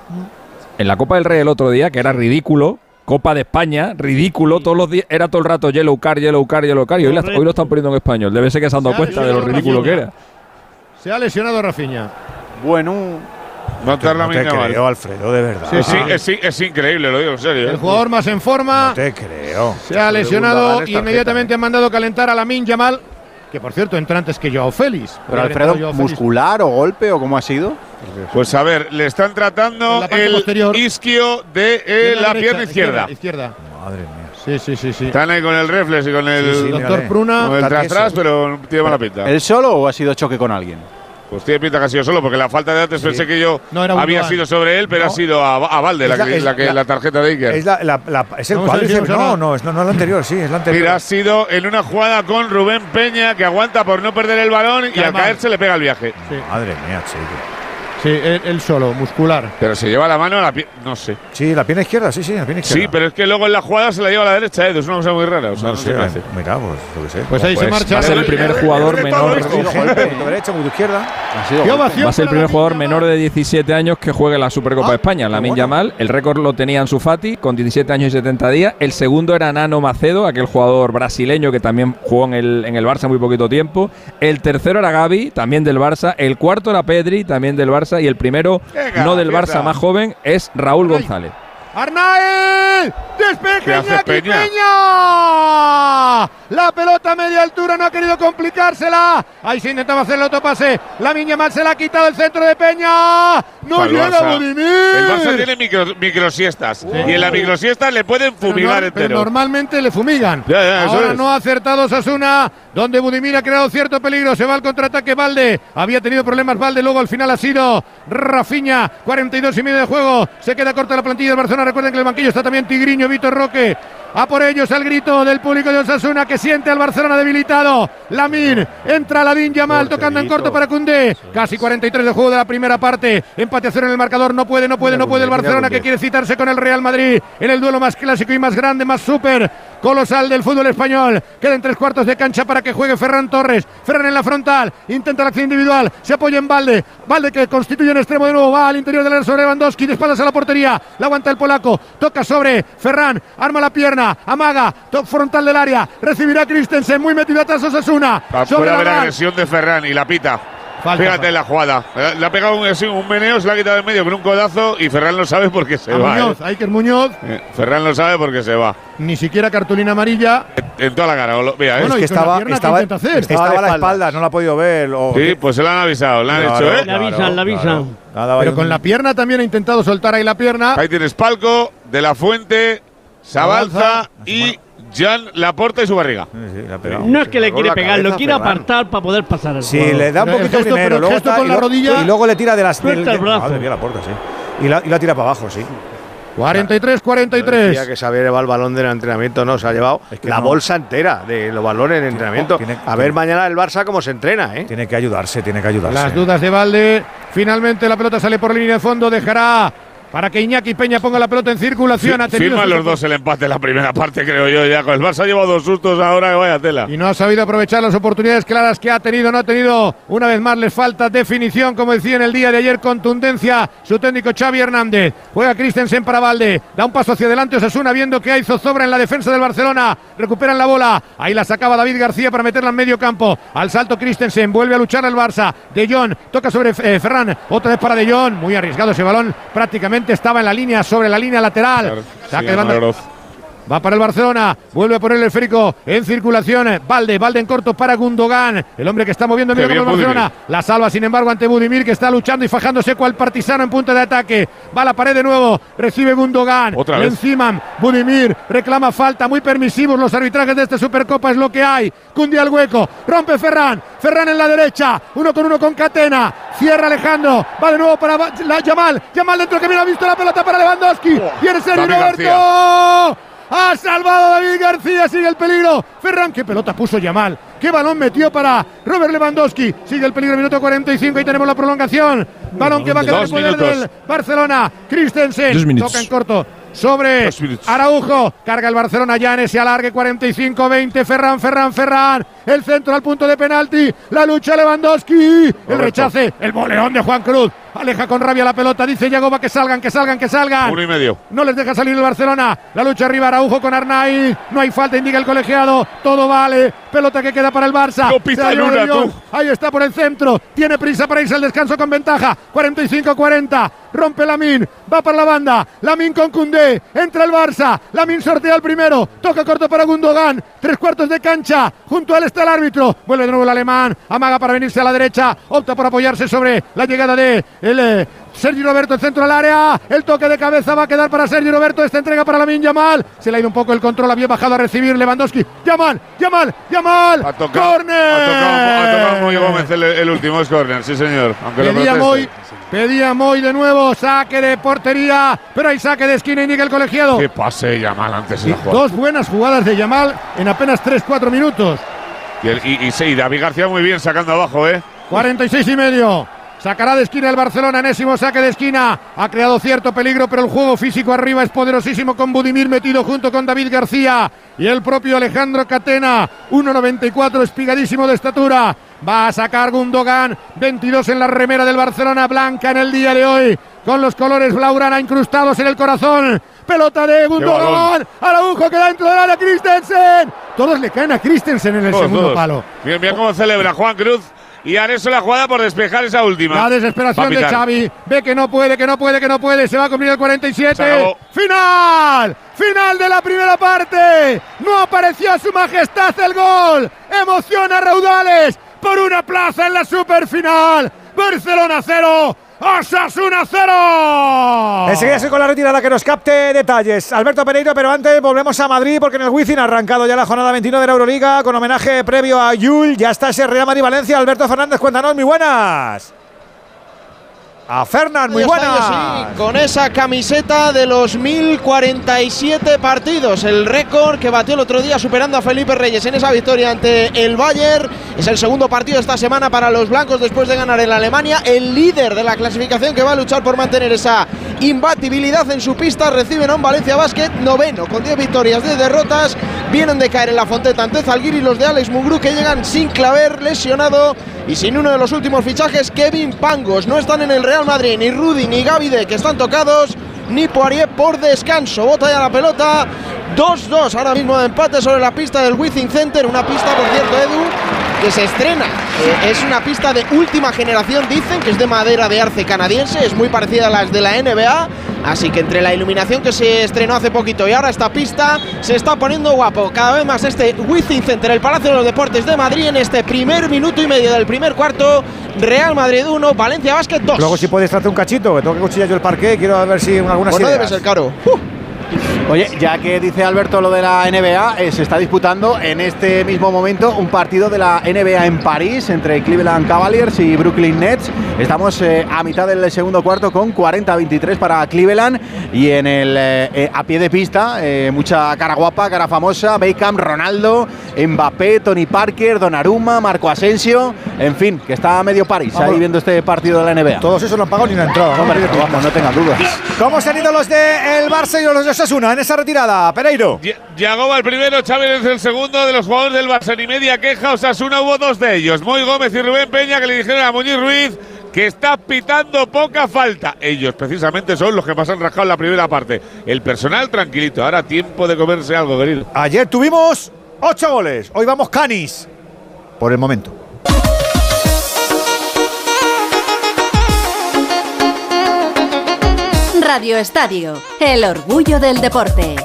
En la Copa del Rey el otro día, que era ridículo. Copa de España, ridículo, todos los días, era todo el rato Yellow Card, Yellow Card, Yellow Card, y hoy, la- hoy lo están poniendo en español. Debe ser que se han dado Se ha cuenta de lo ridículo que era. Se ha lesionado Rafinha. Bueno, No te No te creo, Alfredo, de verdad. Es, in- es es increíble, lo digo en serio. El ¿eh? jugador más en forma. No te creo. Se ha lesionado inmediatamente han mandado calentar a Lamin Yamal. Que por cierto entra antes que Joao Félix. pero Alfredo, Félix. ¿muscular o golpe o cómo ha sido? Pues a ver, le están tratando el posterior. isquio de eh, Pierna la derecha, pierna izquierda. Izquierda. Madre mía. Sí, sí, sí, sí. Están ahí con el reflex y con el, Sí, sí, Doctor. Pruna. con el tras tras, pero tiene mala pinta. ¿Él solo o ha sido choque con alguien? Pues tiene pinta que ha sido solo, porque la falta de antes pensé que yo No, era había Gundogan. sido sobre él, pero No. ha sido a, a Valde la, que, es la, que- la- la tarjeta de Iker. Es, la, la- la- es el cuádriceps. No, habla. no, es, no, no es la anterior, sí, es la anterior. Mira, ha sido en una jugada con Rubén Peña, que aguanta por no perder el balón y al Además- caerse le pega el viaje. Madre mía, chico. Sí, él, él solo, muscular. Pero se lleva la mano a la pierna, no sé. Sí, la pierna izquierda, sí, sí, la pierna izquierda. Sí, pero es que luego en la jugada se la lleva a la derecha, ¿eh? es una cosa muy rara. O sea, no, no sé sé, qué hace. mira, pues lo que sé. Pues ahí se Pues marcha. va a ser el primer jugador menor. Derecha, izquierda. Va a ser el primer jugador menor de 17 años que juegue la Supercopa Ah, de España, Lamin bueno. Yamal. El récord lo tenía Ansu Fati con 17 años y 70 días. El segundo era Nano Macedo, aquel jugador brasileño que también jugó en el, en el Barça muy poquito tiempo. El tercero era Gaby, también del Barça. El cuarto era Pedri, también del Barça. Y el primero, Venga, no del. Barça más joven, es Raúl González. Arnael, despeje ¿Qué hace Iñaki Peña? Peña. La pelota a media altura no ha querido complicársela. Ahí se intentaba hacer el otro pase. La Miña mal se la ha quitado el centro de Peña. No Para llega Barça. Budimir. El Barça tiene micro, microsiestas. Y en la microsiesta le pueden fumigar no- entero. normalmente le fumigan. Ya, ya, Ahora es. no ha acertado Sasuna, donde Budimir ha creado cierto peligro. Se va al contraataque Valde. Había tenido problemas Valde, luego al final ha sido Rafiña. 42 y medio de juego. Se queda corta la plantilla del Barcelona. Recuerden que el banquillo está también Tigriño, Vitor Roque. A por ellos el grito del público de Osasuna que siente al Barcelona debilitado. Lamin entra Lamin Yamal tocando en corto para Cundé. Casi 43 de juego de la primera parte. Empate a cero en el marcador. No puede, no puede, no puede el Barcelona que quiere citarse con el Real Madrid en el duelo más clásico y más grande, más súper colosal del fútbol español. Quedan tres cuartos de cancha para que juegue Ferran Torres. Ferran en la frontal. Intenta la acción individual. Se apoya en Valde. Valde que constituye un extremo de nuevo. Va al interior del área sobre Lewandowski. De espaldas a la portería. La aguanta el polaco. Toca sobre Ferran. Arma la pierna. Amaga. Top frontal del área. Recibirá Christensen. Muy metido atrás Osasuna. Sobre Puede haber Laval. agresión de Ferran y la pita. Falta, Fíjate falta. en la jugada. Eh, Le ha pegado un, así, un meneo, se la ha quitado en medio con un codazo y Ferran lo sabe porque se A va. Muñoz, eh. Iker Muñoz, Eh, Ferran lo sabe porque se va. ni siquiera cartulina amarilla. En toda la cara. o lo- Mira, Bueno, eh. y con la pierna, ¿qué intenta hacer? estaba a la espalda, no la ha podido ver. o- Sí, pues se lo han avisado, le han Claro, hecho, ¿eh? Le avisan, le avisan. Pero con la pierna también ha intentado soltar ahí la pierna. Ahí tienes Palco, De La Fuente, Sabalza y Jan Laporta y su barriga. No es que le quiere la pegar, lo quiere apartar para poder pasar el Sí, juego. le da un poquito gesto- primero, luego está- con y la lo- rodilla- y luego le tira de las Suelta el brazo. Madre mía, la puerta, sí. Y la, y la tira para abajo, sí. 43-43. Decía que Xavier lleva el balón del entrenamiento, no, se ha llevado que la no. bolsa entera de los balones en entrenamiento. tiene- a ver mañana el Barça cómo se entrena, ¿eh? Tiene que ayudarse, tiene que ayudarse. Las dudas de Valde. Finalmente la pelota sale por línea de fondo. Dejará para que Iñaki Peña ponga la pelota en circulación. Ha tenido Firman los dos el empate en la primera parte, creo yo. Ya con el Barça ha llevado dos sustos ahora vaya tela. Y no ha sabido aprovechar las oportunidades claras que ha tenido. No ha tenido. Una vez más les falta definición, como decía en el día de ayer, contundencia. Su técnico Xavi Hernández. Juega Christensen para Valde. Da un paso hacia adelante Osasuna viendo que hay zozobra en la defensa del Barcelona. Recuperan la bola. Ahí la sacaba David García para meterla en medio campo. Al salto Christensen. Vuelve a luchar el Barça. De Jong toca sobre eh, Ferran. Otra vez para De Jong. Muy arriesgado ese balón. Prácticamente estaba en la línea, sobre la línea lateral. Sí, de banda. Va para el Barcelona, vuelve a poner el esférico en circulación. Valde, Valde en corto para Gundogan, el hombre que está moviendo medio el Barcelona. La salva, sin embargo, ante Budimir, que está luchando y fajándose cual partisano en punto de ataque. Va a la pared de nuevo, recibe Gundogan. Otra vez. enciman, Budimir reclama falta, muy permisivos los arbitrajes de esta Supercopa, es lo que hay. Cunde al hueco, rompe Ferran, Ferran en la derecha, uno con uno con Catena. Cierra Alejandro, va de nuevo para la, Yamal, Yamal dentro que mira, ha visto la pelota para Lewandowski. Viene Sergio David Roberto. Ha salvado David García, sigue el peligro. Ferran, qué pelota puso Yamal. Qué balón metió para Robert Lewandowski. Sigue el peligro, minuto 45 y tenemos la prolongación. Balón que va a quedar en del Barcelona. Christensen toca en corto. Sobre. Araujo, carga el Barcelona ya en ese alargue 45-20. Ferran, Ferran, Ferran. El centro al punto de penalti. La lucha Lewandowski. El rechace. El boleón de Juan Cruz. Aleja con rabia la pelota. Dice Yagoba que salgan, que salgan, que salgan. Uno y medio. No les deja salir el Barcelona. La lucha arriba Araujo con Arnaiz. No hay falta, indica el colegiado. Todo vale. Pelota que queda para el Barça. No Luna, tú. Ahí está por el centro. Tiene prisa para irse al descanso con ventaja. 45-40. Rompe Lamin. Va para la banda. Lamin con Cundé. Entra el Barça. Lamin sortea el primero. Toca corto para Gundogan. Tres cuartos de cancha. Junto a él está el árbitro. Vuelve de nuevo el alemán. Amaga para venirse a la derecha. Opta por apoyarse sobre la llegada de el, eh, Sergio Roberto, el centro al área. El toque de cabeza va a quedar para Sergio Roberto. Esta entrega para Lamin Yamal. Se le ha ido un poco el control. Había bajado a recibir Lewandowski. Yamal, Yamal, Yamal. Ha tocado, ¡Corner! ha tocado, ha tocado Moy Gómez el, el último, es córner, sí señor. Aunque lo Pedía proteste. Moy, pedía Moy de nuevo, saque de portería, pero hay saque de esquina indica el colegiado. Qué pase Yamal antes de Y la jugada. dos buenas jugadas de Yamal en apenas 3-4 minutos. Y, el- y, y sí, David García muy bien sacando abajo, ¿eh? 46 y medio. Sacará de esquina el Barcelona, enésimo saque de esquina. Ha creado cierto peligro, pero el juego físico arriba es poderosísimo con Budimir metido junto con David García y el propio Alejandro Catena. 1.94, espigadísimo de estatura. Va a sacar Gundogan, 22 en la remera del Barcelona, blanca en el día de hoy, con los colores blaugrana incrustados en el corazón. Pelota de Gundogan. Araujo que dentro del área, Christensen. Todos le caen a Christensen en el Todos, segundo todos. palo. Mira, mira cómo celebra Juan Cruz y Areso la jugada por despejar esa última. La desesperación a de. Xavi. Ve que no puede, que no puede, que no puede. Se va a cumplir el Se 47. acabó. ¡Final! ¡Final de la primera parte! No apareció su majestad el gol. Emociona a raudales por una plaza en la superfinal. Barcelona 0. Osasuna 0. Enseguida estoy con la retirada que nos capte detalles. Alberto Pereiro, pero antes volvemos a Madrid porque en el Wizzing ha arrancado ya la jornada 21 de la Euroliga con homenaje previo a Yul. Ya está ese Real Madrid-Valencia. Alberto Fernández, cuéntanos, muy buenas. A Fernán, muy buenas. sí, con esa camiseta de los 1047 partidos, el récord que batió el otro día superando a Felipe Reyes en esa victoria ante el Bayern. Es el segundo partido esta semana para los blancos después de ganar en Alemania. El líder de la clasificación que va a luchar por mantener esa imbatibilidad en su pista reciben a un Valencia Basket noveno con 10 victorias, 10 derrotas. Vienen de caer en la fonteta ante Zalguiri los de Alex Mugru que llegan sin claver, lesionado y sin uno de los últimos fichajes, Kevin Pangos. No están en el Real Madrid ni Rudy ni Gavide que están tocados, ni Poirier por descanso. Bota ya la pelota. 2-2 ahora mismo de empate sobre la pista del Wizzing Center. Una pista, por cierto, Edu, que se estrena. Eh, es una pista de última generación, dicen, que es de madera de arce canadiense, es muy parecida a las de la NBA. Así que entre la iluminación que se estrenó hace poquito y ahora esta pista se está poniendo guapo. Cada vez más este Within Center, el Palacio de los Deportes de Madrid, en este primer minuto y medio del primer cuarto. Real Madrid 1, Valencia Basket 2. Luego si puedes tratar un cachito, que tengo que cuchillar yo el parque, quiero ver si alguna Pues no ideas. debe ser caro. Oye, ya que dice Alberto lo de la NBA, eh, se está disputando en este mismo momento un partido de la NBA en París entre Cleveland Cavaliers y Brooklyn Nets. Estamos eh, a mitad del segundo cuarto con 40-23 para Cleveland y en el eh, a pie de pista mucha cara guapa, cara famosa, Beckham, Ronaldo, Mbappé, Tony Parker, Donnarumma, Marco Asensio, en fin, que está a medio París Vamos. ahí viendo este partido de la NBA. Todos esos no han pagado ni una entrada. Vamos, no tengan dudas. ¿Cómo se han ido los de el Barça y los de Osasuna en esa retirada? Pereiro. Yagoba el primero, Chávez el segundo de los jugadores del Barça. Ni media queja, Osasuna hubo dos de ellos. Moy Gómez y Rubén Peña que le dijeron a Muñiz Ruiz que está pitando poca falta. Ellos precisamente son los que más han rascado en la primera parte. El personal tranquilito. Ahora tiempo de comerse algo, querido. Ayer tuvimos ocho goles. Hoy vamos canis. Por el momento. Radio Estadio, el orgullo del deporte.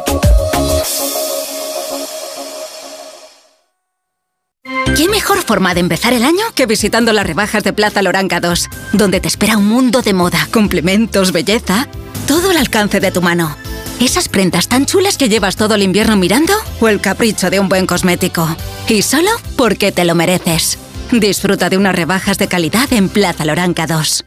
¿Qué mejor forma de empezar el año que visitando las rebajas de Plaza Loranca 2, donde te espera un mundo de moda, complementos, belleza, todo al alcance de tu mano? ¿Esas prendas tan chulas que llevas todo el invierno mirando? ¿O el capricho de un buen cosmético? Y solo porque te lo mereces. Disfruta de unas rebajas de calidad en Plaza Loranca 2.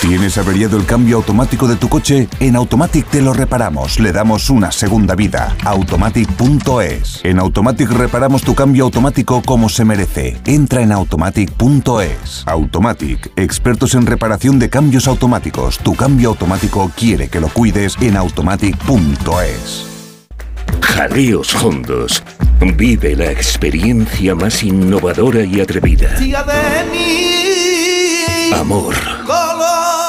¿Tienes averiado el cambio automático de tu coche? En Automatic te lo reparamos, le damos una segunda vida. Automatic.es. En Automatic reparamos tu cambio automático como se merece. Entra en Automatic.es. Automatic, expertos en reparación de cambios automáticos. Tu cambio automático quiere que lo cuides en Automatic.es. Jaleos Hondos. Vive la experiencia más innovadora y atrevida. Amor.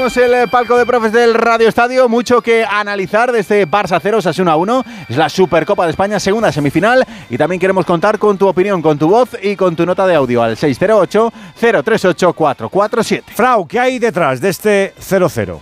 Abrimos el eh, palco de profes del Radio Estadio. Mucho que analizar de este Barça 0, Sasuna 1. Es la Supercopa de España, segunda semifinal. Y también queremos contar con tu opinión, con tu voz y con tu nota de audio al 608-038-447. Frau, ¿qué hay detrás de este 0-0?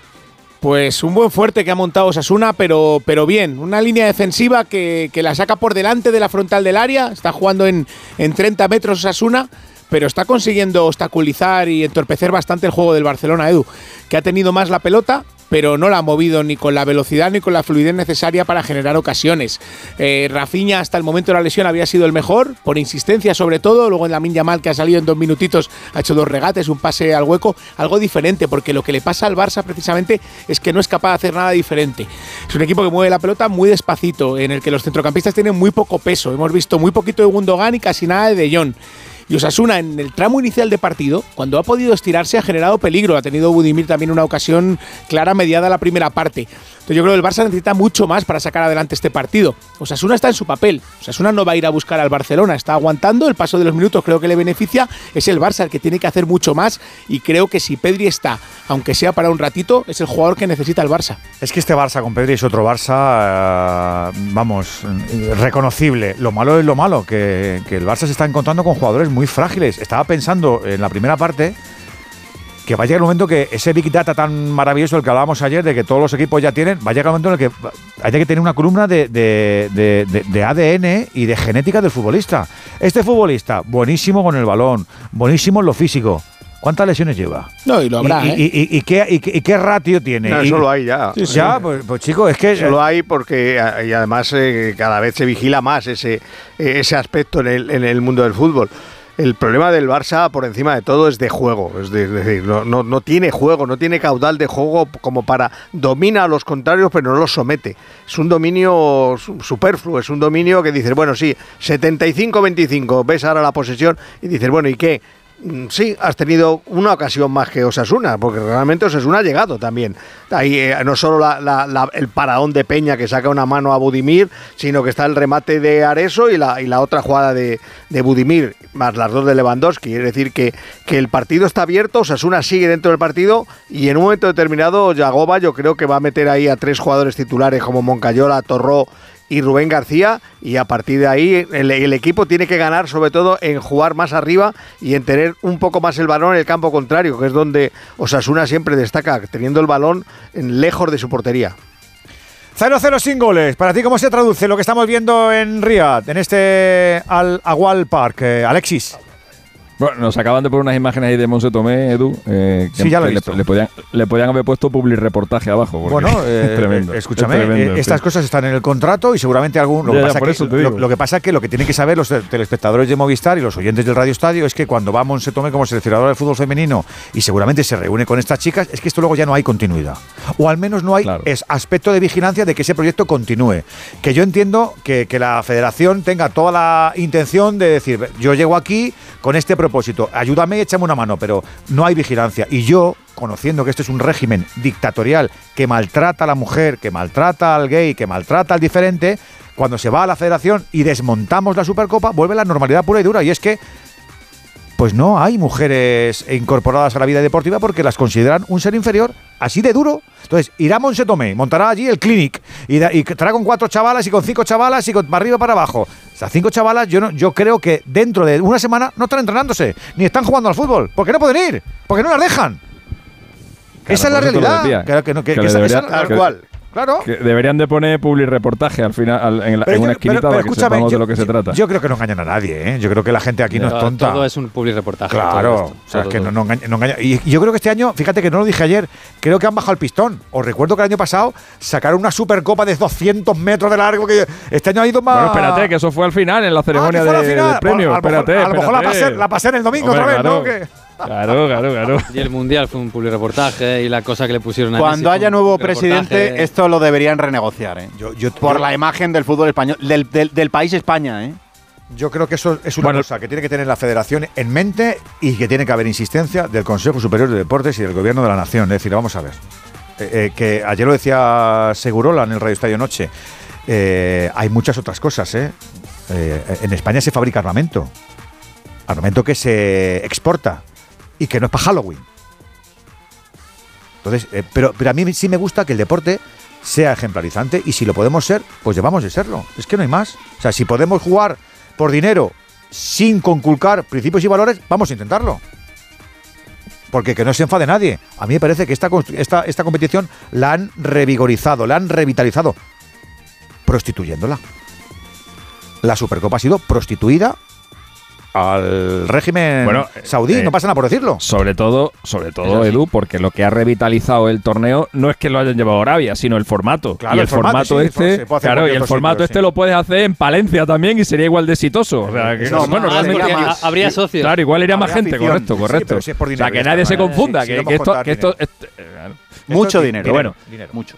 Pues un buen fuerte que ha montado Osasuna, pero, pero bien. Una línea defensiva que, que la saca por delante de la frontal del área. Está jugando en, en 30 metros Osasuna, pero está consiguiendo obstaculizar y entorpecer bastante el juego del Barcelona, Edu, que ha tenido más la pelota, pero no la ha movido ni con la velocidad ni con la fluidez necesaria para generar ocasiones. Eh, Rafinha hasta el momento de la lesión había sido el mejor, por insistencia sobre todo, luego en la Minya Mal que ha salido en dos minutitos ha hecho dos regates, un pase al hueco, algo diferente, porque lo que le pasa al Barça precisamente es que no es capaz de hacer nada diferente. Es un equipo que mueve la pelota muy despacito, en el que los centrocampistas tienen muy poco peso, hemos visto muy poquito de Gundogan y casi nada de De Jong. Y Osasuna en el tramo inicial de partido, cuando ha podido estirarse, ha generado peligro. Ha tenido Budimir también una ocasión clara mediada la primera parte. Yo creo que el Barça necesita mucho más para sacar adelante este partido. Osasuna está en su papel. Osasuna no va a ir a buscar al Barcelona, está aguantando. El paso de los minutos creo que le beneficia. Es el Barça el que tiene que hacer mucho más. Y creo que si Pedri está, aunque sea para un ratito, es el jugador que necesita el Barça. Es que este Barça con Pedri es otro Barça, eh, vamos, reconocible. Lo malo es lo malo, que el Barça se está encontrando con jugadores muy frágiles. Estaba pensando en la primera parte que va a llegar el momento que ese Big Data tan maravilloso del que hablábamos ayer, de que todos los equipos ya tienen, va a llegar el momento en el que haya que tener una columna de, de- de- de- de ADN y de genética del futbolista. Este futbolista, buenísimo con el balón, buenísimo en lo físico. ¿Cuántas lesiones lleva? No, y lo habrá, ¿Y, ¿eh? y- y- y qué, y qué- y qué ratio tiene? No, Y- eso lo hay ya. Sí, ya, pues, pues, chico, es que... Eso lo hay porque a- y además eh, cada vez se vigila más ese, eh, ese aspecto en el, en el mundo del fútbol. El problema del Barça, por encima de todo, es de juego. Es, de- es decir, no, no, no tiene juego, no tiene caudal de juego como para domina a los contrarios, pero no los somete. Es un dominio su- superfluo, es un dominio que dices, bueno, sí, 75-25, ves ahora la posesión y dices, bueno, ¿y qué? Mm, Sí, has tenido una ocasión más que Osasuna, porque realmente Osasuna ha llegado también. Ahí eh, no solo la- la- el paraón de Peña que saca una mano a Budimir, sino que está el remate de Areso y la, y la otra jugada de, de Budimir, más las dos de Lewandowski. Es decir, que, que el partido está abierto, Osasuna sigue dentro del partido y en un momento determinado Yagoba yo creo que va a meter ahí a tres jugadores titulares como Moncayola, Torró y Rubén García y a partir de ahí el, equipo tiene que ganar sobre todo en jugar más arriba y en tener un poco más el balón en el campo contrario, que es donde Osasuna siempre destaca, teniendo el balón lejos de su portería. 0-0 sin goles. Para ti, ¿cómo se traduce lo que estamos viendo en Riyadh, en este Al Awal Park? Eh, Alexis. Bueno, nos acaban de poner unas imágenes ahí de Monse Tomé, Edu. eh, que Sí, ya lo he le- visto. Le, podían, le podían haber puesto public reportaje abajo. Bueno, eh, es tremendo. eh, es escúchame, tremendo, eh, sí. estas cosas están en el contrato y seguramente algún. Lo, Ya, que, pasa que, lo, que pasa que lo que tienen que saber los te- telespectadores de Movistar y los oyentes del Radio Estadio es que cuando va Monse Tomé como seleccionadora de fútbol femenino y seguramente se reúne con estas chicas, es que esto luego ya no hay continuidad. O al menos no hay es aspecto de vigilancia de que ese proyecto continúe. Que yo entiendo que, que la federación tenga toda la intención de decir, yo llego aquí con este propósito, ayúdame échame una mano, pero no hay vigilancia. Y yo, conociendo que este es un régimen dictatorial que maltrata a la mujer, que maltrata al gay, que maltrata al diferente, cuando se va a la federación y desmontamos la Supercopa, vuelve la normalidad pura y dura. Y es que pues no hay mujeres incorporadas a la vida deportiva porque las consideran un ser inferior, así de duro. Entonces, irá Monse Tomé, montará allí el clinic y, da- y estará con cuatro chavalas y con cinco chavalas y con para arriba y para abajo. Esas cinco chavalas, yo, no, yo creo que dentro de una semana no están entrenándose, ni están jugando al fútbol, porque no pueden ir, porque no las dejan. esa es la realidad. Claro que no, que- que que le esa- debería- esa- que- Claro. Que deberían de poner public reportaje al final al- en, la- en yo- una esquinita pero- pero para que sepamos yo- de lo que se trata. Yo creo que no engañan a nadie, ¿eh? Yo creo que la gente aquí no es Todo- tonta. Todo es un public reportaje. Claro, o es que no, no engaña, no engaña. Y, y yo creo que este año, fíjate que no lo dije ayer, creo que han bajado el pistón. Os recuerdo que el año pasado sacaron una supercopa de 200 metros de largo. que Este año ha ido más. Bueno, espérate, que eso fue al final, en la ceremonia Ah, fue la de, final. del premio. Bueno, a lo mejor- espérate, a lo mejor la pasé- la pasé en el domingo Hombre, otra vez, ¿no? Que- Claro, claro, claro. Y el mundial fue un public reportaje y la cosa que le pusieron a Cuando haya nuevo presidente, esto lo deberían renegociar, ¿eh? Por yo- la imagen del fútbol español, del, del- del país España, ¿eh? Yo creo que eso es una cosa que tiene que tener la federación en mente y que tiene que haber insistencia del Consejo Superior de Deportes y del Gobierno de la Nación. Es decir, vamos a ver. eh, eh, que ayer lo decía Segurola en el Radio Estadio Noche. eh, hay muchas otras cosas, ¿eh? Eh, En España se fabrica armamento. Armamento que se exporta y que no es para Halloween. Entonces, eh, pero, pero a mí sí me gusta que el deporte sea ejemplarizante y si lo podemos ser, pues llevamos de serlo. Es que no hay más. O sea, si podemos jugar por dinero sin conculcar principios y valores, vamos a intentarlo. porque que no se enfade nadie. A mí me parece que esta, esta, esta competición la han revigorizado, la han revitalizado, prostituyéndola. La Supercopa ha sido prostituida al régimen Bueno, saudí, eh, no pasa nada por decirlo. Sobre todo, sobre todo, sí. Edu, porque lo que ha revitalizado el torneo no es que lo hayan llevado a Arabia, sino el formato. Claro, y el el, formato, formato, sí, este, claro, y el formato sitio, este sí. lo puedes hacer en Palencia también y sería igual de exitoso. O sea, que, No, bueno, habría. Habría socios. Claro, igual iría más Habría gente, afición. correcto, Sí, correcto. si o sea, dinero, que nadie se confunda, Sí, sí, que, vamos que a esto, contar que esto, dinero. esto- Mucho dinero. Bueno, mucho.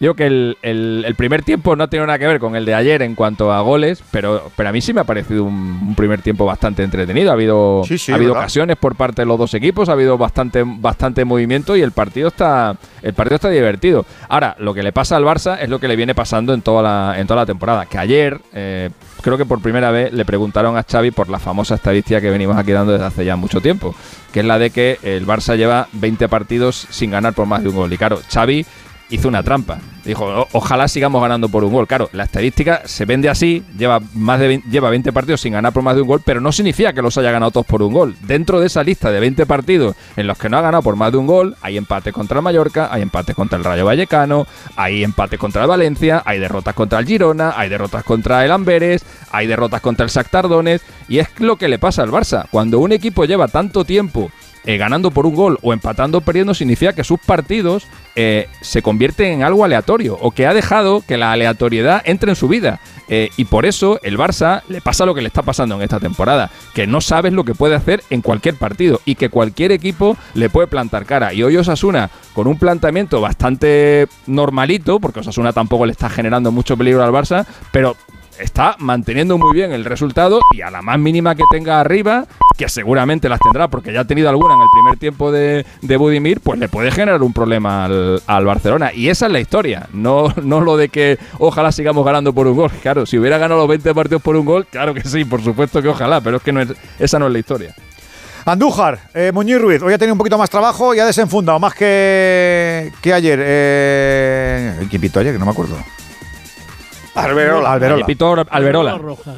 Digo que el, el- el primer tiempo no tiene nada que ver con el de ayer en cuanto a goles, pero, pero a mí sí me ha parecido un, un primer tiempo bastante entretenido. Ha habido, Sí, sí, ha habido ¿verdad? ocasiones por parte de los dos equipos, ha habido bastante, bastante movimiento y el partido está el partido está divertido. Ahora, lo que le pasa al Barça es lo que le viene pasando en toda la, en toda la temporada. Que ayer, eh, creo que por primera vez, le preguntaron a Xavi por la famosa estadística que venimos aquí dando desde hace ya mucho tiempo, que es la de que el Barça lleva 20 partidos sin ganar por más de un gol. Y claro, Xavi hizo una trampa. Dijo, "O- ojalá sigamos ganando por un gol. Claro, la estadística se vende así, lleva más de 20, lleva 20 partidos sin ganar por más de un gol, pero no significa que los haya ganado todos por un gol. Dentro de esa lista de 20 partidos en los que no ha ganado por más de un gol, hay empates contra el Mallorca, hay empates contra el Rayo Vallecano, hay empates contra el Valencia, hay derrotas contra el Girona, hay derrotas contra el Amberes, hay derrotas contra el Shakhtar Donetsk, y es lo que le pasa al Barça. Cuando un equipo lleva tanto tiempo eh, ganando por un gol o empatando o perdiendo significa que sus partidos eh, se convierten en algo aleatorio o que ha dejado que la aleatoriedad entre en su vida. Eh, y por eso el Barça le pasa lo que le está pasando en esta temporada, que no sabes lo que puede hacer en cualquier partido y que cualquier equipo le puede plantar cara. Y hoy Osasuna, con un planteamiento bastante normalito, porque Osasuna tampoco le está generando mucho peligro al Barça, pero está manteniendo muy bien el resultado y a la más mínima que tenga arriba, que seguramente las tendrá porque ya ha tenido alguna en el primer tiempo de, de Budimir, pues le puede generar un problema al, al Barcelona. Y esa es la historia, no, no lo de que ojalá sigamos ganando por un gol. Claro, si hubiera ganado los 20 partidos por un gol, claro que sí, por supuesto que ojalá, pero es que no es, esa no es la historia. Andújar, eh, Muñiz Ruiz, hoy ha tenido un poquito más trabajo y ha desenfundado más que, que ayer. Eh, ¿Quién ayer? Que no me acuerdo. Alberola. Alberola. Pitó Alberola. Rojas.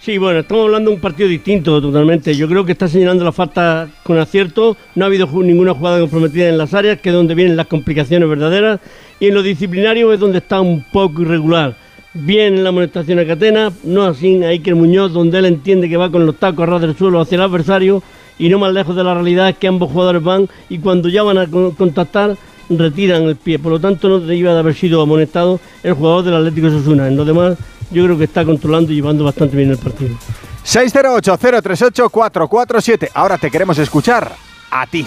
Sí, bueno, estamos hablando de un partido distinto totalmente. Yo creo que está señalando la falta con acierto. No ha habido ninguna jugada comprometida en las áreas, que es donde vienen las complicaciones verdaderas. Y en lo disciplinario es donde está un poco irregular. Bien en la amonestación a Catena, no así a Iker Muñoz, donde él entiende que va con los tacos a ras del suelo hacia el adversario. Y no más lejos de la realidad es que ambos jugadores van y cuando ya van a con- contactar retiran el pie. Por lo tanto, no debía de haber sido amonestado el jugador del Atlético de Osasuna. En lo demás, yo creo que está controlando y llevando bastante bien el partido. 608-038-447. Ahora te queremos escuchar a ti.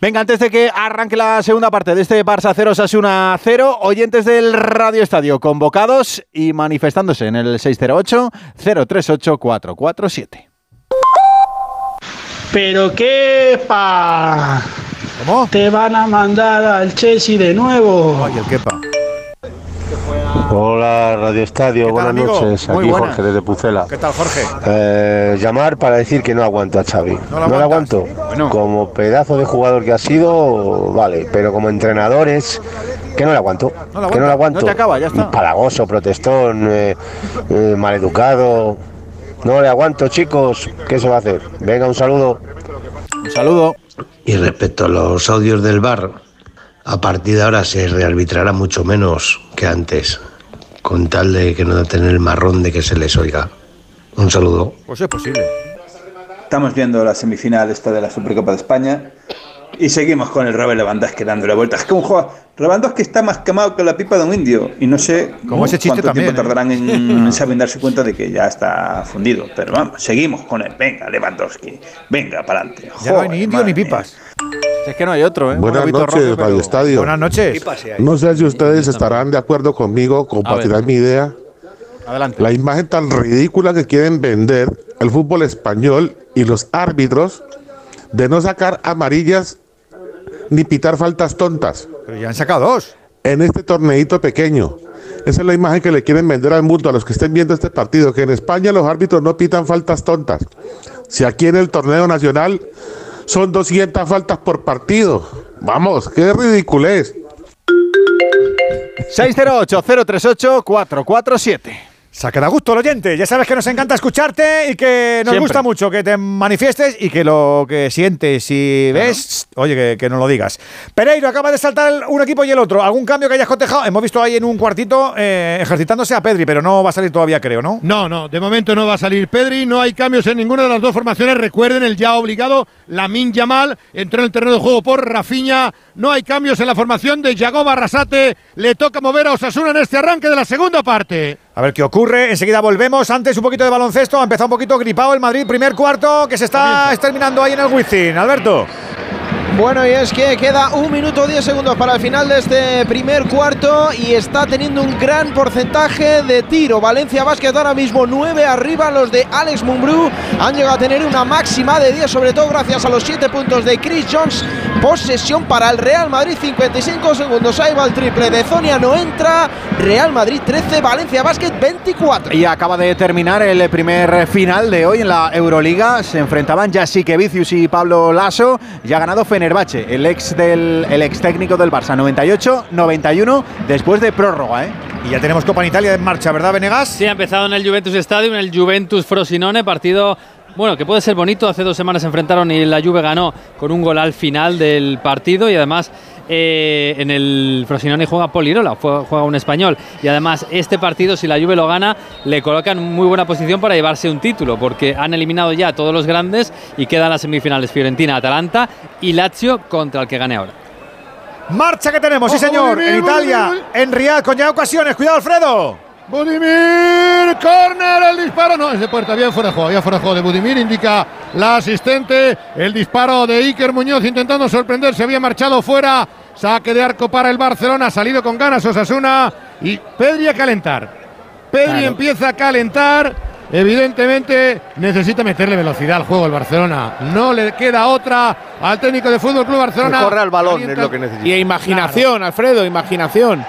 Venga, antes de que arranque la segunda parte de este Barça 0 Sasuna 0, oyentes del Radio Estadio convocados y manifestándose en el 608-038-447. Pero qué pa. ¿Cómo? Te van a mandar al Chelsea de nuevo. Ay, el quepa. Hola Radio Estadio, buenas amigo? noches. Muy Aquí. Jorge desde Pucela. ¿Qué tal, Jorge? Eh, llamar para decir que no aguanto a Xavi. ¿No No, lo lo aguanto. Como pedazo de jugador que ha sido, vale, pero como entrenador es que no le aguanto. No lo que no lo aguanto. no te acaba, ya está. Palagoso, protestón, eh, eh, maleducado. No le aguanto, chicos. ¿Qué se va a hacer? Venga, un saludo. Un saludo. Y respecto a los audios del bar, a partir de ahora se rearbitrará mucho menos que antes, con tal de que no tener el marrón de que se les oiga. Un saludo. Pues es posible. Estamos viendo la semifinal esta de la Supercopa de España y seguimos con el Robert Lewandowski dándole vueltas. Es que un juego, Lewandowski está más quemado que la pipa de un indio y no sé Como ese cuánto también, tiempo ¿eh? tardarán en, en saber darse cuenta de que ya está fundido. Pero vamos, seguimos con él. Venga, Lewandowski, venga para adelante. Ya no hay ni indio ni pipas. Es que no hay otro, ¿eh? Buenas noches, pero- Radio Estadio. Buenas noches. No sé si ustedes estarán de acuerdo conmigo, compartirán mi idea. Adelante. La imagen tan ridícula que quieren vender el fútbol español y los árbitros de no sacar amarillas ni pitar faltas tontas. Pero ya han sacado dos. En este torneito pequeño. Esa es la imagen que le quieren vender al mundo, a los que estén viendo este partido, que en España los árbitros no pitan faltas tontas. Si aquí en el torneo nacional son 200 faltas por partido. Vamos, qué ridiculez. 608-038-447. Saca da gusto el oyente. Ya sabes que nos encanta escucharte y que nos Siempre. gusta mucho que te manifiestes y que lo que sientes y ves, oye, que, que nos lo digas. Pereiro acaba de saltar un equipo y el otro. ¿Algún cambio que hayas cotejado? Hemos visto ahí en un cuartito eh, ejercitándose a Pedri, pero no va a salir todavía, creo, ¿no? No, no, de momento no va a salir Pedri, no hay cambios en ninguna de las dos formaciones. Recuerden el ya obligado Lamin Yamal entró en el terreno de juego por Rafinha. No hay cambios en la formación de Yagoba Arrasate. Le toca mover a Osasuna en este arranque de la segunda parte. A ver qué ocurre. Enseguida volvemos. Antes un poquito de baloncesto. Ha empezado un poquito gripado el Madrid. Primer cuarto que se está terminando ahí en el Wizzing. Alberto. Bueno, y es que queda un minuto 10 segundos para el final de este primer cuarto y está teniendo un gran porcentaje de tiro. Valencia Basket ahora mismo 9 arriba, los de Alex Mumbrú han llegado a tener una máxima de 10, sobre todo gracias a los 7 puntos de Chris Jones. Posesión para el Real Madrid, 55 segundos. Ahí va el triple de Zonia, no entra. Real Madrid 13, Valencia Basket 24. Y acaba de terminar el primer final de hoy en la Euroliga. Se enfrentaban Jasique Vicius y Pablo Lasso. Ya ha ganado Fenerbahce, el ex, del, el ex técnico del Barça. 98-91 después de prórroga. ¿eh? Y ya tenemos Copa en Italia en marcha, ¿verdad, Venegas? Sí, ha empezado en el Juventus Stadium, en el Juventus Frosinone, partido bueno, que puede ser bonito. Hace dos semanas se enfrentaron y la Juve ganó con un gol al final del partido y además eh, en el Frosinone juega Polirola, juega un español. Y además este partido, si la Juve lo gana, le colocan en muy buena posición para llevarse un título, porque han eliminado ya a todos los grandes y quedan las semifinales Fiorentina, Atalanta y Lazio contra el que gane ahora. Marcha que tenemos, sí señor. En Italia, en Riyadh, con ya ocasiones. Cuidado, Alfredo. Budimir, corner, el disparo, no, es de puerta, bien fuera de juego, bien fuera de juego de Budimir, indica la asistente, el disparo de Iker Muñoz intentando sorprender, se había marchado fuera, saque de arco para el Barcelona, ha salido con ganas Osasuna y Pedri a calentar. Pedri Claro. empieza a calentar, evidentemente necesita meterle velocidad al juego el Barcelona, no le queda otra al técnico de Fútbol Club Barcelona. Que corra al balón, Calienta- es lo que necesita. Y imaginación, Alfredo, imaginación.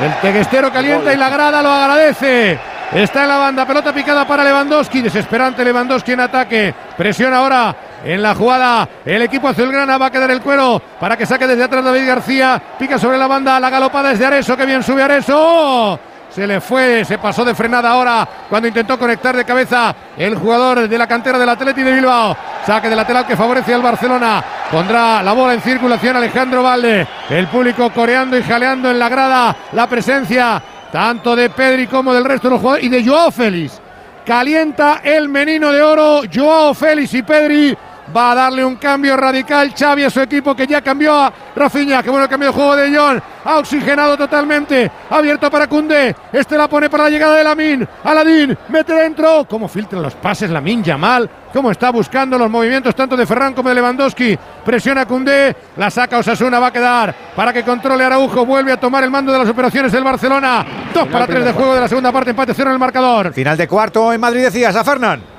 El teguestero calienta y la grada lo agradece. Está en la banda, pelota picada para Lewandowski, desesperante Lewandowski en ataque. Presión ahora en la jugada. El equipo azulgrana va a quedar el cuero para que saque desde atrás David García. Pica sobre la banda, la galopada es de Areso, que bien sube Areso. Se le fue, se pasó de frenada ahora cuando intentó conectar de cabeza el jugador de la cantera del Atleti de Bilbao. Saque de lateral que favorece al Barcelona. Pondrá la bola en circulación Alejandro Valde. El público coreando y jaleando en la grada la presencia tanto de Pedri como del resto de los jugadores y de Joao Félix. Calienta el menino de oro, Joao Félix y Pedri. Va a darle un cambio radical Xavi a su equipo que ya cambió a Rafinha. Que bueno el cambio de juego de John. Ha oxigenado totalmente. Abierto para Cundé. Este la pone para la llegada de Lamin. Aladín mete dentro. Cómo filtran los pases Lamin Yamal. Cómo está buscando los movimientos tanto de Ferran como de Lewandowski. Presiona Cundé. La saca Osasuna. Va a quedar para que controle Araujo. Vuelve a tomar el mando de las operaciones del Barcelona. Dos para tres de juego de la segunda parte. Empate cero en el marcador. Final de cuarto en Madrid, decías, a Fernán.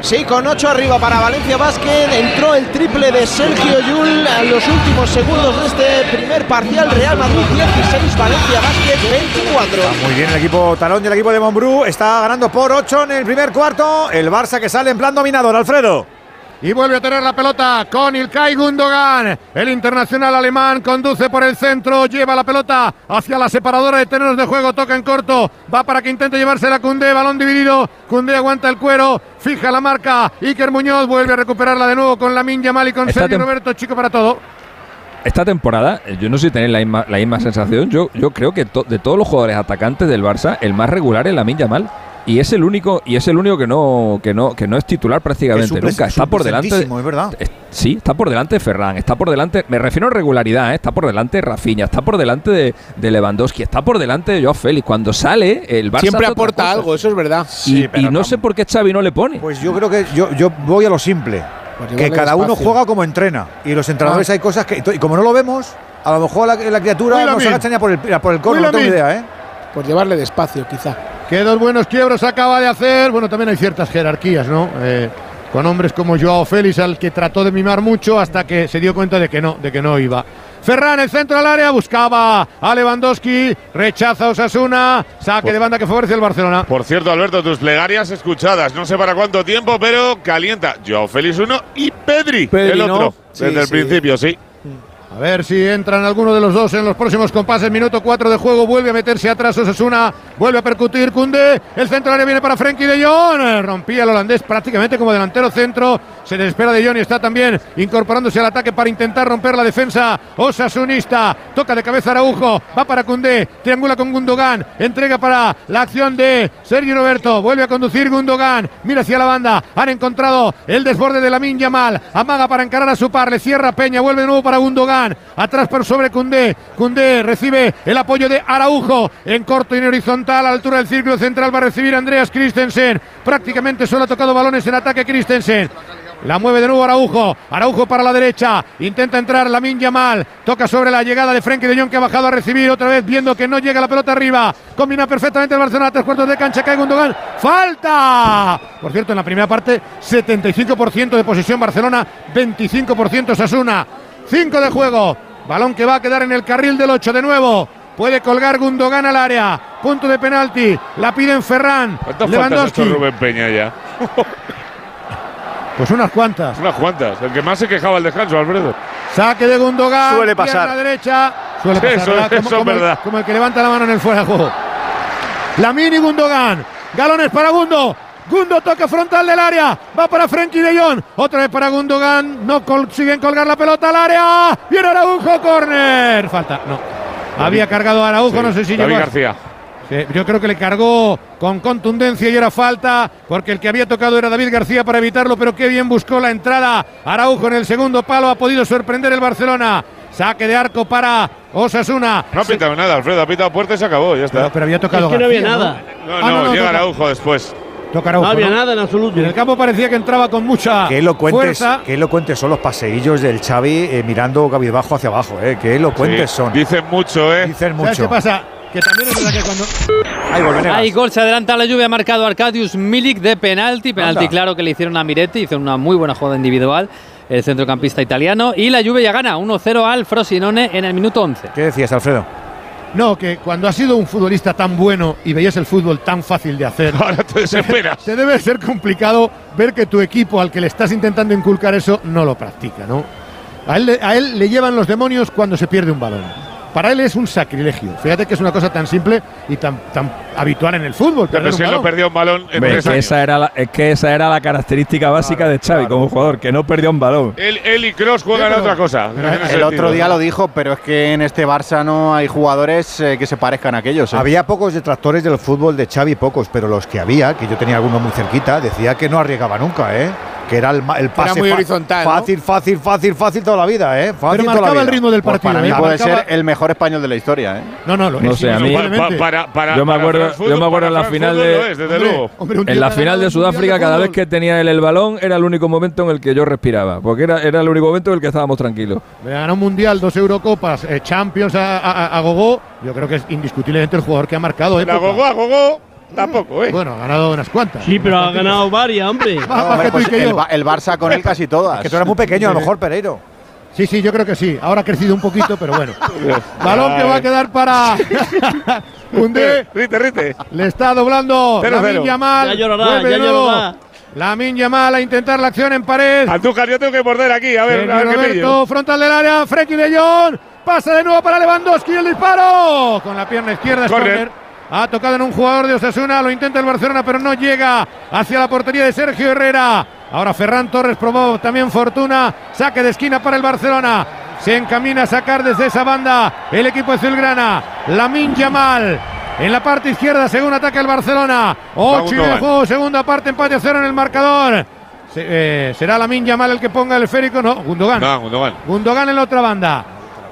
Sí, con 8 arriba para Valencia Basket. Entró el triple de Sergio Yul en los últimos segundos de este primer parcial. Real Madrid 16, Valencia Basket 24. Muy bien el equipo talón y el equipo de Monbrú. Está ganando por 8 en el primer cuarto. El Barça que sale en plan dominador, Alfredo. Y vuelve a tener la pelota con Ilkay Gundogan. El internacional alemán conduce por el centro, lleva la pelota hacia la separadora de terrenos de juego, toca en corto, va para que intente llevarse la Cundé, balón dividido, Cundé aguanta el cuero, fija la marca, Iker Muñoz vuelve a recuperarla de nuevo con la Yamal y con Esta Sergio Roberto, chico para todo. Esta temporada, eh, yo no sé si tenéis la misma, la misma sensación. Yo, yo creo que to- de todos los jugadores atacantes del Barça, el más regular es Lamin Yamal. Y es el único, y es el único que no, que no, que no es titular prácticamente nunca. Está por delante. suplecentísimo, es verdad. es- sí, está por delante de Ferran, está por delante. Me refiero a regularidad, ¿eh? está por delante de Rafinha, está por delante de, de Lewandowski, está por delante de Joao Félix. Cuando sale, el Barça. Siempre aporta algo, eso es verdad. Y, y no sé por qué Xavi no le pone. Pues yo creo que yo, yo voy a lo simple. Pues que cada uno juega como entrena. Y los entrenadores Ah. hay cosas que. Y como no lo vemos, a lo mejor la, la criatura Uy, no se Lamin. agacha por el, por el cono, Uy, no tengo idea, ¿eh? Por llevarle despacio, quizá. Qué dos buenos quiebros acaba de hacer. Bueno, también hay ciertas jerarquías, ¿no? Eh, con hombres como Joao Félix, al que trató de mimar mucho hasta que se dio cuenta de que no, de que no iba. Ferran, el centro del área, buscaba a Lewandowski, rechaza a Osasuna, saque de banda que favorece el Barcelona. Por cierto, Alberto, tus plegarias escuchadas, no sé para cuánto tiempo, pero calienta. Joao Félix uno y Pedri, Pedri, el otro. ¿no? Desde Sí, el principio, sí. A ver si entran alguno de los dos en los próximos compases. Minuto 4 de juego. Vuelve a meterse atrás Osasuna. Vuelve a percutir Cunde. El centro área viene para Frenkie de Jong. Rompía el holandés prácticamente como delantero centro. Se desespera de Jong y está también incorporándose al ataque para intentar romper la defensa osasunista. Toca de cabeza Araujo. Va para Cunde. Triangula con Gundogan. Entrega para la acción de Sergio Roberto. Vuelve a conducir Gundogan. Mira hacia la banda. Han encontrado el desborde de la Yamal. Amaga para encarar a su par. Le cierra Peña. Vuelve de nuevo para Gundogan. Atrás por sobre Cundé. Cundé recibe el apoyo de Araujo. En corto y en horizontal. A la altura del círculo central va a recibir Andreas Christensen. Prácticamente solo ha tocado balones en ataque Christensen. La mueve de nuevo Araujo. Araujo para la derecha. Intenta entrar Lamin Yamal. Toca sobre la llegada de Frenkie de Jong que ha bajado a recibir otra vez viendo que no llega la pelota arriba. Combina perfectamente el Barcelona. Tres cuartos de cancha. Cae Gundogan. ¡Falta! Por cierto, en la primera parte, 75% de posesión Barcelona, 25% Sasuna. 5 de juego. Balón que va a quedar en el carril del 8 de nuevo. Puede colgar Gundogan al área. Punto de penalti. La piden Ferran. ¿Cuántas faltas Lewandowski. hecho Rubén Peña ya? Pues unas cuantas. Unas cuantas. El que más se quejaba al descanso, Alfredo. Saque de Gundogan. Suele pasar. pierna derecha. Suele pasar. eso- ¿verdad? eso como, es como el- verdad. como el que levanta la mano en el fuera de juego. La mini Gundogan. Galones para Gundo. Gundo toca frontal del área. Va para Frenkie de Jong. Otra vez para Gundogan. No consiguen colgar la pelota al área. Viene Araujo. Corner. Falta. No. Había cargado a Araujo. Sí, no sé si David llegó García. Sí, yo creo que le cargó con contundencia y era falta, porque el que había tocado era David García para evitarlo, pero qué bien buscó la entrada. Araujo en el segundo palo, ha podido sorprender el Barcelona. Saque de arco para Osasuna. No ha pitado nada, Alfredo. Ha pitado puerta y se acabó. Ya está. Pero, pero había tocado Es que no había García, nada. No, Ah, no, no, no, llega Araujo después. Toca Araujo, No había ¿no? nada en absoluto. Y en el campo parecía que entraba con mucha Qué elocuentes, fuerza. qué elocuentes son los paseillos del Xavi eh, mirando cabizbajo hacia abajo, eh. Qué elocuentes Sí, son. Dicen mucho, ¿eh? Dicen ¿Sabes qué mucho. pasa? Que también es verdad que cuando Ahí volveremos. Hay gol, se adelanta la lluvia, ha marcado Arcadius Milik de penalti. Penalti Anda. claro que le hicieron a Miretti, hizo una muy buena jugada individual, el centrocampista italiano. Y la lluvia ya gana 1-0 al Frosinone en el minuto 11. ¿Qué decías, Alfredo? No, que cuando has sido un futbolista tan bueno y veías el fútbol tan fácil de hacer, Ahora te desesperas. te debe ser complicado ver que tu equipo al que le estás intentando inculcar eso no lo practica, ¿no? A él, le- a él le llevan los demonios cuando se pierde un balón. Para él es un sacrilegio. Fíjate que es una cosa tan simple y tan, tan habitual en el fútbol. Pero si él no balón. perdió un balón en Hombre, tres que años. esa era la, es que esa era la característica básica de Xavi como jugador, que no perdió un balón. Él, él y Cross juegan pero- otra cosa. pero El otro día lo dijo, pero es que en este Barça no hay jugadores eh, que se parezcan a aquellos. ¿eh? Había pocos detractores del fútbol de Xavi, pocos, pero los que había, que yo tenía alguno muy cerquita, decía que no arriesgaba nunca, ¿eh? Que era el, ma- el pase muy horizontal, ¿no? Fácil, fácil, fácil, fácil toda la vida, ¿eh? Fácil Pero la marcaba el ritmo del Pues partido. para mí ¿eh? puede Marcaba- ser el mejor español de la historia. ¿eh? No, no, lo No es, sé, a mí- para, para, Yo me acuerdo- Fútbol, yo me acuerdo en la final de- lo es, desde Hombre, luego. hombre, En la final de Sudáfrica, cada vez que tenía él el balón, era el único momento en el que yo respiraba, porque era, era el único momento en el que estábamos tranquilos. Le ganó un mundial, dos Eurocopas, eh, Champions a, a, a Gogó. Yo creo que es indiscutiblemente el jugador que ha marcado. La época. gogó a gogó, tampoco, ¿eh? Bueno, ha ganado unas cuantas. Sí, pero ha ganado varias, hombre. No, pues el, yo. Ba- el Barça con él casi todas. Que tú eras muy pequeño, a lo mejor, Pereiro. Sí, sí, yo creo que sí. Ahora ha crecido un poquito, pero bueno. Balón que va a quedar para Koundé. Rite, rite. Le está doblando Cero, Lamine cero. Yamal. Ya llorará, Vuelve ya llorará. Lamin Yamal a intentar la acción en pared. Andújar, yo tengo que morder aquí, a ver, a ver qué pillo. frontal del área, Frenkie de Jong, pasa de nuevo para Lewandowski, el disparo, con la pierna izquierda, córner. Ha tocado en un jugador de Osasuna, lo intenta el Barcelona, pero no llega hacia la portería de Sergio Herrera. Ahora Ferran Torres probó también fortuna, saque de esquina para el Barcelona. Se encamina a sacar desde esa banda el equipo azulgrana. Lamin Yamal en la parte izquierda, según ataca el Barcelona. Ocho y medio de juego, segunda parte, empate a cero en el marcador. Se- eh, será Lamin Yamal el que ponga el esférico, no, Gundogan. No, Gundogan. Gundogan en la otra banda.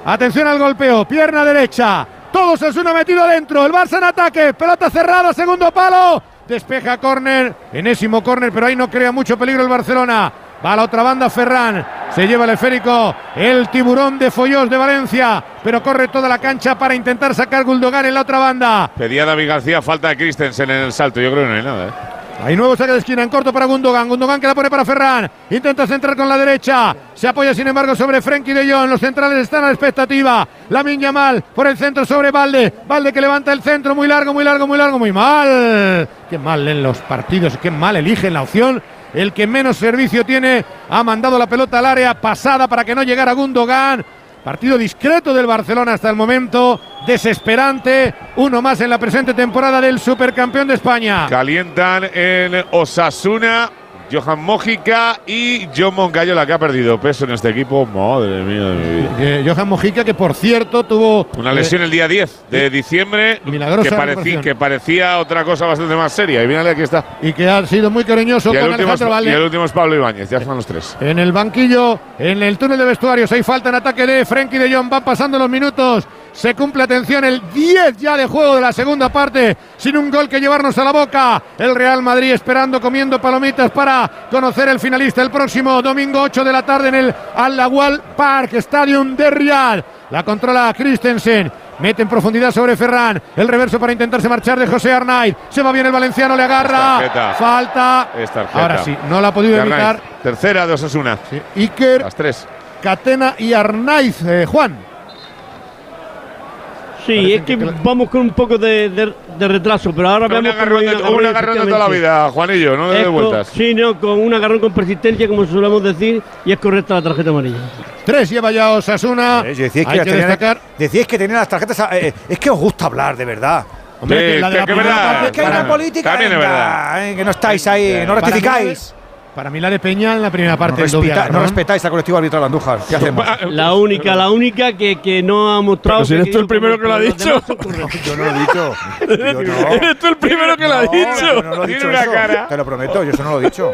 Atención al golpeo, pierna derecha. Todos es uno metido adentro. El Barça en ataque. Pelota cerrada, segundo palo. Despeja córner. Enésimo córner, pero ahí no crea mucho peligro el Barcelona. Va a la otra banda Ferran. Se lleva el esférico. El tiburón de Follós de Valencia. Pero corre toda la cancha para intentar sacar Gundogan en la otra banda. Pedía David García falta de Christensen en el salto. Yo creo que no hay nada, ¿eh? Hay nuevo saque de esquina en corto para Gundogan. Gundogan que la pone para Ferran. Intenta centrar con la derecha. Se apoya sin embargo sobre Frenkie de Jong. Los centrales están a la expectativa. Lamin Yamal por el centro sobre Valde. Valde que levanta el centro muy largo, muy largo, muy largo, muy mal. Qué mal en los partidos. Qué mal eligen la opción. El que menos servicio tiene ha mandado la pelota al área pasada para que no llegara Gundogan. Partido discreto del Barcelona hasta el momento, desesperante, uno más en la presente temporada del supercampeón de España. Calientan en Osasuna. Johan Mójica y John Moncayo, la que ha perdido peso en este equipo. Madre mía de mi vida. Eh, Johan Mojica, que por cierto tuvo. Una lesión el día 10 de diciembre Milagrosa que, que parecía otra cosa bastante más seria. Y mírale, aquí está. Y que ha sido muy cariñoso Y el, con es, y el último es Pablo Ibáñez, ya están los tres. En el banquillo, en el túnel de vestuarios, hay falta en ataque de Frenkie de Jong. Van pasando los minutos. Se cumple, atención, el 10 ya de juego de la segunda parte, sin un gol que llevarnos a la boca. El Real Madrid esperando, comiendo palomitas para conocer el finalista el próximo domingo 8 de la tarde en el Al Awal Park Stadium de Riyadh. La controla Christensen. Mete en profundidad sobre Ferran. El reverso para intentarse marchar de José Arnaiz. Se va bien el valenciano, le agarra. Tarjeta. Falta. Ahora sí, no la ha podido Arnaiz. evitar. Tercera de Osasuna. Iker, Las tres. Catena y Arnaiz. Eh, Juan. Sí, es que vamos con un poco de, de- de retraso, pero ahora Un vemos agarrón de- un agarrón de toda la vida, Juanillo, no dé vueltas. Sí, no, con un agarrón con persistencia, como solemos decir, y es correcta la tarjeta amarilla. Tres lleva ya Osasuna. Eh, decíais, que, que tenían- destacar. decíais que tenían las tarjetas. eh, es que os gusta hablar, de verdad. Hombre, que la de la que primera verdad, parte- Es que hay una política. También es verdad. eh, que no estáis ahí, no Para Para mí la de Peña en la primera parte. No, respeta- no respetáis al colectivo arbitral de Andújar. ¿Qué hacemos? La única, la única que, que no ha mostrado. Pero si eres tú el primero que lo ha dicho. Yo no lo he dicho. Yo no. Eres tú el primero que lo ha dicho. Tiene una cara. Te lo prometo, yo eso no lo he dicho.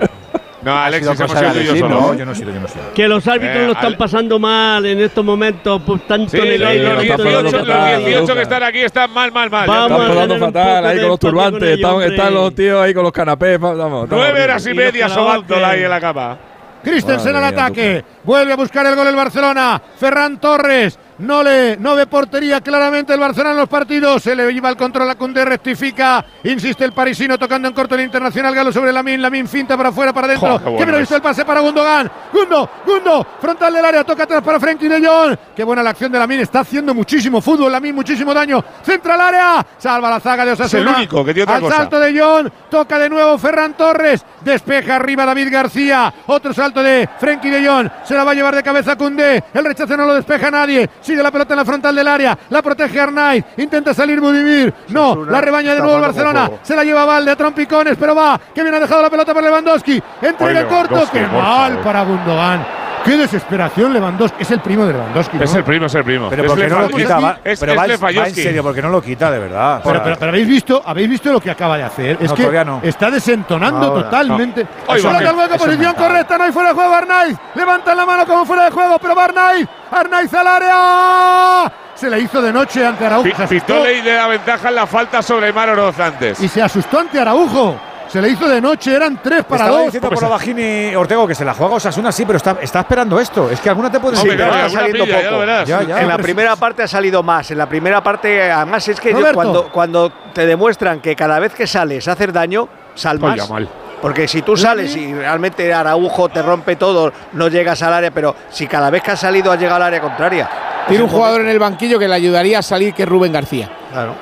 No, Alexis, hemos sido yo. No, yo no he sido, yo no he sido. Que los árbitros Eh, lo están pasando mal en estos momentos por tanto Sí, los, negar y los lo está 18, pasando los fatal, 18 que están aquí están mal, mal, mal. Vamos Están pasando fatal ahí con los turbantes. ellos, Están, los tíos ahí con los canapés. Vamos, Nueve horas y media sobándola ahí en la cama. Christensen al ataque. Vuelve a buscar el gol el Barcelona. Ferran Torres. No le no ve portería claramente el Barcelona en los partidos. Se le lleva el control a Cundé, rectifica. Insiste el parisino tocando en corto el internacional. Galo sobre Lamin. Lamin finta para afuera, para adentro. Qué bueno visto el pase para Gundogan. Gundo, Gundo. Frontal del área. Toca atrás para Frenkie de Jong. Qué buena la acción de Lamin. Está haciendo muchísimo fútbol. Lamin, muchísimo daño. Centra al área. Salva la zaga de Osasuna. Es el único que tiene otra Al cosa. salto de Jong. Toca de nuevo Ferran Torres. Despeja arriba David García. Otro salto de Frenkie de Jong. Se la va a llevar de cabeza Cundé. El rechazo no lo despeja nadie. Sigue la pelota en la frontal del área. La protege Arnaiz. Intenta salir Budimir. No. La rebaña de nuevo el Barcelona. Se la lleva Valde a trompicones. Pero va. Que bien ha dejado la pelota para Lewandowski. Entrega corto. Qué mal favor. para Gundogan. Qué desesperación Lewandowski. Es el primo de Lewandowski. ¿no? Es el primo, es el primo. Pero Es ¿por qué no lo quita? Va- Es, pero es va, va en serio, porque no lo quita, de verdad. Pero, pero- pero habéis visto, habéis visto lo que acaba de hacer. Es No, que no. está desentonando Ahora, totalmente. no. Solo eso es posición correcta, no hay fuera de juego Arnaiz. Levanta la mano como fuera de juego, pero va Arnaiz. Arnaiz al área. Se la hizo de noche ante Araujo. Pitó le da ventaja en la falta sobre Mar Oroz antes. y se asustó ante Araujo. Se le hizo de noche, eran tres para Estaba dos. diciendo por la Bajini Ortego que se la juega Osasuna, sí, pero está, está esperando esto. Es que alguna te puede Sí, pero está saliendo pilla, poco. Ya, ya. en la primera parte ha salido más. En la primera parte, además, es que yo cuando, cuando te demuestran que cada vez que sales a hacer daño, sal Oye, más. mal. Porque si tú sales y realmente Araujo te rompe todo, no llegas al área, pero si cada vez que has salido has llegado al área contraria. Tiene un jugador en el banquillo que le ayudaría a salir, que es Rubén García. Claro.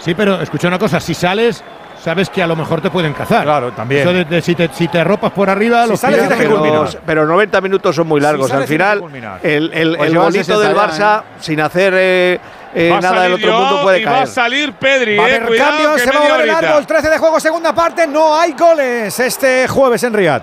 Sí, pero escucha una cosa, si sales, sabes que a lo mejor te pueden cazar. Claro, también. Eso de- de si, te, si te ropas por arriba, Si los sales que pero, pero 90 minutos son muy largos. Si Al sales, final, el, el, Pues el 60 del ya, Barça, sin hacer eh, eh, nada del otro mundo, puede y va caer. a salir Pedri, Va a eh. haber Cuidado, cambios, se va a mover el horita. árbol. 13 de juego, segunda parte. No hay goles este jueves en Riyadh.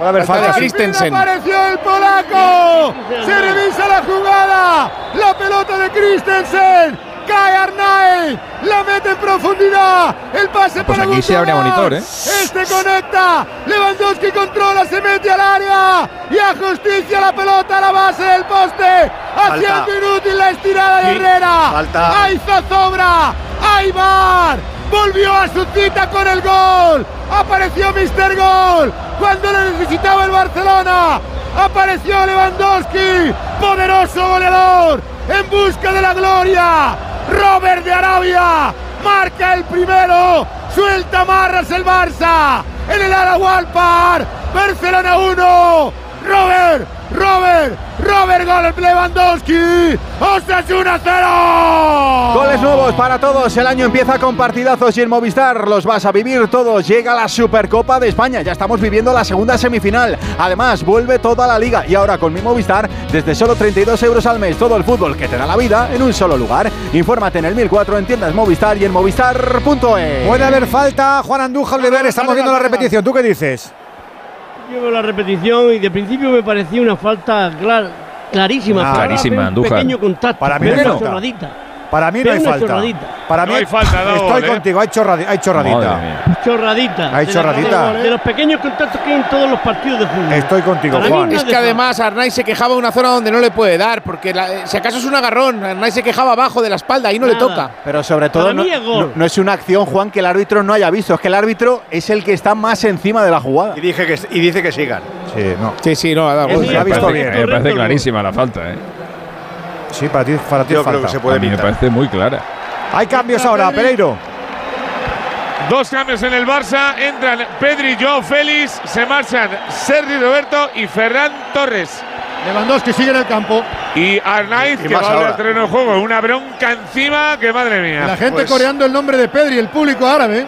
Puede haber falta. Fin apareció el polaco. Se revisa la jugada. La pelota de Christensen. Cae Arnaiz. La mete en profundidad. El pase Pues para aquí habría Gundogan. monitor, ¿eh? Este conecta. Lewandowski controla. Se mete al área. Y a justicia la pelota a la base del poste. Haciendo inútil la estirada de. Herrera. Falta. ¡Hay zozobra! ¡Hay bar! Volvió a su cita con el gol. Apareció Mister Gol cuando le necesitaba el Barcelona. Apareció Lewandowski, poderoso goleador, en busca de la gloria. Robert de Arabia marca el primero. Suelta marras el Barça. En el Arahualpar. Barcelona 1. Robert, Robert, Robert Gol Lewandowski. Osasuna 0. Goles nuevos para todos. El año empieza con partidazos y en Movistar los vas a vivir todos. Llega la Supercopa de España. Ya estamos viviendo la segunda semifinal. Además, vuelve toda la liga. Y ahora con mi Movistar, desde solo 32 euros al mes, todo el fútbol que te da la vida en un solo lugar. Infórmate en el 1004 en tiendas Movistar y en movistar.es. Puede haber falta. Juan Andújar, Oliver, estamos viendo la repetición. ¿Tú qué dices? Yo veo la repetición y de principio me parecía una falta clar- clarísima. Ah, clarísima, Andújar. pequeño contacto. Para mí pero no Para mí no hay falta. chorradita. Para mí No hay falta, Estoy ¿eh? contigo, hay, chorradi- hay chorradita. Chorradita. Hay De chorradita. De, de los pequeños contactos que hay en todos los partidos de fútbol. Estoy contigo, Juan. no Es que además Arnaiz se quejaba de una zona donde no le puede dar, porque la- eh, si acaso es un agarrón, Arnaiz se quejaba abajo de la espalda, ahí no le toca. Pero sobre todo no, es gol. no- no es una acción, Juan, que el árbitro no haya visto. Es que el árbitro es el que está más encima de la jugada. Y, dije que, y dice que sigan. Sí, no. Sí, sí, no, ha dado Es gol. mi- la ha visto Parece- bien. Me parece clarísima la falta, ¿eh? Sí, para ti, para ti Yo es creo falta. que se puede A mí me parece muy clara. Hay cambios ahora, Pereiro. Dos cambios en el Barça. Entran Pedri, Joao Félix. Se marchan Sergi Roberto y Ferran Torres. Lewandowski sigue en el campo. Y Arnaiz, Y que más va a volver ahora. al terreno de juego. Una bronca encima que madre mía. La gente pues- coreando el nombre de Pedri, el público árabe.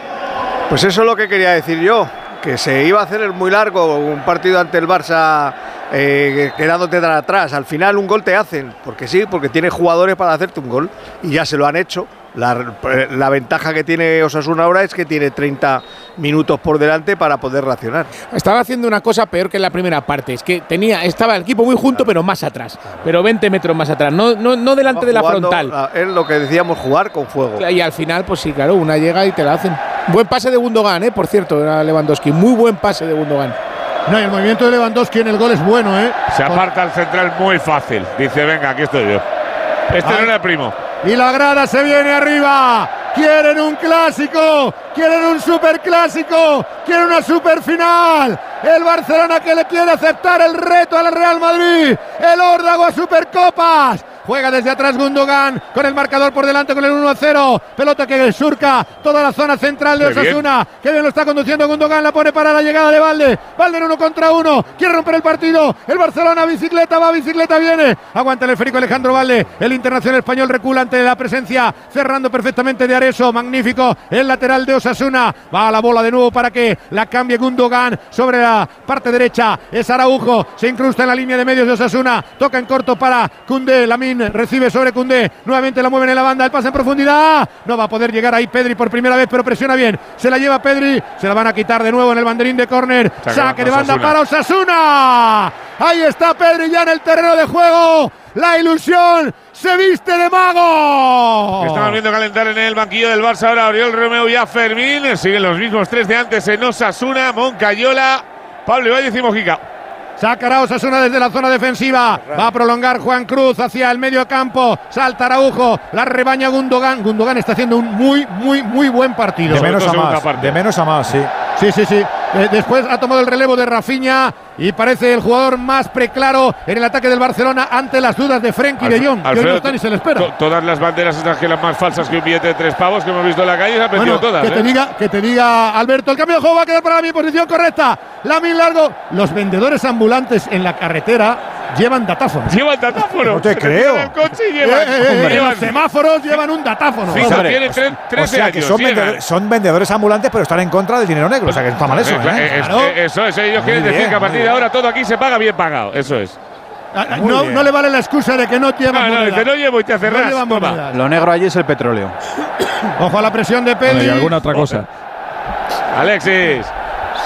Pues eso es lo que quería decir yo, que se iba a hacer muy largo un partido ante el Barça eh, quedándote atrás. Al final un gol te hacen, porque sí, porque tiene jugadores para hacerte un gol y ya se lo han hecho. La, la ventaja que tiene Osasuna ahora es que tiene 30 minutos por delante para poder reaccionar. Estaba haciendo una cosa peor que en la primera parte. Es que tenía, estaba el equipo muy junto, pero más atrás. Pero 20 metros más atrás. No, no, no delante de la frontal. Es lo que decíamos, jugar con fuego. Y al final, pues sí, claro, una llega y te la hacen. Buen pase de Gundogan, ¿eh? Por cierto, era Lewandowski. Muy buen pase de Gundogan. No, y el movimiento de Lewandowski en el gol es bueno, ¿eh? Se aparta el central muy fácil. Dice, venga, aquí estoy yo. Este no era el primo. Y la grada se viene arriba. Quieren un clásico, quieren un superclásico, quieren una superfinal. El Barcelona que le quiere aceptar el reto al Real Madrid. El órdago a Supercopas. Juega desde atrás Gundogan con el marcador por delante con el 1 0. Pelota que surca toda la zona central de Qué bien. Osasuna. Que bien lo está conduciendo Gundogan. La pone para la llegada de Valde. Valde en uno contra uno. Quiere romper el partido. El Barcelona, bicicleta va, bicicleta viene. Aguanta el esférico Alejandro Valde. El internacional español recula ante la presencia. Cerrando perfectamente de Areso. Magnífico. El lateral de Osasuna. Va a la bola de nuevo para que la cambie Gundogan sobre la parte derecha. Es Araujo. Se incrusta en la línea de medios de Osasuna. Toca en corto para Cundé. Lamin recibe sobre Cundé. Nuevamente la mueven en la banda. El pase en profundidad. No va a poder llegar ahí Pedri por primera vez, pero presiona bien. Se la lleva Pedri. Se la van a quitar de nuevo en el banderín de córner. Saque de banda banda Osasuna. para Osasuna. Ahí está Pedri ya en el terreno de juego. La ilusión se viste de mago. Estamos viendo calentar en el banquillo del Barça ahora Oriol Romeo y a Fermín. Siguen los mismos tres de antes en Osasuna, Moncayola, Pablo Ibáñez y Mojica. Sacará Osasuna desde la zona defensiva. Va a prolongar Juan Cruz hacia el medio campo. Salta Araujo. La rebaña Gundogan. Gundogan está haciendo un muy, muy, muy buen partido. De menos a más. De menos a más, sí. Sí, sí, sí. Eh, después ha tomado el relevo de Rafinha y parece el jugador más preclaro en el ataque del Barcelona ante las dudas de Frenkie de Jong. Que hoy no está ni se le espera. to- todas las banderas estas que las más falsas que un billete de tres pavos que hemos visto en la calle se han metido Bueno, todas. que te ¿eh? diga, que te diga Alberto, el cambio de juego va a quedar para mi posición correcta. La mil largo. Los vendedores ambulantes en la carretera llevan datáfonos. Llevan datáfonos. No te creo. el coche y llevan. Eh, eh, eh, llevan- los semáforos llevan un datáfono. Hombre, tienen tre- O 13 sea, que años, son llegan. vendedores, son vendedores ambulantes, pero están en contra del dinero negro. O sea, que está mal eso, Eh, ¿eh? eh, es- Claro. eh, Eso es, ellos Muy quieren decir bien, que a partir de ahora todo aquí se paga bien pagado. Eso es. Ah, ah, no, no le vale la excusa de que no llevan No, no, dice, no llevo y te hace No. Lo negro allí es el petróleo. Ojo a la presión de Bueno, Pedri. y alguna otra cosa. Alexis.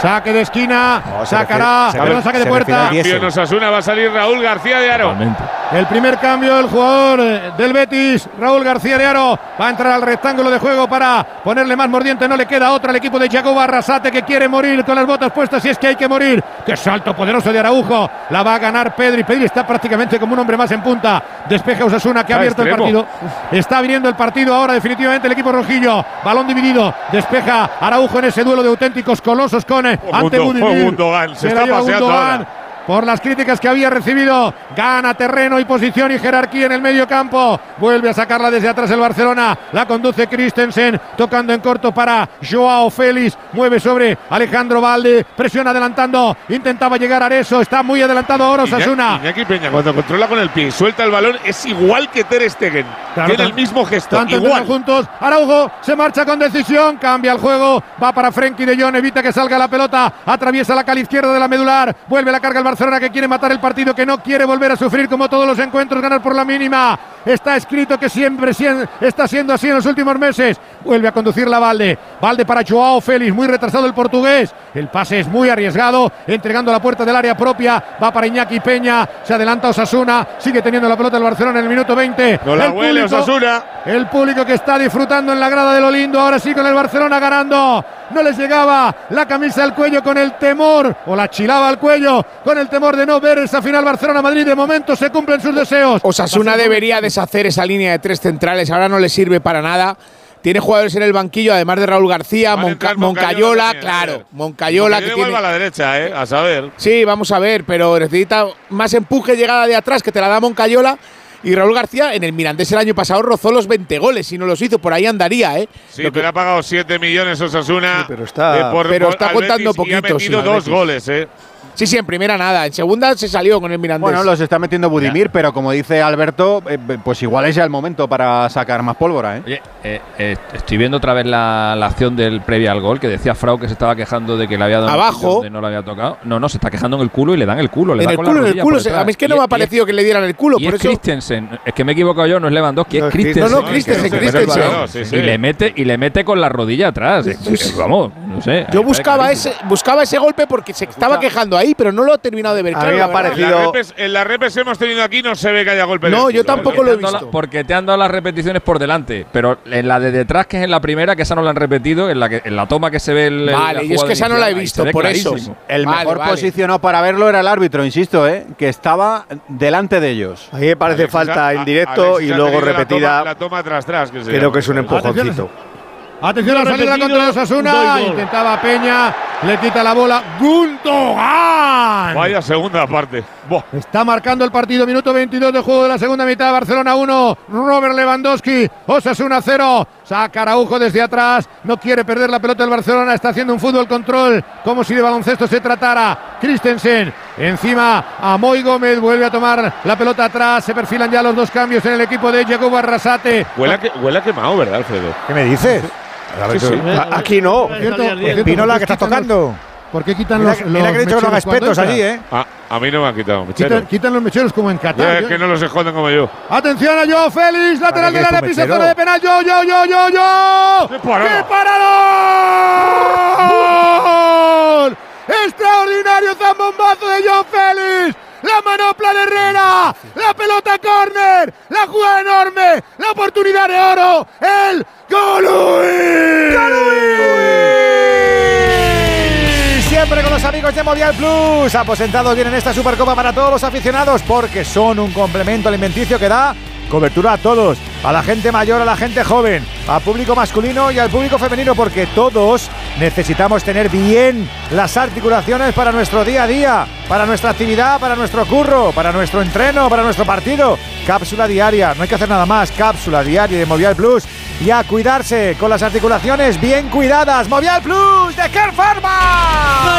Saque de esquina. No, se sacará. refiere- se saque de puerta. Cambio en Osasuna va a salir Raúl García de Aro. Totalmente. El primer cambio, el jugador eh, del Betis, Raúl García de Aro, va a entrar al rectángulo de juego para ponerle más mordiente. No le queda otra al equipo de Jacobo Arrasate que quiere morir con las botas puestas si es que hay que morir. Qué salto poderoso de Araujo. La va a ganar Pedri. Pedri está prácticamente como un hombre más en punta. Despeja Osasuna que ha abierto el partido. Está abriendo el partido ahora definitivamente el equipo rojillo. Balón dividido. Despeja Araujo en ese duelo de auténticos colosos con ante Gundogan, se está paseando ahora. Por las críticas que había recibido. Gana terreno y posición y jerarquía en el medio campo. Vuelve a sacarla desde atrás el Barcelona. La conduce Christensen, tocando en corto para Joao Félix. Mueve sobre Alejandro Valde. Presiona adelantando. Intentaba llegar a Areso. Está muy adelantado ahora Osasuna. Iñaki Peña, cuando controla con el pie y suelta el balón, es igual que Ter Stegen. Claro, Tiene el mismo gesto. Tanto Igual. juntos. Araujo se marcha con decisión. Cambia el juego. Va para Frenkie de Jong. Evita que salga la pelota. Atraviesa la cala izquierda de la medular. Vuelve la carga el Barcelona que quiere matar el partido. Que no quiere volver a sufrir como todos los encuentros. Ganar por la mínima. Está escrito que siempre está siendo así en los últimos meses. Vuelve a conducir la Valde. Valde para Joao Félix. Muy retrasado el portugués. El pase es muy arriesgado. Entregando la puerta del área propia. Va para Iñaki Peña. Se adelanta Osasuna. Sigue teniendo la pelota el Barcelona en el minuto 20. No la El huele público- Osasuna. el público que está disfrutando en la grada de lo lindo, ahora sí con el Barcelona ganando. No les llegaba la camisa al cuello con el temor, o la chilaba al cuello, con el temor de no ver esa final Barcelona-Madrid. De momento se cumplen sus deseos. Osasuna debería deshacer esa línea de tres centrales, ahora no le sirve para nada. Tiene jugadores en el banquillo, además de Raúl García, Monca- Moncayola, claro, ver. Moncayola que tiene... a la derecha, ¿eh? A saber. Sí, vamos a ver, pero necesita más empuje, llegada de atrás, que te la da Moncayola. Y Raúl García en el Mirandés el año pasado rozó los 20 goles y no los hizo, por ahí andaría, ¿eh? Sí, pero ha pagado 7 millones Osasuna. pero está- pero está contando Betis y ha metido sí, dos goles, ¿eh? Sí, sí, en primera nada. En segunda se salió con el Mirandés. Bueno, los está metiendo Budimir, pero como dice Alberto, eh, pues igual es ya el momento para sacar más pólvora, ¿eh? Oye, eh, eh, estoy viendo otra vez la, la acción del previa al gol que decía Frau que se estaba quejando de que le había dado Abajo. donde no le había tocado. No, no, se está quejando en el culo y le dan el culo. Le en da el con la culo, en el culo. se-. A mí es que Y no me ha y parecido que le dieran el culo. Y por es eso. Christensen. Es que me he equivocado yo, no es Lewandowski, es No, Christensen. no, no, Christensen, Christensen. balón. Sí, sí. Y le mete y le mete con la rodilla atrás. Eh, Vamos, no sé. Yo buscaba ese, buscaba ese golpe porque se estaba quejando ahí, pero no lo he terminado de ver. A claro, mí me ha parecido. En las repes, en las repes que hemos tenido aquí no se ve que haya golpe. No, yo tampoco lo he visto. la- Porque te han dado las repeticiones por delante, pero en la de detrás, que es en la primera, que esa no la han repetido, en la, que, en la toma que se ve el. Vale, yo es que esa no la he visto, por eso. El Vale, mejor vale. posicionado para verlo era el árbitro, insisto, ¿eh? que estaba delante de ellos. A mí me parece Alexis falta en directo Alexis y luego tenido la repetida. toma- La toma tras tras. Que se Creo llama. que es un empujoncito. Atención a la salida contra Osasuna. Intentaba Peña. Le quita la bola. Gundogan. Vaya segunda parte. Buah. Está marcando el partido, minuto 22 de juego de la segunda mitad. Barcelona 1, Robert Lewandowski, Osasuna 0. Saca Araujo desde atrás, no quiere perder la pelota el Barcelona, está haciendo un fútbol control, como si de baloncesto se tratara. Christensen, encima a Moy Gómez, vuelve a tomar la pelota atrás. Se perfilan ya los dos cambios en el equipo de Jacobo Arrasate. Huele a, que- huele a quemado, ¿verdad, Alfredo? ¿Qué me dices? Sí, sí. A- Aquí no. Por cierto, por cierto, Pinola, ¿por que estás tocando. ¿Por qué quitan Mira, los, mira que he dicho mecheros allí? ¿eh? Ah, a mí no me han quitado, mechero. Quitan, quitan los mecheros como en Ya, Qatar. es que no los esconden como yo. Atención a Joao Félix, lateral tu área, pisa zona de penal. Yo, yo, yo, yo, yo. ¡Qué parador! ¡Extraordinario zambombazo de Joao Félix! la manopla de Herrera, la pelota córner, la jugada enorme, la oportunidad de oro, el Golui. Siempre con los amigos de Movial Plus, aposentados bien en esta Supercopa para todos los aficionados porque son un complemento alimenticio que da cobertura a todos, a la gente mayor, a la gente joven, al público masculino y al público femenino, porque todos necesitamos tener bien las articulaciones para nuestro día a día, para nuestra actividad, para nuestro curro, para nuestro entreno, para nuestro partido. Cápsula diaria, no hay que hacer nada más, cápsula diaria de Movial Plus y a cuidarse con las articulaciones bien cuidadas. Movial Plus de Care Pharma.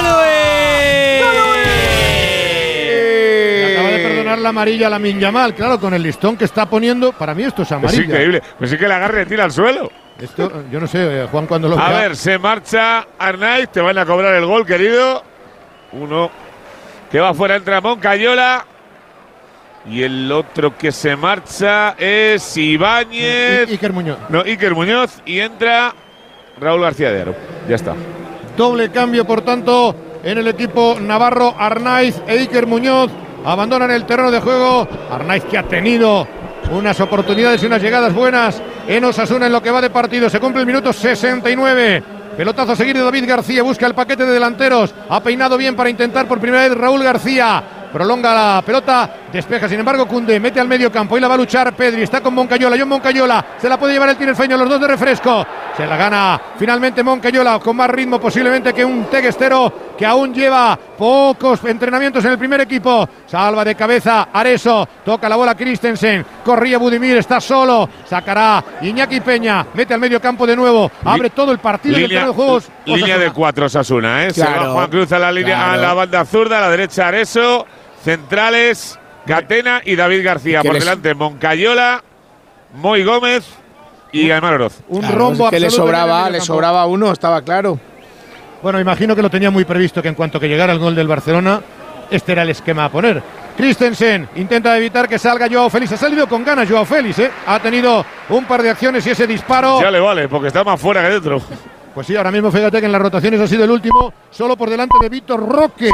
Acaba de perdonar la amarilla a la Minyamal, claro, con el listón que está poniendo. Para mí esto es Es amarilla. increíble. Pues sí que le agarre y tira al suelo. Esto, yo no sé, eh, Juan, cuando lo A vea- ver, se marcha Arnaiz, te van a cobrar el gol, querido. Uno que va fuera, entra Moncayola. Y el otro que se marcha es Ibáñez. I- Iker Muñoz. No, Iker Muñoz. Y entra Raúl García de Aro. Ya está. Doble cambio, por tanto, en el equipo Navarro, Arnaiz e Iker Muñoz abandonan el terreno de juego. Arnaiz que ha tenido unas oportunidades y unas llegadas buenas en Osasuna en lo que va de partido. Se cumple el minuto 69. Pelotazo a seguir de David García, busca el paquete de delanteros. Ha peinado bien para intentar por primera vez Raúl García. Prolonga la pelota, despeja sin embargo Cunde, mete al medio campo y la va a luchar Pedri, está con Moncayola, John Moncayola, se la puede llevar el tinerfeño, los dos de refresco, se la gana finalmente Moncayola con más ritmo posiblemente que un Teguestero que aún lleva pocos entrenamientos en el primer equipo, salva de cabeza Areso, toca la bola Christensen, corría Budimir, está solo, sacará Iñaki Peña, mete al medio campo de nuevo, abre todo el partido Línea, de juegos. línea Osasuna. de cuatro Sasuna, ¿eh? Se va Juan Cruz a la línea a la banda zurda, a la derecha Areso, centrales, Catena y David García. Por les- delante Moncayola, Moy Gómez y Aymar Oroz. Un Claro, rombo es que le sobraba, le sobraba uno, estaba claro. Bueno, imagino que lo tenía muy previsto que en cuanto que llegara el gol del Barcelona, este era el esquema a poner. Christensen intenta evitar que salga Joao Félix. Ha salido con ganas Joao Félix, ¿eh? Ha tenido un par de acciones y ese disparo. Ya le vale, porque está más fuera que dentro. Pues sí, ahora mismo fíjate que en las rotaciones ha sido el último, solo por delante de Víctor Roque.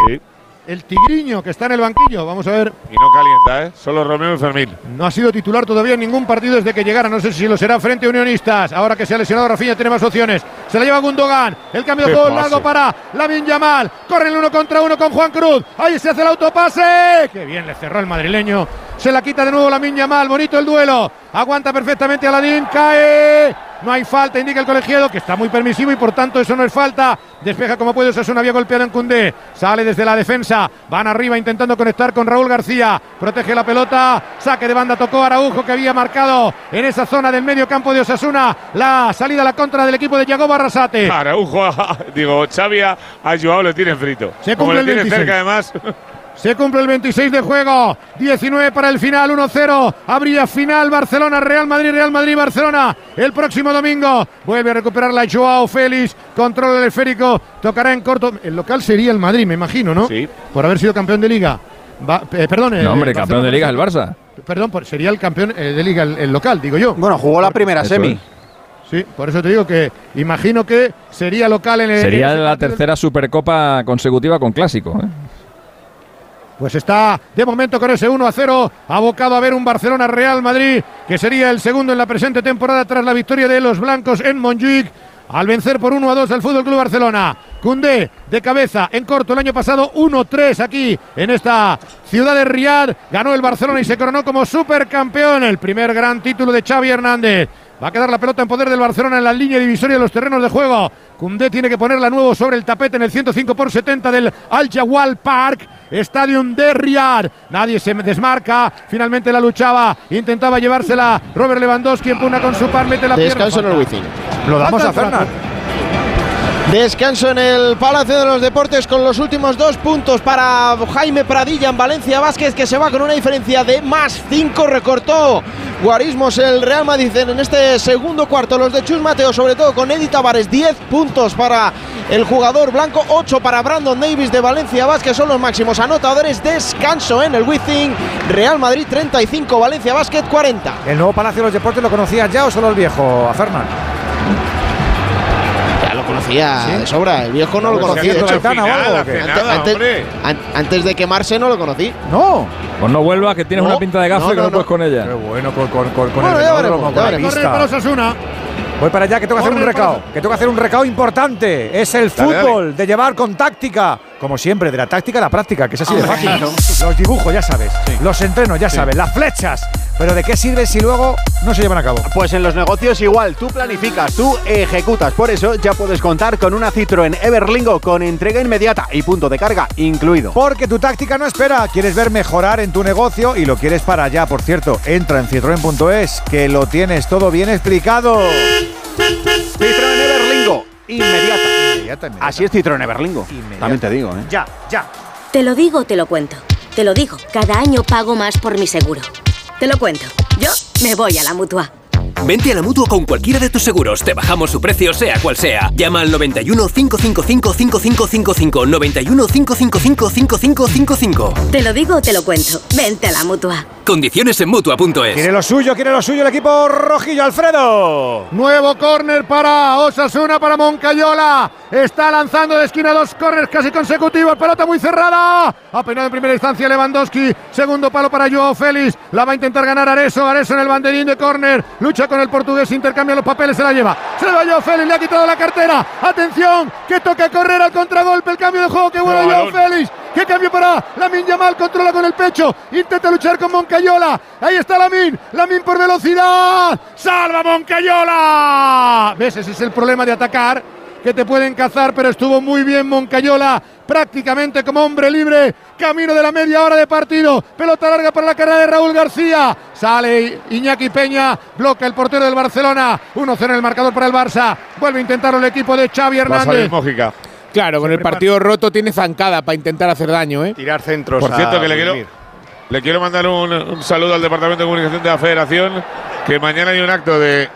El tigriño que está en el banquillo. Vamos a ver. Y no calienta, ¿eh? Solo Romeo y Fermín. No ha sido titular todavía en ningún partido desde que llegara. No sé si lo será frente a Unionistas. Ahora que se ha lesionado Rafinha tiene más opciones. Se la lleva Gundogan. El cambio pase. largo para Lamin Yamal. Corre el uno contra uno con Juan Cruz. Ahí se hace el autopase. Qué bien le cerró el madrileño. Se la quita de nuevo Lamin Yamal. Bonito el duelo. Aguanta perfectamente Aladín. Cae. No hay falta, indica el colegiado, que está muy permisivo y por tanto eso no es falta. Despeja como puede, Osasuna había golpeado en Cundé. Sale desde la defensa. Van arriba intentando conectar con Raúl García. Protege la pelota. Saque de banda tocó Araujo que había marcado en esa zona del medio campo de Osasuna. La salida a la contra del equipo de Yago Barrasate. Araujo, digo, Xavi a, Joao le tiene frito. Se Como cumple le el tiene 26. cerca además. Se cumple el 26 de juego. 19 para el final, 1-0. Habría final Barcelona, Real Madrid, Real Madrid, Barcelona. El próximo domingo vuelve a recuperar la Joao Félix. Control del esférico. Tocará en corto. El local sería el Madrid, me imagino, ¿no? Sí. Por haber sido campeón de liga. Va- eh, perdón. eh, No, hombre, campeón de liga es el Barça. Perdón, por- sería el campeón eh, de liga el, el local, digo yo. Bueno, jugó la primera Eso semi. es. Sí, por eso te digo que imagino que sería local en el. Sería en la tercera Supercopa consecutiva con clásico. ¿eh? Pues está de momento con ese 1 a 0, abocado a ver un Barcelona Real Madrid, que sería el segundo en la presente temporada tras la victoria de los blancos en Montjuic. Al vencer por 1 a 2 al Fútbol Club Barcelona. Cundé de cabeza en corto el año pasado 1-3 aquí en esta ciudad de Riad. Ganó el Barcelona y se coronó como supercampeón. El primer gran título de Xavi Hernández. Va a quedar la pelota en poder del Barcelona en la línea divisoria de los terrenos de juego. Cundé tiene que ponerla nuevo sobre el tapete en el 105 por 70 del Al Jawal Park. Stadium de Riyadh. Nadie se desmarca. Finalmente la luchaba. Intentaba llevársela Robert Lewandowski. Empuna con su par. Mete la Descanso en pierna. el Wizzing. Lo damos a el Fernand. Descanso en el Palacio de los Deportes con los últimos dos puntos para Jaime Pradilla en Valencia Vázquez que se va con una diferencia de más 5. Recortó guarismos el Real Madrid en este segundo cuarto. Los de Chus Mateo, sobre todo con Eddie Tavares, 10 puntos para el jugador blanco, 8 para Brandon Davis de Valencia Vázquez. Son los máximos anotadores. Descanso en el Wizzing. Real Madrid 35, Valencia Vázquez 40. ¿El nuevo Palacio de los Deportes lo conocías ya o solo el viejo, a? Conocía de sobra. El viejo no lo Pues conocí, de haciendo hecho. Aitana o algo, ¿o qué? Ante- nada, antes, hombre. an- antes de quemarse no lo conocí. No. Pues no vuelvas, que tienes No, una pinta de gafe no, que no, no, puedes con ella. Qué bueno con, con, con, con Bueno, el veremos, con la para. Voy para allá que tengo que hacer un recao. Que tengo que hacer un recao importante. Es el Dale, fútbol de llevar con táctica. Como siempre, de la táctica a la práctica, que es así de fácil. Los dibujos, ya sabes. Los entrenos, ya sabes. Las flechas. Pero ¿de qué sirve si luego no se llevan a cabo? Pues en los negocios igual, tú planificas, tú ejecutas. Por eso ya puedes contar con una Citroën Everlingo con entrega inmediata y punto de carga incluido. Porque tu táctica no espera. Quieres ver mejorar en tu negocio y lo quieres para allá. Por cierto, entra en citroen.es que lo tienes todo bien explicado. Citroën Everlingo, inmediata. Inmediata, inmediata. Así es Citroën. Inmediata. También te digo, ¿eh? Ya, ya. Te lo digo te lo cuento. Te lo digo, cada año pago más por mi seguro. Te lo cuento. Yo me voy a la mutua. Vente a la mutua con cualquiera de tus seguros. Te bajamos su precio, sea cual sea. Llama al 91 555 5555. 91 555 5555. Te lo digo o te lo cuento. Vente a la mutua. Condiciones en mutua.es. Quiere lo suyo, quiere lo suyo el equipo rojillo, Alfredo. Nuevo córner para Osasuna, para Moncayola. Está lanzando de esquina dos córners casi consecutivos. Pelota muy cerrada. Apenado en primera instancia Lewandowski. Segundo palo para Joao Félix. La va a intentar ganar Areso. Areso en el banderín de córner. Lucha con el portugués. Intercambia los papeles. Se la lleva. Se la va Joao Félix. Le ha quitado la cartera. Atención. Que toca correr al contragolpe. El cambio de juego. Que bueno No, Joao. Félix. Que cambio para Lamin Yamal. Controla con el pecho. Intenta luchar con Moncayola. Ahí está Lamin. Lamin por velocidad. Salva Moncayola. ¿Ves? Ese es el problema de atacar. Que te pueden cazar, pero estuvo muy bien Moncayola. Prácticamente como hombre libre. Camino de la media hora de partido. Pelota larga para la carrera de Raúl García. Sale Iñaki Peña. Bloca el portero del Barcelona. 1-0 en el marcador para el Barça. Vuelve a intentarlo el equipo de Xavi Va a salir Hernández. Mójica. Claro, con el partido roto tiene zancada para intentar hacer daño, ¿eh? Tirar centros. Por a cierto, que le quiero, le quiero mandar un, un saludo al Departamento de Comunicación de la Federación, que mañana hay un acto de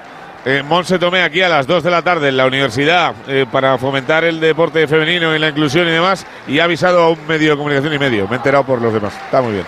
eh, Monse Tomé aquí a las 2 de la tarde en la universidad eh, para fomentar el deporte femenino y la inclusión y demás, y ha avisado a un medio de comunicación y medio. Me he enterado por los demás. Está muy bien.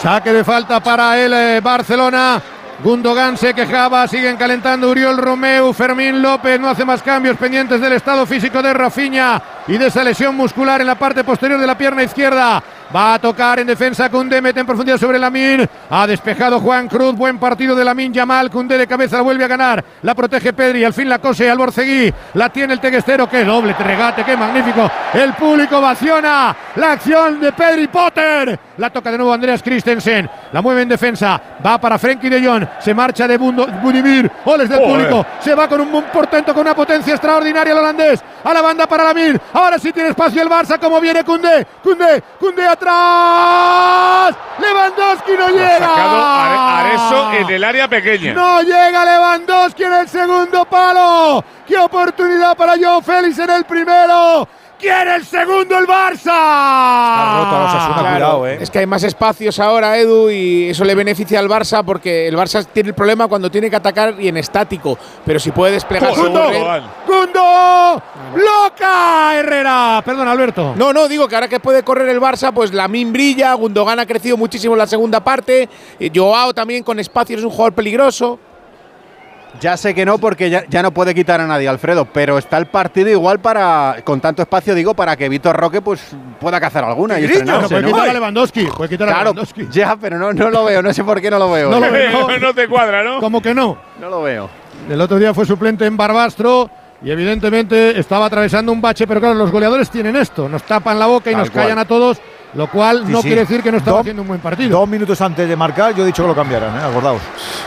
Saque de falta para el eh, Barcelona. Gundogan se quejaba, siguen calentando Uriol Romeu, Fermín López no hace más cambios pendientes del estado físico de Rafinha y de esa lesión muscular en la parte posterior de la pierna izquierda. Va a tocar en defensa Cundé, mete en profundidad sobre Lamin. Ha despejado Juan Cruz, buen partido de Lamin Yamal. Cundé de cabeza la vuelve a ganar. La protege Pedri, al fin la cose al Borceguí. La tiene el Teguestero, qué doble regate, qué magnífico. El público ovaciona la acción de Pedri Potter. La toca de nuevo Andreas Christensen. La mueve en defensa. Va para Frenkie de Jong. Se marcha de Bundo, Budimir. Oles del público. Se va con un portento, con una potencia extraordinaria el holandés. A la banda para Lamin. Ahora sí tiene espacio el Barça. Como viene Cundé. Cundé. Cundé atrás. Lewandowski no llega. sacado Are- Areso en el área pequeña. No llega Lewandowski en el segundo palo. ¡Qué oportunidad para Joe Félix en el primero! ¡Quiere el segundo el Barça! Está roto cuidado, eh. Es que hay más espacios ahora, Edu, y eso le beneficia al Barça porque el Barça tiene el problema cuando tiene que atacar y en estático. Pero si puede desplegar su ¡Gundo! ¡Gundo! ¡Loca! Herrera. Perdón, Alberto. No, no, digo que ahora que puede correr el Barça, pues Lamin brilla, Gundogan ha crecido muchísimo en la segunda parte, eh, Joao también con espacios es un jugador peligroso. Ya sé que no, porque ya, ya no puede quitar a nadie, Alfredo, pero está el partido igual para, con tanto espacio, digo, para que Víctor Roque pues pueda cazar alguna y estrenarse, no puede ¿no? quitar a Lewandowski. Puede quitar a Claro, Lewandowski. ya, pero no, no lo veo, no sé por qué no lo veo. No lo veo. no te cuadra, ¿no? ¿Cómo que no? No lo veo. El otro día fue suplente en Barbastro y evidentemente estaba atravesando un bache, pero claro, los goleadores tienen esto, nos tapan la boca y Tal nos cual. callan a todos, lo cual Sí, no sí. quiere decir que no estaba haciendo un buen partido. Dos minutos antes de marcar, yo he dicho que lo cambiaran, ¿eh? acordaos.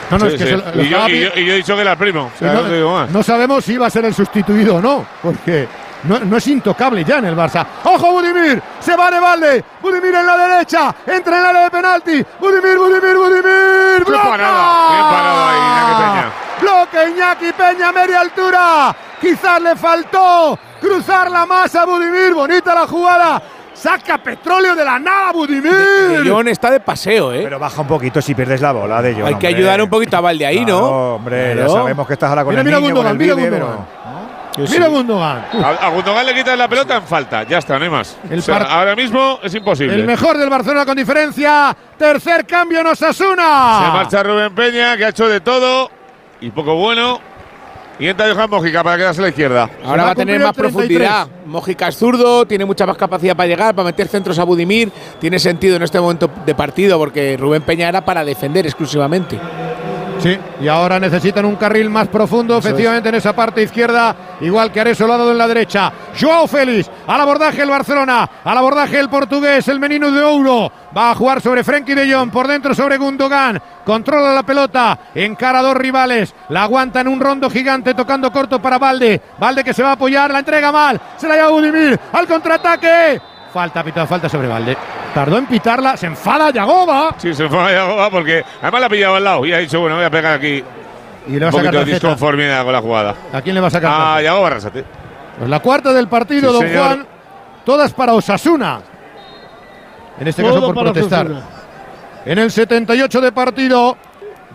No, no, Sí, es que lo- lo y, yo, y yo- y yo he dicho que era el primo. O Y sea, no, sabemos si va a ser el sustituido o no, porque no, no es intocable ya en el Barça. ¡Ojo, Budimir! Se va de balde. Budimir en la derecha. Entra en el área de penalti. Budimir, Budimir, Budimir. Qué ¡Bloca! parada, bien parado ahí, Iñaki Peña. Bloque Iñaki Peña, media altura. Quizás le faltó cruzar la masa a Budimir. Bonita la jugada. Saca petróleo de la nada, Budimir. De Jong está de paseo, ¿eh? Pero baja un poquito si pierdes la bola de John. Hay que hombre. ayudar un poquito a Valde ahí, Claro, ¿no? hombre, Claro. ya sabemos que estás ahora con Mira, el mira niño, Gundogan, con el mira Gundogan. pero- Mira Gundogan. A, a Gundogan le quitas la pelota en falta. Ya está, no hay más. El O sea, par- ahora mismo es imposible. El mejor del Barcelona con diferencia. Tercer cambio en Se Osasuna. marcha Rubén Peña, que ha hecho de todo y poco bueno. Y entra Johan Mójica para quedarse a la izquierda. Ahora va a tener más profundidad. Mójica es zurdo, tiene mucha más capacidad para llegar, para meter centros a Budimir. Tiene sentido en este momento de partido porque Rubén Peña era para defender exclusivamente. Sí, y ahora necesitan un carril más profundo, efectivamente, en esa parte izquierda, igual que Areso lo ha dado en la derecha. Joao Félix, al abordaje el Barcelona, al abordaje el portugués, el menino de Ouro. Va a jugar sobre Frenkie de Jong, por dentro sobre Gundogan. Controla la pelota, encara a dos rivales, la aguanta en un rondo gigante, tocando corto para Valde. Valde que se va a apoyar, la entrega mal, se la lleva Budimir, al contraataque. Falta, pitado, falta sobre Valde. Tardó en pitarla, se enfada Yagoba. Sí, se enfada Yagoba porque además la ha pillado al lado y ha dicho, bueno, voy a pegar aquí Y le va un a sacar poquito de disconformidad con la jugada. ¿A quién le va a sacar? Ah, tarjeta? Yagoba Arrasate. Pues la cuarta del partido, Sí, don señor. Juan. Todas para Osasuna. En este caso por protestar. Osasuna. En el 78 de partido,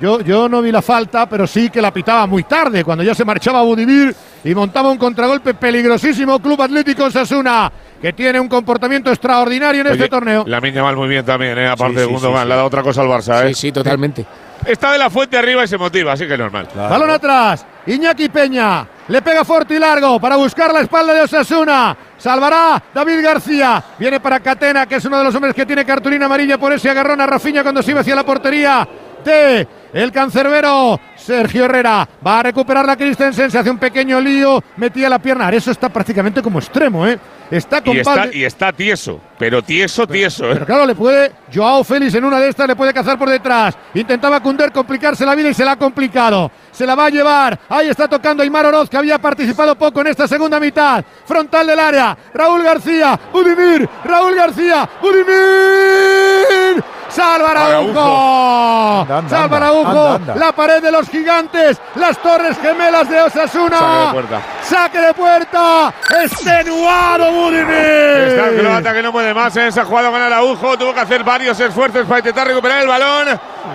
yo, yo no vi la falta, pero sí que la pitaba muy tarde, cuando ya se marchaba Budimir y montaba un contragolpe peligrosísimo. Club Atlético Osasuna, que tiene un comportamiento extraordinario en este torneo. La miña mal muy bien también, ¿eh? aparte Sí, de sí, Gundogan. sí, Le ha dado otra cosa al Barça. ¿eh? Sí, sí, totalmente. Está de la fuente arriba y se motiva, así que normal. Balón atrás. Iñaki Peña. Le pega fuerte y largo para buscar la espalda de Osasuna. Salvará David García. Viene para Catena, que es uno de los hombres que tiene cartulina amarilla por ese agarrón a Rafinha cuando se iba hacia la portería de el cancerbero Sergio Herrera. Va a recuperar la Christensen. Se hace un pequeño lío. Metía la pierna. Eso está prácticamente como extremo, ¿eh? Está con Y está, y está tieso, pero tieso, tieso. ¿eh? pero claro, le puede. Joao Félix en una de estas le puede cazar por detrás. Intentaba Cunder complicarse la vida y se la ha complicado. Se la va a llevar. Ahí está tocando Aymar Oroz, que había participado poco en esta segunda mitad. Frontal del área. Raúl García. Budimir. Raúl García. Budimir. Salva Araujo. Salva Araujo. La pared de los gigantes. Las torres gemelas de Osasuna. Saque de puerta. Saque de puerta. Extenuado Budimir. Está el croata que no puede más en esa jugada con Araujo. Tuvo que hacer varios esfuerzos para intentar recuperar el balón.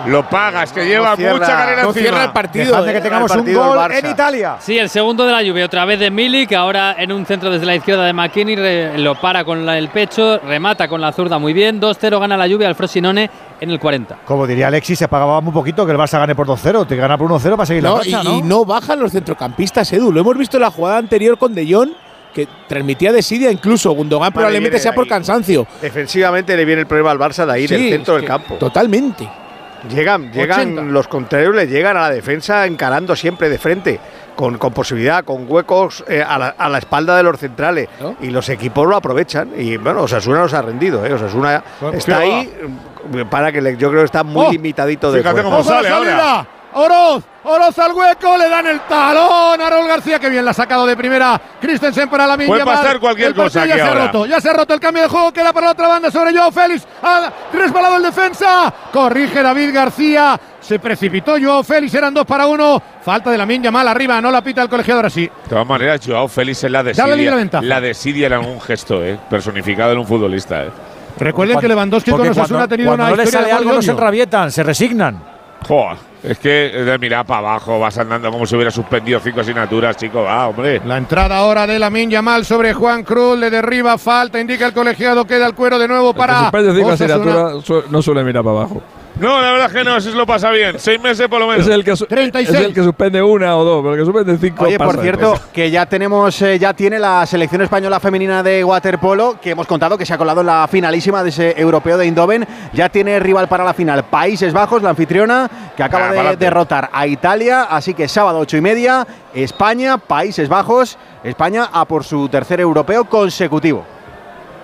Lo paga, es que lleva cierra- mucha carrera no cierra el partido. Dejadme que eh. tengamos un gol en Italia. Sí, el segundo de la lluvia, otra vez de Milik, ahora en un centro desde la izquierda de McKinney, lo para con la- el pecho, remata con la zurda muy bien, 2-0 gana la lluvia al Frosinone en el 40. Como diría Alexis, se pagaba muy poquito que el Barça gane por 2-0. Te gana por 1-0 para seguir la No, racha, y, ¿no? y no bajan los centrocampistas, Edu. Lo hemos visto en la jugada anterior con De Jong, que transmitía de Sidia incluso. Gundogan probablemente sea por cansancio. Defensivamente le viene el problema al Barça de ahí, Sí, del centro del campo. Totalmente. Llegan, llegan 80. los contrarios, le llegan a la defensa encarando siempre de frente, con, con posibilidad, con huecos eh, a, la, a la espalda de los centrales. ¿No? Y los equipos lo aprovechan. Y bueno, Osasuna nos ha rendido, ¿eh? Osasuna está ¿qué ahí para que le- yo creo que está muy Oh, limitadito de fíjate fuerza. cómo ¡Ojo a la sale ahora. Oroz, Oroz al hueco, le dan el talón a Raúl García, que bien la ha sacado de primera. Christensen para la Puede pasar cualquier cosa Ya aquí se ha roto, ya se ha roto el cambio de juego, queda para la otra banda sobre Joao Félix. Ha resbalado el defensa, corrige David García. Se precipitó Joao Félix, eran dos para uno. Falta de la Minya mal arriba, no la pita el colegiado ahora sí. De todas maneras, Joao Félix es la de Dale Sidia. la. La de Sidia era un gesto, ¿eh? personificado en un futbolista. ¿eh? Recuerden Cuando- que Lewandowski con Osasuna ha tenido una no les historia sale de algo, no se enrabietan, se resignan. Joder, es que de mirar para abajo, vas andando como si hubiera suspendido cinco asignaturas, chico. Va, hombre. La entrada ahora de la Yamal sobre Juan Cruz, le derriba, falta, indica el colegiado, queda el cuero de nuevo para Suspende cinco asignaturas, su- no suele mirar para abajo. No, la verdad es que no, eso se lo pasa bien. Seis meses por lo menos. Es el, que su- 36. es el que suspende una o dos, pero el que suspende cinco. Oye, por cierto, después. que ya tenemos, eh, ya tiene la selección española femenina de waterpolo, que hemos contado que se ha colado en la finalísima de ese europeo de Eindhoven. Ya tiene rival para la final, Países Bajos, la anfitriona, que acaba Ah, de pa'lante. derrotar a Italia. Así que sábado ocho y media, España, Países Bajos, España a por su tercer europeo consecutivo.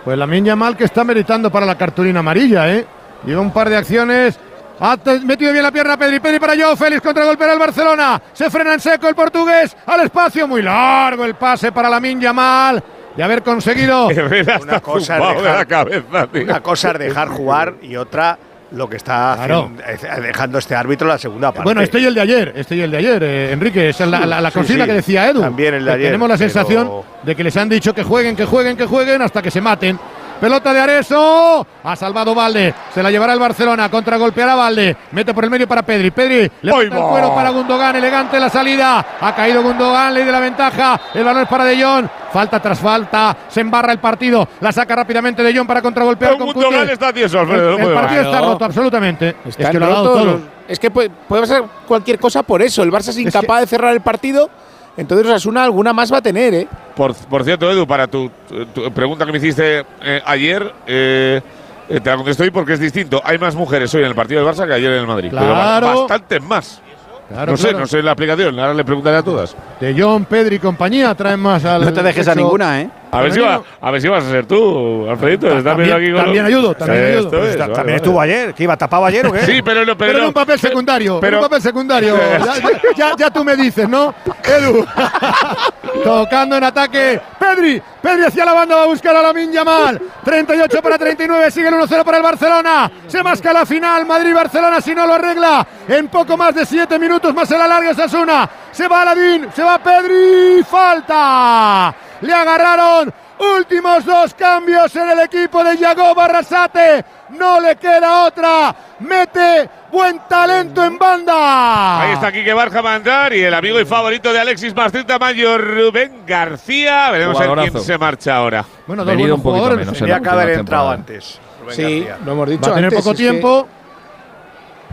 Pues la Yamal que está meritando para la cartulina amarilla, ¿eh? Lleva un par de acciones. Ha metido bien la pierna Pedri. Pedri para Joao Félix contra golpea el Barcelona. Se frena en seco el portugués. Al espacio, muy largo el pase para la Yamal. De haber conseguido. Una cosa de dejar- la cabeza, tío. Una cosa es dejar jugar y otra lo que está Claro. haciendo- eh, dejando este árbitro la segunda parte. Bueno, este y el de ayer, este y el de ayer, eh, Enrique, esa es la, la- la Sí, consigna sí. que decía Edu. También el de ayer, Tenemos la pero- sensación de que les han dicho que jueguen, que jueguen, que jueguen hasta que se maten. Pelota de Areso, ha salvado Valde, se la llevará el Barcelona, contragolpeará Valde, mete por el medio para Pedri, Pedri le ¡Ay, mete el cuero para Gundogan, elegante la salida, ha caído Gundogan, ley de la ventaja, el balón es para De Jong, falta tras falta, se embarra el partido, la saca rápidamente De Jong para contragolpear Pero con Gundogan está tieso, Alfredo. El, el partido está roto absolutamente. Están es que lo ha dado todo. Es que puede, puede pasar cualquier cosa por eso. El Barça es incapaz de cerrar el partido Entonces Osasuna alguna más va a tener, ¿eh? Por, por cierto, Edu, para tu, tu pregunta que me hiciste eh, ayer, eh, eh, te la contesto hoy porque es distinto. Hay más mujeres hoy en el partido del Barça que ayer en el Madrid. Pero Claro. bastantes más. Claro, no sé, claro. no sé la aplicación. Ahora le preguntaré a todas. De John, Pedri y compañía traen más al. No te dejes a ninguna, ¿eh? A ver, si va, a ver si vas a ser tú, Alfredito. ¿Estás También- aquí con también ayudo, también Esto ayudo. es, Está- vale, También vale. estuvo ayer, que iba tapado ayer o qué? Sí, pero, no, pero, Pero en un papel secundario, pero- en un papel secundario. ya, tú me dices, ¿no? Edu. Tocando en ataque. Pedri. Pedri hacia la banda va a buscar a la Yamal. 38 para 39. Sigue el 1-0 para el Barcelona. Se masca la final. Madrid-Barcelona si no lo arregla. En poco más de 7 minutos más se la larga Sasuna. Se va Aladín. Se va Pedri. Falta. Le agarraron. Últimos dos cambios en el equipo de Yago Barrasate. No le queda otra. Mete buen talento en banda. Ahí está Quique Barja Mandar y el amigo y favorito de Alexis Martín Tamayo, Rubén García. Veremos a ver quién se marcha ahora. Bueno, dos un poquito menos. en Tenía la que haber entrado antes. Rubén Sí, García. lo hemos dicho Va a tener antes, poco que- tiempo.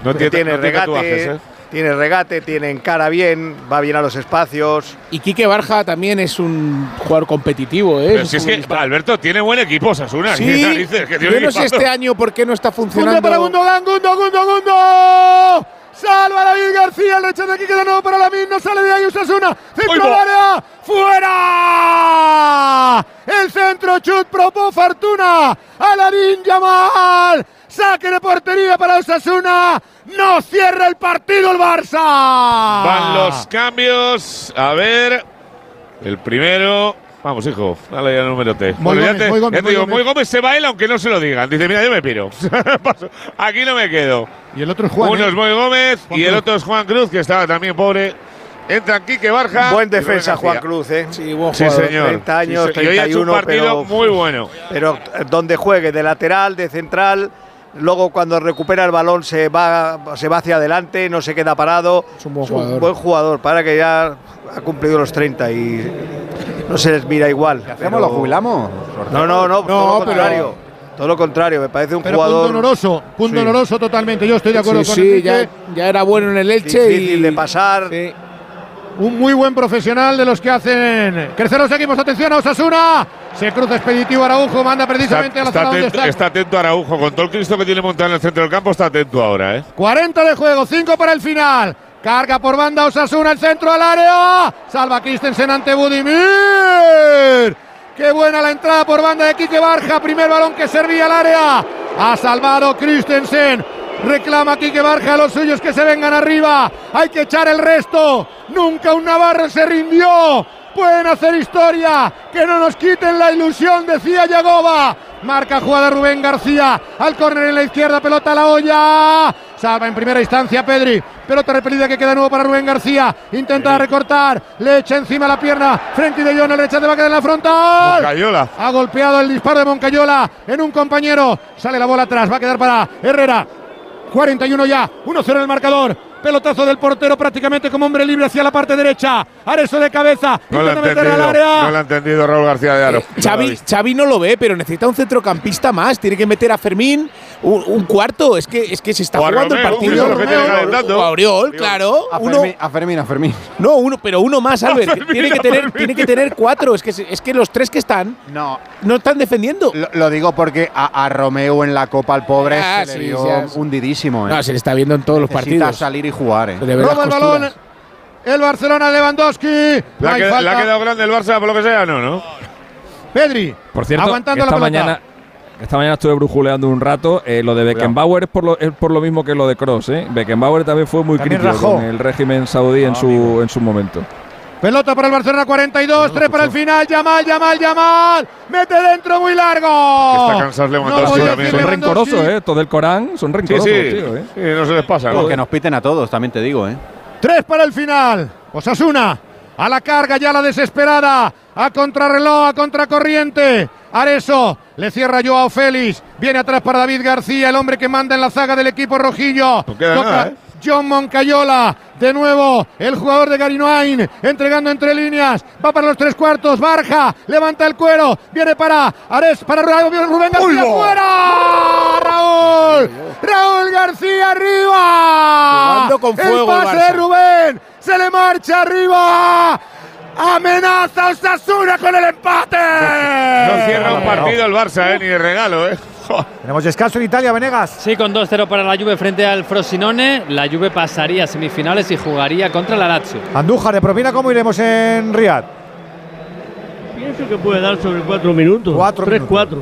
No tiene, tiene no tiene regate, tatuajes, ¿eh? Tiene regate, tiene encara bien, va bien a los espacios. Y Quique Barja también es un jugador competitivo, ¿eh? Pero si es que Alberto tiene buen equipo, Sasuna. Sí, ¿Qué narices? Que tiene yo no sé este año por qué no está Gundogan funcionando. para Gundogan, Gundo, Gundo, Gundo. Salva David García, el rechazo aquí queda nuevo para la no sale de ahí Usasuna, centro ¡Uy, al va! área, fuera. El centro chut propó Fortuna, Aladín Yamal, saque de portería para Osasuna, no cierra el partido el Barça. Van los cambios. A ver. El primero. Vamos, hijo. Dale ya el número T. Muy ya Gómez, te, muy Gómez, ya te muy digo, Gómez. muy Gómez se va él aunque no se lo digan. Dice, mira, yo me piro. Aquí no me quedo. Y el otro es Juan. Uno ¿eh? es Muy Gómez Juan y el Cruz. otro es Juan Cruz, que estaba también pobre. Entra Quique Barja. Buen defensa. Juan Cruz, ¿eh? Sí, buen Sí, señor. 30 años, Sí, y hoy ha hecho un 31, partido pero- muy bueno. Pero eh, donde juegue, de lateral, de central, luego cuando recupera el balón se va, se va hacia adelante, no se queda parado. Es un buen jugador. buen jugador, para que ya ha cumplido los 30 y no se les mira igual. ¿Hacemos? pero- ¿Lo jubilamos? No, no, no, todo lo pero- contrario. Todo lo contrario, me parece un Pero jugador punto honoroso, punto Sí. honoroso totalmente. Yo estoy de acuerdo Sí, con sí, ya, ya era bueno en el Elche difícil y de pasar. Sí. Un muy buen profesional de los que hacen crecer los equipos. Atención a Osasuna. Se cruza expeditivo Araujo, manda Está, precisamente a la está zona donde atento, está. está atento Araujo. Con todo el Cristo que tiene montado en el centro del campo, está atento ahora, ¿eh? 40 de juego, 5 para el final. Carga por banda Osasuna, el centro al área. Salva Christensen ante Budimir. Qué buena la entrada por banda de Quique Barja. Primer balón que servía al área. Ha salvado Christensen. Reclama Quique Barja a los suyos que se vengan arriba. Hay que echar el resto. Nunca un Navarro se rindió. Pueden hacer historia. Que no nos quiten la ilusión, decía Yagoba. Marca jugada Rubén García. Al córner en la izquierda, pelota a la olla. Salva en primera instancia Pedri. Pelota repelida que queda nuevo para Rubén García. Intenta recortar. Le echa encima la pierna. Frente de Jong. El rechace va a quedar en la frontal. Cayola. Ha golpeado el disparo de Moncayola en un compañero. Sale la bola atrás. Va a quedar para Herrera. 41 ya. 1-0 en el marcador. Pelotazo del portero prácticamente como hombre libre hacia la parte derecha. Areso de cabeza. No lo ha entendido. No lo ha entendido Raúl García de Aro. Eh, Xavi, Xavi no lo ve, pero necesita un centrocampista más. Tiene que meter a Fermín un, un cuarto. Es que, es que se está O jugando el partido. O a Oriol, claro. A Uno, Fermín, a Fermín, a Fermín. no, uno, pero uno más, Albert. Fermín, tiene, que a tener, Fermín. tiene que tener cuatro. Es que, es que los tres que están No, no están defendiendo. lo, lo digo porque a, a Romeo en la Copa al pobre Ah, se le sí, vio sí, hundidísimo. ¿eh? No, se le está viendo en todos los partidos. salir y jugar. ¿eh? Roba el balón. El Barcelona Lewandowski. ¿Le No ha, hay qued- falta. le ha quedado grande el Barça por lo que sea? No, ¿no? Pedri. Por cierto, aguantando esta la pelota. mañana, esta mañana estuve brujuleando un rato. eh, lo de Beckenbauer es por lo, es por lo mismo que lo de Cross. ¿eh? Beckenbauer también fue muy También crítico rajó. con el régimen saudí en, su, en su momento. Pelota para el Barcelona 42, 3 para el final. Yamal, Yamal, Yamal. Mete dentro muy largo. Está cansado Lewandowski podía también. decir Son rencorosos, ¿eh? Todo el Corán son Sí, rencorosos, sí. tío, ¿eh? Sí, no se les pasa. ¿no? Que nos piten a todos, también te digo. ¿eh? 3 para el final. Osasuna. A la carga ya la desesperada. A contrarreloj, a contracorriente. Areso. Le cierra Joao Félix. Viene atrás para David García, el hombre que manda en la zaga del equipo rojillo. No queda Toca nada, ¿eh? John Moncayola. De nuevo, el jugador de Garinoain. Entregando entre líneas. Va para los tres cuartos. Barja. Levanta el cuero. Viene para Ares. Para Ru- Rubén García. ¡Fuera! Raúl. Raúl García arriba. Jugando con fuego El pase de Rubén. Se le marcha arriba. ¡Amenaza Osasuna con el empate! No cierra un partido el Barça, eh, ni de regalo, ¿eh? Tenemos descanso en Italia, Venegas. Sí, con 2-0 para la Juve frente al Frosinone. La Juve pasaría a semifinales y jugaría contra la Lazio. Andújar, de propina, ¿cómo iremos en Riyadh? Pienso que puede dar sobre cuatro minutos. Cuatro 3-4.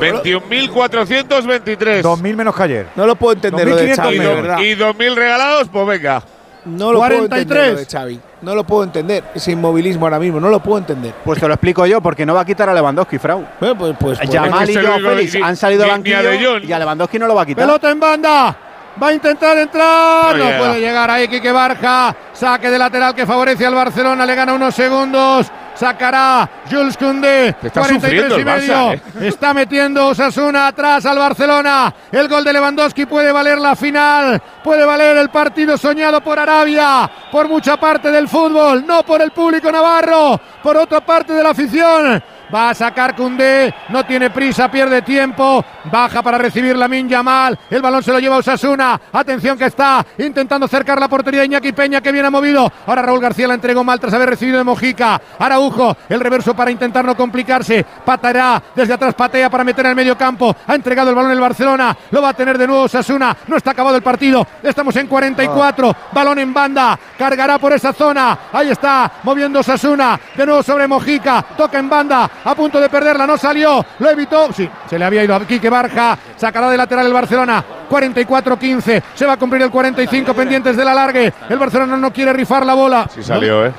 21.423. 2.000 menos que ayer. No lo puedo entender lo de 2.500 Xavi, de menos. verdad. Y 2.000 regalados, pues venga. No lo puedo entender 43. lo de Xavi. No lo puedo entender. Ese inmovilismo ahora mismo, no lo puedo entender. Pues te lo explico yo, porque no va a quitar a Lewandowski, Frau. Bueno, pues, pues, pues- Yamal y digo, Félix ni- han salido al banquillo y a Lewandowski no lo va a quitar. Pelota en banda. Va a intentar entrar. No No, puede llegar ahí Quique Barja. Saque de lateral que favorece al Barcelona. Le gana unos segundos. Sacará Jules Koundé. Está 43 sufriendo y medio. Barça, ¿eh? Está metiendo Osasuna atrás al Barcelona. El gol de Lewandowski puede valer la final. Puede valer el partido soñado por Arabia. Por mucha parte del fútbol. No por el público navarro. Por otra parte de la afición. Va a sacar Cundé, no tiene prisa, pierde tiempo, baja para recibir la Yamal, el balón se lo lleva Osasuna, atención que está intentando cercar la portería de Iñaki Peña que viene movido, ahora Raúl García la entregó mal tras haber recibido de Mojica, Araujo, el reverso para intentar no complicarse, patará desde atrás, patea para meter en el medio campo, ha entregado el balón el Barcelona, lo va a tener de nuevo Osasuna, no está acabado el partido, estamos en 44, balón en banda, cargará por esa zona, ahí está, moviendo Osasuna, de nuevo sobre Mojica, toca en banda, a punto de perderla, no salió, lo evitó, sí, se le había ido a Quique Barja, sacará de lateral el Barcelona, 44-15, se va a cumplir el 45 pendientes del alargue, el Barcelona no quiere rifar la bola. Sí salió, ¿eh?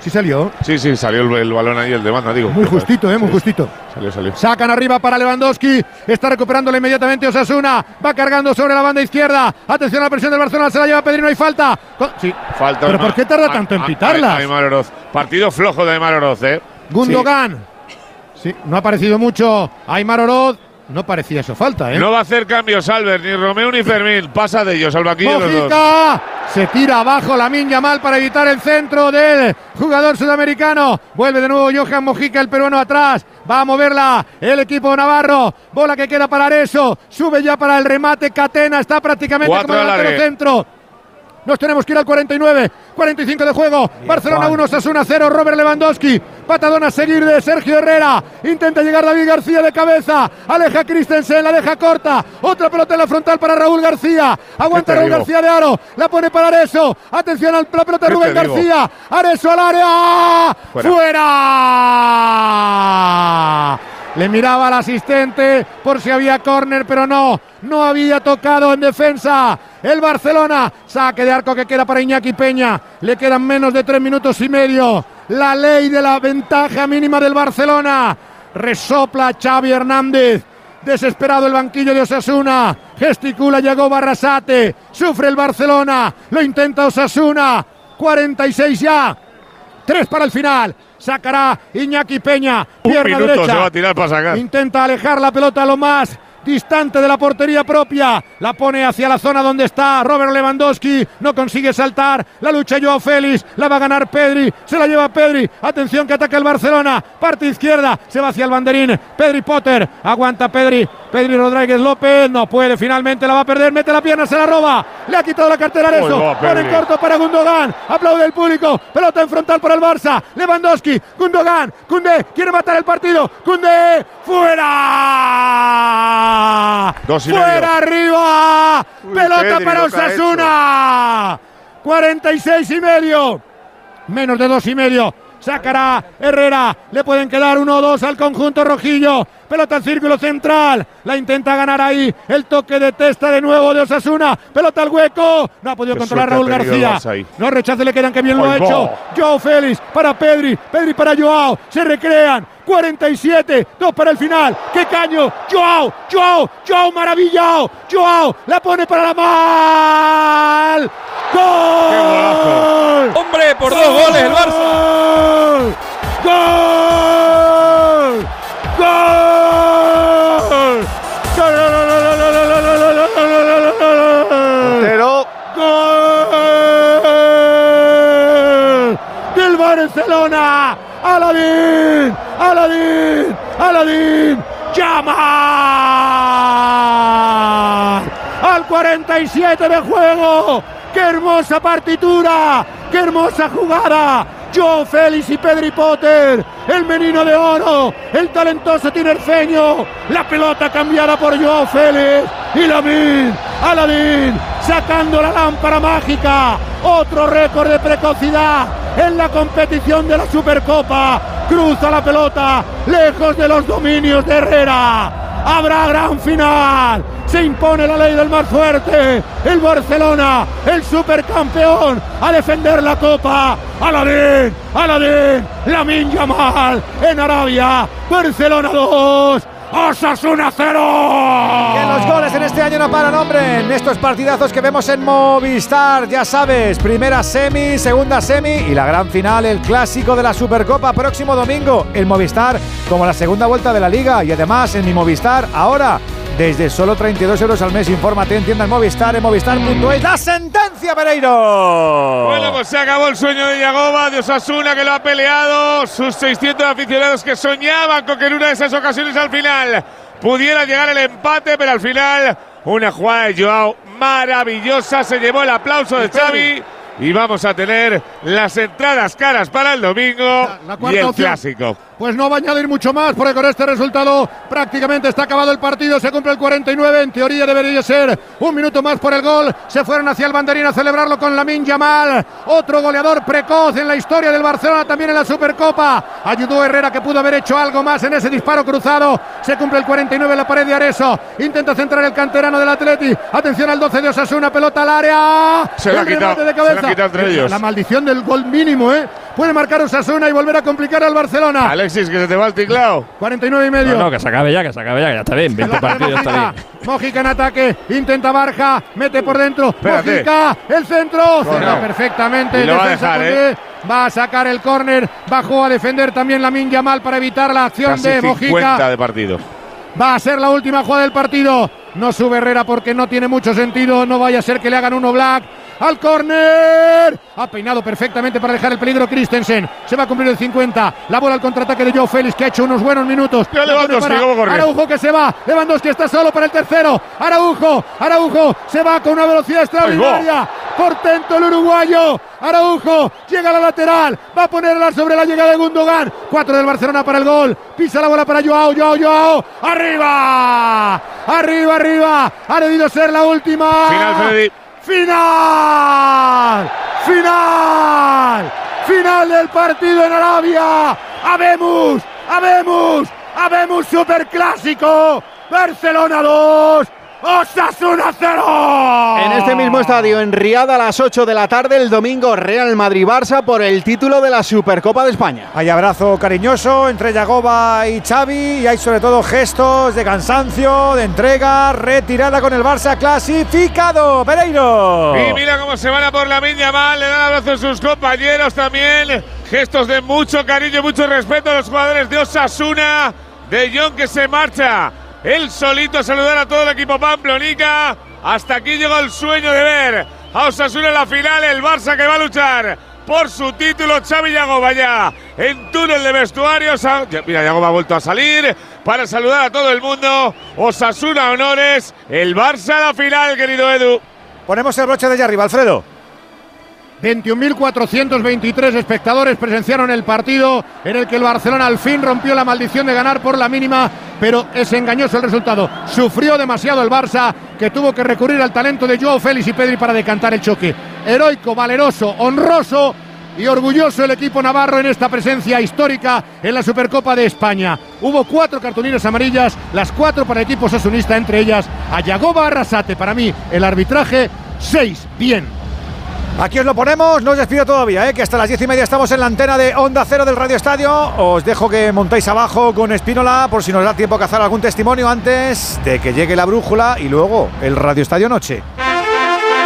Sí salió, Sí, sí, salió el, el balón ahí, el de banda, digo. muy justito, eh, muy justito. Salió, salió. Sacan arriba para Lewandowski. Está recuperándole inmediatamente Osasuna. Va cargando sobre la banda izquierda. Atención a la presión del Barcelona. Se la lleva Pedri. No hay falta. Con- Sí. Falta ¿Pero por qué tarda tanto en a- pitarlas? a- Aymar Oroz. Partido flojo de Aymar Oroz, ¿eh? Gundogan. Sí, no ha parecido mucho. Aymar Oroz. No parecía eso falta, ¿eh? No va a hacer cambios Albert, ni Romeo ni Fermín. Pasa de ellos al. Mojica se tira abajo la Yamal para evitar el centro del jugador sudamericano. Vuelve de nuevo Johan Mojica, el peruano atrás. Va a moverla el equipo navarro. Bola que queda para eso. Sube ya para el remate. Catena está prácticamente Cuatro como delantero centro. Nos tenemos que ir al 49, 45 de juego. Barcelona 1, Sasuna 0, Robert Lewandowski. Patadón a seguir de Sergio Herrera. Intenta llegar David García de cabeza. Aleja Christensen, la deja corta. Otra pelota en la frontal para Raúl García. Aguanta te Raúl digo? García de Aro. La pone para Areso. Atención a la pelota de ¿Qué Rubén digo? García. Areso al área. Fuera. ¡Fuera! Le miraba al asistente por si había córner, pero no, no había tocado en defensa. El Barcelona, saque de arco que queda para Iñaki Peña. Le quedan menos de tres minutos y medio. La ley de la ventaja mínima del Barcelona. Resopla Xavi Hernández. Desesperado el banquillo de Osasuna. Gesticula, llegó Barrasate. Sufre el Barcelona. Lo intenta Osasuna. 46 ya. Tres para el final. Sacará Iñaki Peña. Un Pierna minuto derecha. se va a tirar para sacar. Intenta alejar la pelota lo más distante de la portería propia. La pone hacia la zona donde está Robert Lewandowski. No consigue saltar. La lucha Joao Félix. La va a ganar Pedri. Se la lleva Pedri. Atención que ataca el Barcelona. Parte izquierda. Se va hacia el banderín. Pedri Potter. Aguanta Pedri. Pedri Rodríguez López. No puede. Finalmente la va a perder. Mete la pierna. Se la roba. Le ha quitado la cartera a eso. Pone corto para Gundogan. Aplaude el público. Pelota en frontal para el Barça. Lewandowski. Gundogan. Kunde quiere matar el partido. Kunde. ¡Fuera! Dos y ¡Fuera medio. arriba! Uy, Pelota para Osasuna. 46 y medio. Menos de dos y medio. Sacará Herrera. Le pueden quedar uno o dos al conjunto rojillo. Pelota al círculo central. La intenta ganar ahí. El toque de testa de nuevo de Osasuna. Pelota al hueco. No ha podido Qué controlar Raúl García. No rechace, le quedan que bien lo ha hecho. Joao Félix para Pedri. Pedri para Joao. Se recrean. 47. Dos para el final. ¡Qué caño! Joao. Joao. Joao maravillado. Joao. La pone para la mal. ¡Gol! ¡Hombre, por dos goles el Barça! ¡Gol! ¡Gol! Barcelona! ¡Aladín! ¡Aladín! ¡Aladín! ¡Llama! ¡Al 47 de juego! ¡Qué hermosa partitura! ¡Qué hermosa jugada! Joe Félix y Pedri Potter, el menino de oro, el talentoso tinerfeño, la pelota cambiada por Joe Félix y Lamin, Aladín, sacando la lámpara mágica, otro récord de precocidad en la competición de la Supercopa, cruza la pelota lejos de los dominios de Herrera. Habrá gran final. Se impone la ley del más fuerte. El Barcelona, el supercampeón, a defender la copa. Aladín, Aladín, Lamin Yamal en Arabia. Barcelona 2. Osasuna 0. Que los goles en este año no paran, hombre. En estos partidazos que vemos en Movistar, ya sabes, primera semi, segunda semi y la gran final, el clásico de la Supercopa próximo domingo. El Movistar como la segunda vuelta de la liga y además en mi Movistar ahora desde solo 32 euros al mes. Infórmate en tienda en Movistar, en movistar.es. ¡La sentencia, Pereiro! Bueno, pues se acabó el sueño de Yagoba, de Osasuna, que lo ha peleado. Sus 600 aficionados que soñaban con que en una de esas ocasiones al final pudiera llegar el empate, pero al final una jugada de Joao maravillosa. Se llevó el aplauso de Xavi. Y vamos a tener las entradas caras para el domingo y el opción. clásico. Pues no va a añadir mucho más, porque con este resultado prácticamente está acabado el partido. Se cumple el 49. En teoría debería ser un minuto más por el gol. Se fueron hacia el banderín a celebrarlo con Lamin Yamal. Otro goleador precoz en la historia del Barcelona, también en la Supercopa. Ayudó Herrera, que pudo haber hecho algo más en ese disparo cruzado. Se cumple el 49 en la pared de Areso. Intenta centrar el canterano del Atleti. Atención al 12 de Osasuna, pelota al área. Se la quitado, de se la cabeza. quitado entre ellos. La maldición del gol mínimo, ¿eh? Puede marcar Osasuna y volver a complicar al Barcelona. Alexis, que se te va el ticlao. 49 y medio. No, no, que se acabe ya, que se acabe ya, que ya está bien. 20 partidos está bien. Mojica en ataque, intenta Barja, mete por dentro. Espérate. Mojica, el centro, No, cerra no. perfectamente. Y lo va a defensa dejar, con ¿eh? Va a sacar el córner, bajó a defender también la Minja mal para evitar la acción Casi de 50 Mojica. de partido. Va a ser la última jugada del partido. No sube Herrera porque no tiene mucho sentido. No vaya a ser que le hagan uno Black. Al córner. Ha peinado perfectamente para dejar el peligro Christensen. Se va a cumplir el 50. La bola al contraataque de Joe Félix que ha hecho unos buenos minutos. Lewandowski. Araujo que se va. Lewandowski está solo para el tercero. Araujo. Araujo se va con una velocidad extraordinaria. Portento el uruguayo. Araujo llega a la lateral. Va a ponerla sobre la llegada de Gundogan. Cuatro del Barcelona para el gol. Pisa la bola para Joao. Joao, Joao. Arriba. Arriba, arriba. Ha debido ser la última. Final, Freddy. Final. Final. Final del partido en Arabia. Habemos. Habemos. Habemos superclásico. Barcelona 2. Osasuna 0. En este mismo estadio, en Riada, a las 8 de la tarde, el domingo, Real Madrid-Barça por el título de la Supercopa de España. Hay abrazo cariñoso entre Yagoba y Xavi y hay sobre todo gestos de cansancio, de entrega, retirada con el Barça clasificado. Pereiro. Y mira cómo se van a por la miña mal, le dan abrazo a sus compañeros también. Gestos de mucho cariño y mucho respeto a los jugadores de Osasuna. De Jong que se marcha. Él solito a saludar a todo el equipo Pamplonica. Hasta aquí llegó el sueño de ver a Osasuna en la final. El Barça que va a luchar por su título. Xavi Yagoba ya en túnel de vestuarios. Ya- Mira, Yagoba ha vuelto a salir para saludar a todo el mundo. Osasuna honores. El Barça la final, querido Edu. Ponemos el broche de allá arriba, Alfredo. 21.423 espectadores presenciaron el partido en el que el Barcelona al fin rompió la maldición de ganar por la mínima, pero es engañoso el resultado. Sufrió demasiado el Barça, que tuvo que recurrir al talento de Joao Félix y Pedri para decantar el choque. Heroico, valeroso, honroso y orgulloso el equipo navarro en esta presencia histórica en la Supercopa de España. Hubo cuatro cartulinas amarillas, las cuatro para el equipo sasunista, entre ellas a Yagoba Arrasate. Para mí, el arbitraje, seis, bien. Aquí os lo ponemos, no os despido todavía, ¿eh? que hasta las diez y media estamos en la antena de Onda Cero del Radio Estadio. Os dejo que montéis abajo con Espínola por si nos da tiempo a cazar algún testimonio antes de que llegue la brújula y luego el Radio Estadio Noche.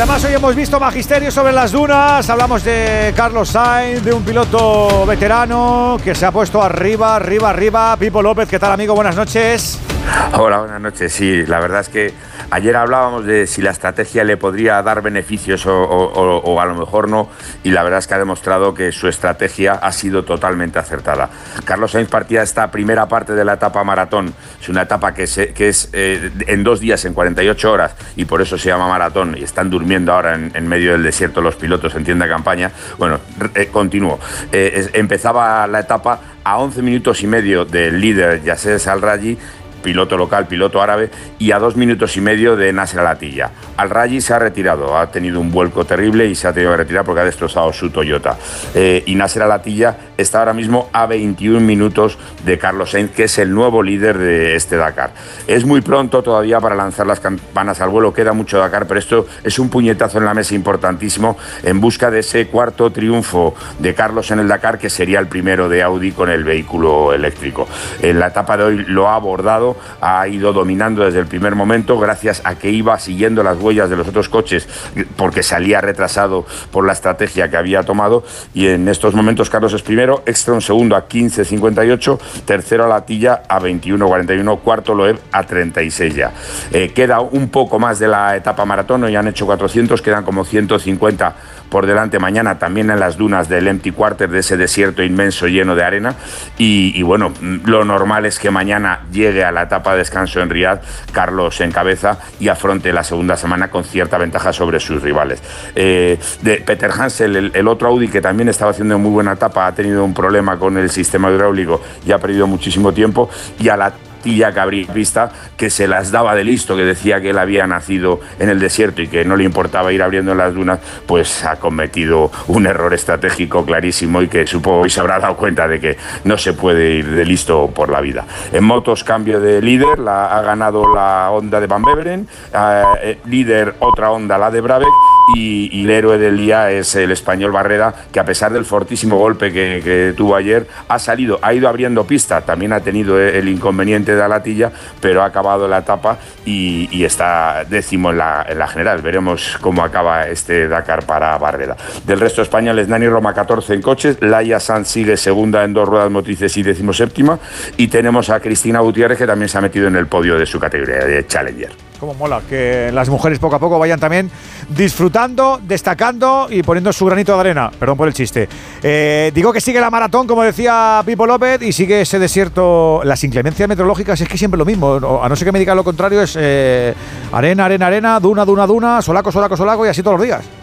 Además hoy hemos visto magisterio sobre las dunas, hablamos de Carlos Sainz, de un piloto veterano que se ha puesto arriba, arriba, arriba. Pipo López, ¿qué tal amigo? Buenas noches. Hola, buenas noches. Sí, la verdad es que ayer hablábamos de si la estrategia le podría dar beneficios o, a lo mejor no, y la verdad es que ha demostrado que su estrategia ha sido totalmente acertada. Carlos Sainz partía esta primera parte de la etapa maratón, es una etapa que, se- que es eh, en dos días, en 48 horas, y por eso se llama maratón, y están durmiendo ahora en, medio del desierto los pilotos en tienda campaña. Bueno, eh, continuó. Eh, empezaba la etapa a 11 minutos y medio del líder Yasser Salraji piloto local, piloto árabe, y a dos minutos y medio de Nasser Alatilla. Al Raji se ha retirado, ha tenido un vuelco terrible y se ha tenido que retirar porque ha destrozado su Toyota. Eh, y Nasser Alatilla está ahora mismo a 21 minutos de Carlos Sainz, que es el nuevo líder de este Dakar. Es muy pronto todavía para lanzar las campanas al vuelo, queda mucho Dakar, pero esto es un puñetazo en la mesa importantísimo en busca de ese cuarto triunfo de Carlos en el Dakar, que sería el primero de Audi con el vehículo eléctrico. En la etapa de hoy lo ha abordado, ha ido dominando desde el primer momento, gracias a que iba siguiendo las huellas de los otros coches, porque salía retrasado por la estrategia que había tomado. Y en estos momentos Carlos es primero, Extron segundo a 15.58, tercero a Latilla a 21.41, cuarto Loeb a 36 ya. Eh, queda un poco más de la etapa maratón, hoy han hecho 400, quedan como 150 por delante mañana también en las dunas del Empty Quarter, de ese desierto inmenso lleno de arena. Y, bueno, lo normal es que mañana llegue a la etapa de descanso en Riyadh, Carlos en cabeza y afronte la segunda semana con cierta ventaja sobre sus rivales. Eh, de Peter Hansel, el, el otro Audi que también estaba haciendo muy buena etapa, ha tenido un problema con el sistema hidráulico y ha perdido muchísimo tiempo. Y a la Tilla Cabri Pista, que se las daba de listo, que decía que él había nacido en el desierto y que no le importaba ir abriendo las dunas, pues ha cometido un error estratégico clarísimo y que supongo y se habrá dado cuenta de que no se puede ir de listo por la vida. En motos, cambio de líder, la, ha ganado la Honda de Van Beveren, eh, líder otra Honda, la de Brabeck, y, y el héroe del día es el español Barreda, que a pesar del fortísimo golpe que, que tuvo ayer, ha salido, ha ido abriendo pista, también ha tenido el inconveniente de Alatilla, pero ha acabado la etapa y, está décimo en la, en la general. Veremos cómo acaba este Dakar para Barreda. Del resto españoles, Nani Roma 14 en coches, Laia Sanz sigue segunda en dos ruedas motrices y décimo séptima, y tenemos a Cristina Gutiérrez que también se ha metido en el podio de su categoría de Challenger. Cómo mola que las mujeres poco a poco vayan también disfrutando, destacando y poniendo su granito de arena. Perdón por el chiste. Eh, digo que sigue la maratón, como decía Pipo López, y sigue ese desierto. Las inclemencias meteorológicas es que siempre lo mismo. A no ser que me diga lo contrario, es eh, arena, arena, arena, duna, duna, duna, solaco, solaco, solaco y así todos los días.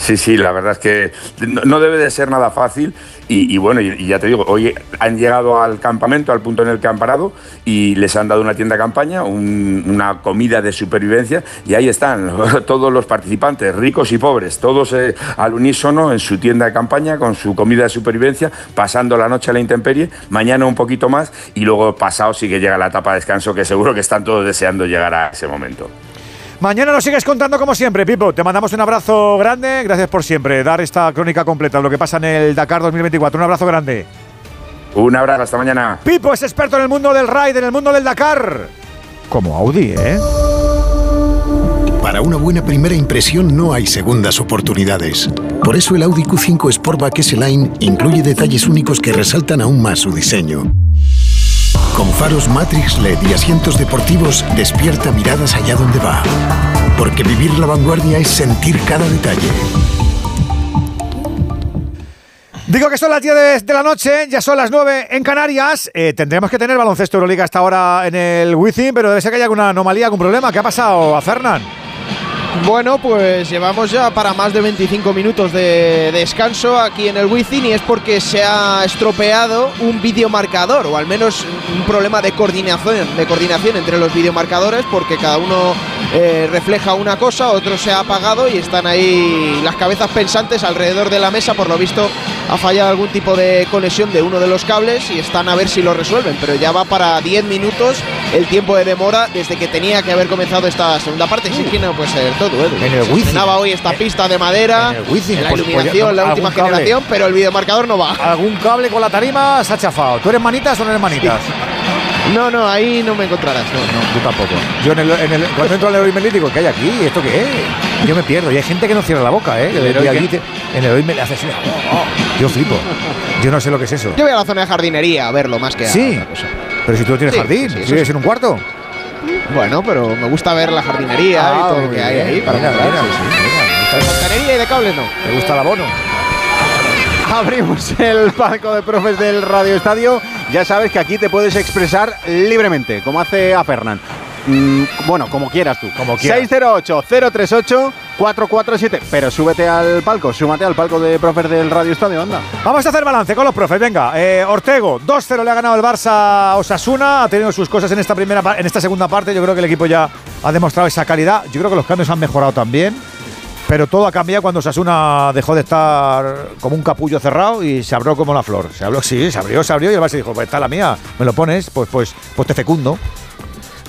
Sí, sí, la verdad es que no, debe de ser nada fácil y, bueno, y, y ya te digo, hoy han llegado al campamento, al punto en el que han parado y les han dado una tienda de campaña, un- una comida de supervivencia y ahí están todos los participantes, ricos y pobres, todos eh, al unísono en su tienda de campaña con su comida de supervivencia, pasando la noche a la intemperie, mañana un poquito más y luego pasado sí que llega la etapa de descanso que seguro que están todos deseando llegar a ese momento. Mañana nos sigues contando como siempre, Pipo. Te mandamos un abrazo grande. Gracias por siempre dar esta crónica completa de lo que pasa en el Dakar 2024. Un abrazo grande. Un abrazo, hasta mañana. Pipo es experto en el mundo del ride, en el mundo del Dakar. Como Audi, ¿eh? Para una buena primera impresión no hay segundas oportunidades. Por eso el Audi Q5 Sportback S-Line incluye detalles únicos que resaltan aún más su diseño. Con faros Matrix LED y asientos deportivos, despierta miradas allá donde va. Porque vivir la vanguardia es sentir cada detalle. Digo que son las 10 de, la noche, ya son las 9 en Canarias. Eh, tendremos que tener baloncesto Euroliga hasta ahora en el Wizzing, pero debe ser que hay alguna anomalía, algún problema. ¿Qué ha pasado a Fernán? Bueno, pues llevamos ya para más de 25 minutos de descanso aquí en el Wizzing y es porque se ha estropeado un videomarcador o al menos un problema de coordinación, de coordinación entre los videomarcadores porque cada uno eh, refleja una cosa, otro se ha apagado y están ahí las cabezas pensantes alrededor de la mesa. Por lo visto ha fallado algún tipo de conexión de uno de los cables y están a ver si lo resuelven, pero ya va para 10 minutos el tiempo de demora desde que tenía que haber comenzado esta segunda parte. Sí que no puede ser todo, Edu. En el estrenaba hoy esta pista de madera, En el Wizzing, la pues- pues iluminación, la última cable. generación, pero el videomarcador no va. Algún cable con la tarima se ha chafado. ¿Tú eres manitas o no eres manitas? No, no, ahí no me encontrarás. No, no. Yo tampoco. Yo en el, en el- cuando entro al digo, ¿qué hay aquí? ¿Esto qué es? Yo me pierdo. Y hay gente que no cierra la boca, ¿eh? Que ¿El de- Heroi allí te- en el Euroimelite hace así. oh, oh. Yo flipo. Yo no sé lo que es eso. Yo voy a la zona de jardinería a verlo más que a Sí. otra cosa. Pero si tú no tienes Sí, jardín, sí, sí, ¿vives en un cuarto? Bueno, pero me gusta ver la jardinería y todo lo que hay ahí para Mira, mira, sí, fontanería y de cables no. ¿Te gusta el abono? Abrimos el palco de profes del Radio Estadio. Ya sabes que aquí te puedes expresar libremente, como hace a Fernán. Mm, bueno, como quieras tú. Como quieras. 608-038-447. Pero súbete al palco, súmate al palco de profes del Radio Estadio, anda. Vamos a hacer balance con los profes. Venga, eh, Ortego, 2-0 le ha ganado el Barça a Osasuna. Ha tenido sus cosas en esta, primera, en esta segunda parte. Yo creo que el equipo ya ha demostrado esa calidad. Yo creo que los cambios han mejorado también. Pero todo ha cambiado cuando Osasuna dejó de estar como un capullo cerrado y se abrió como la flor. Se abrió, sí, se abrió, se abrió y el Barça dijo, pues está la mía, me lo pones, pues, pues, pues te fecundo.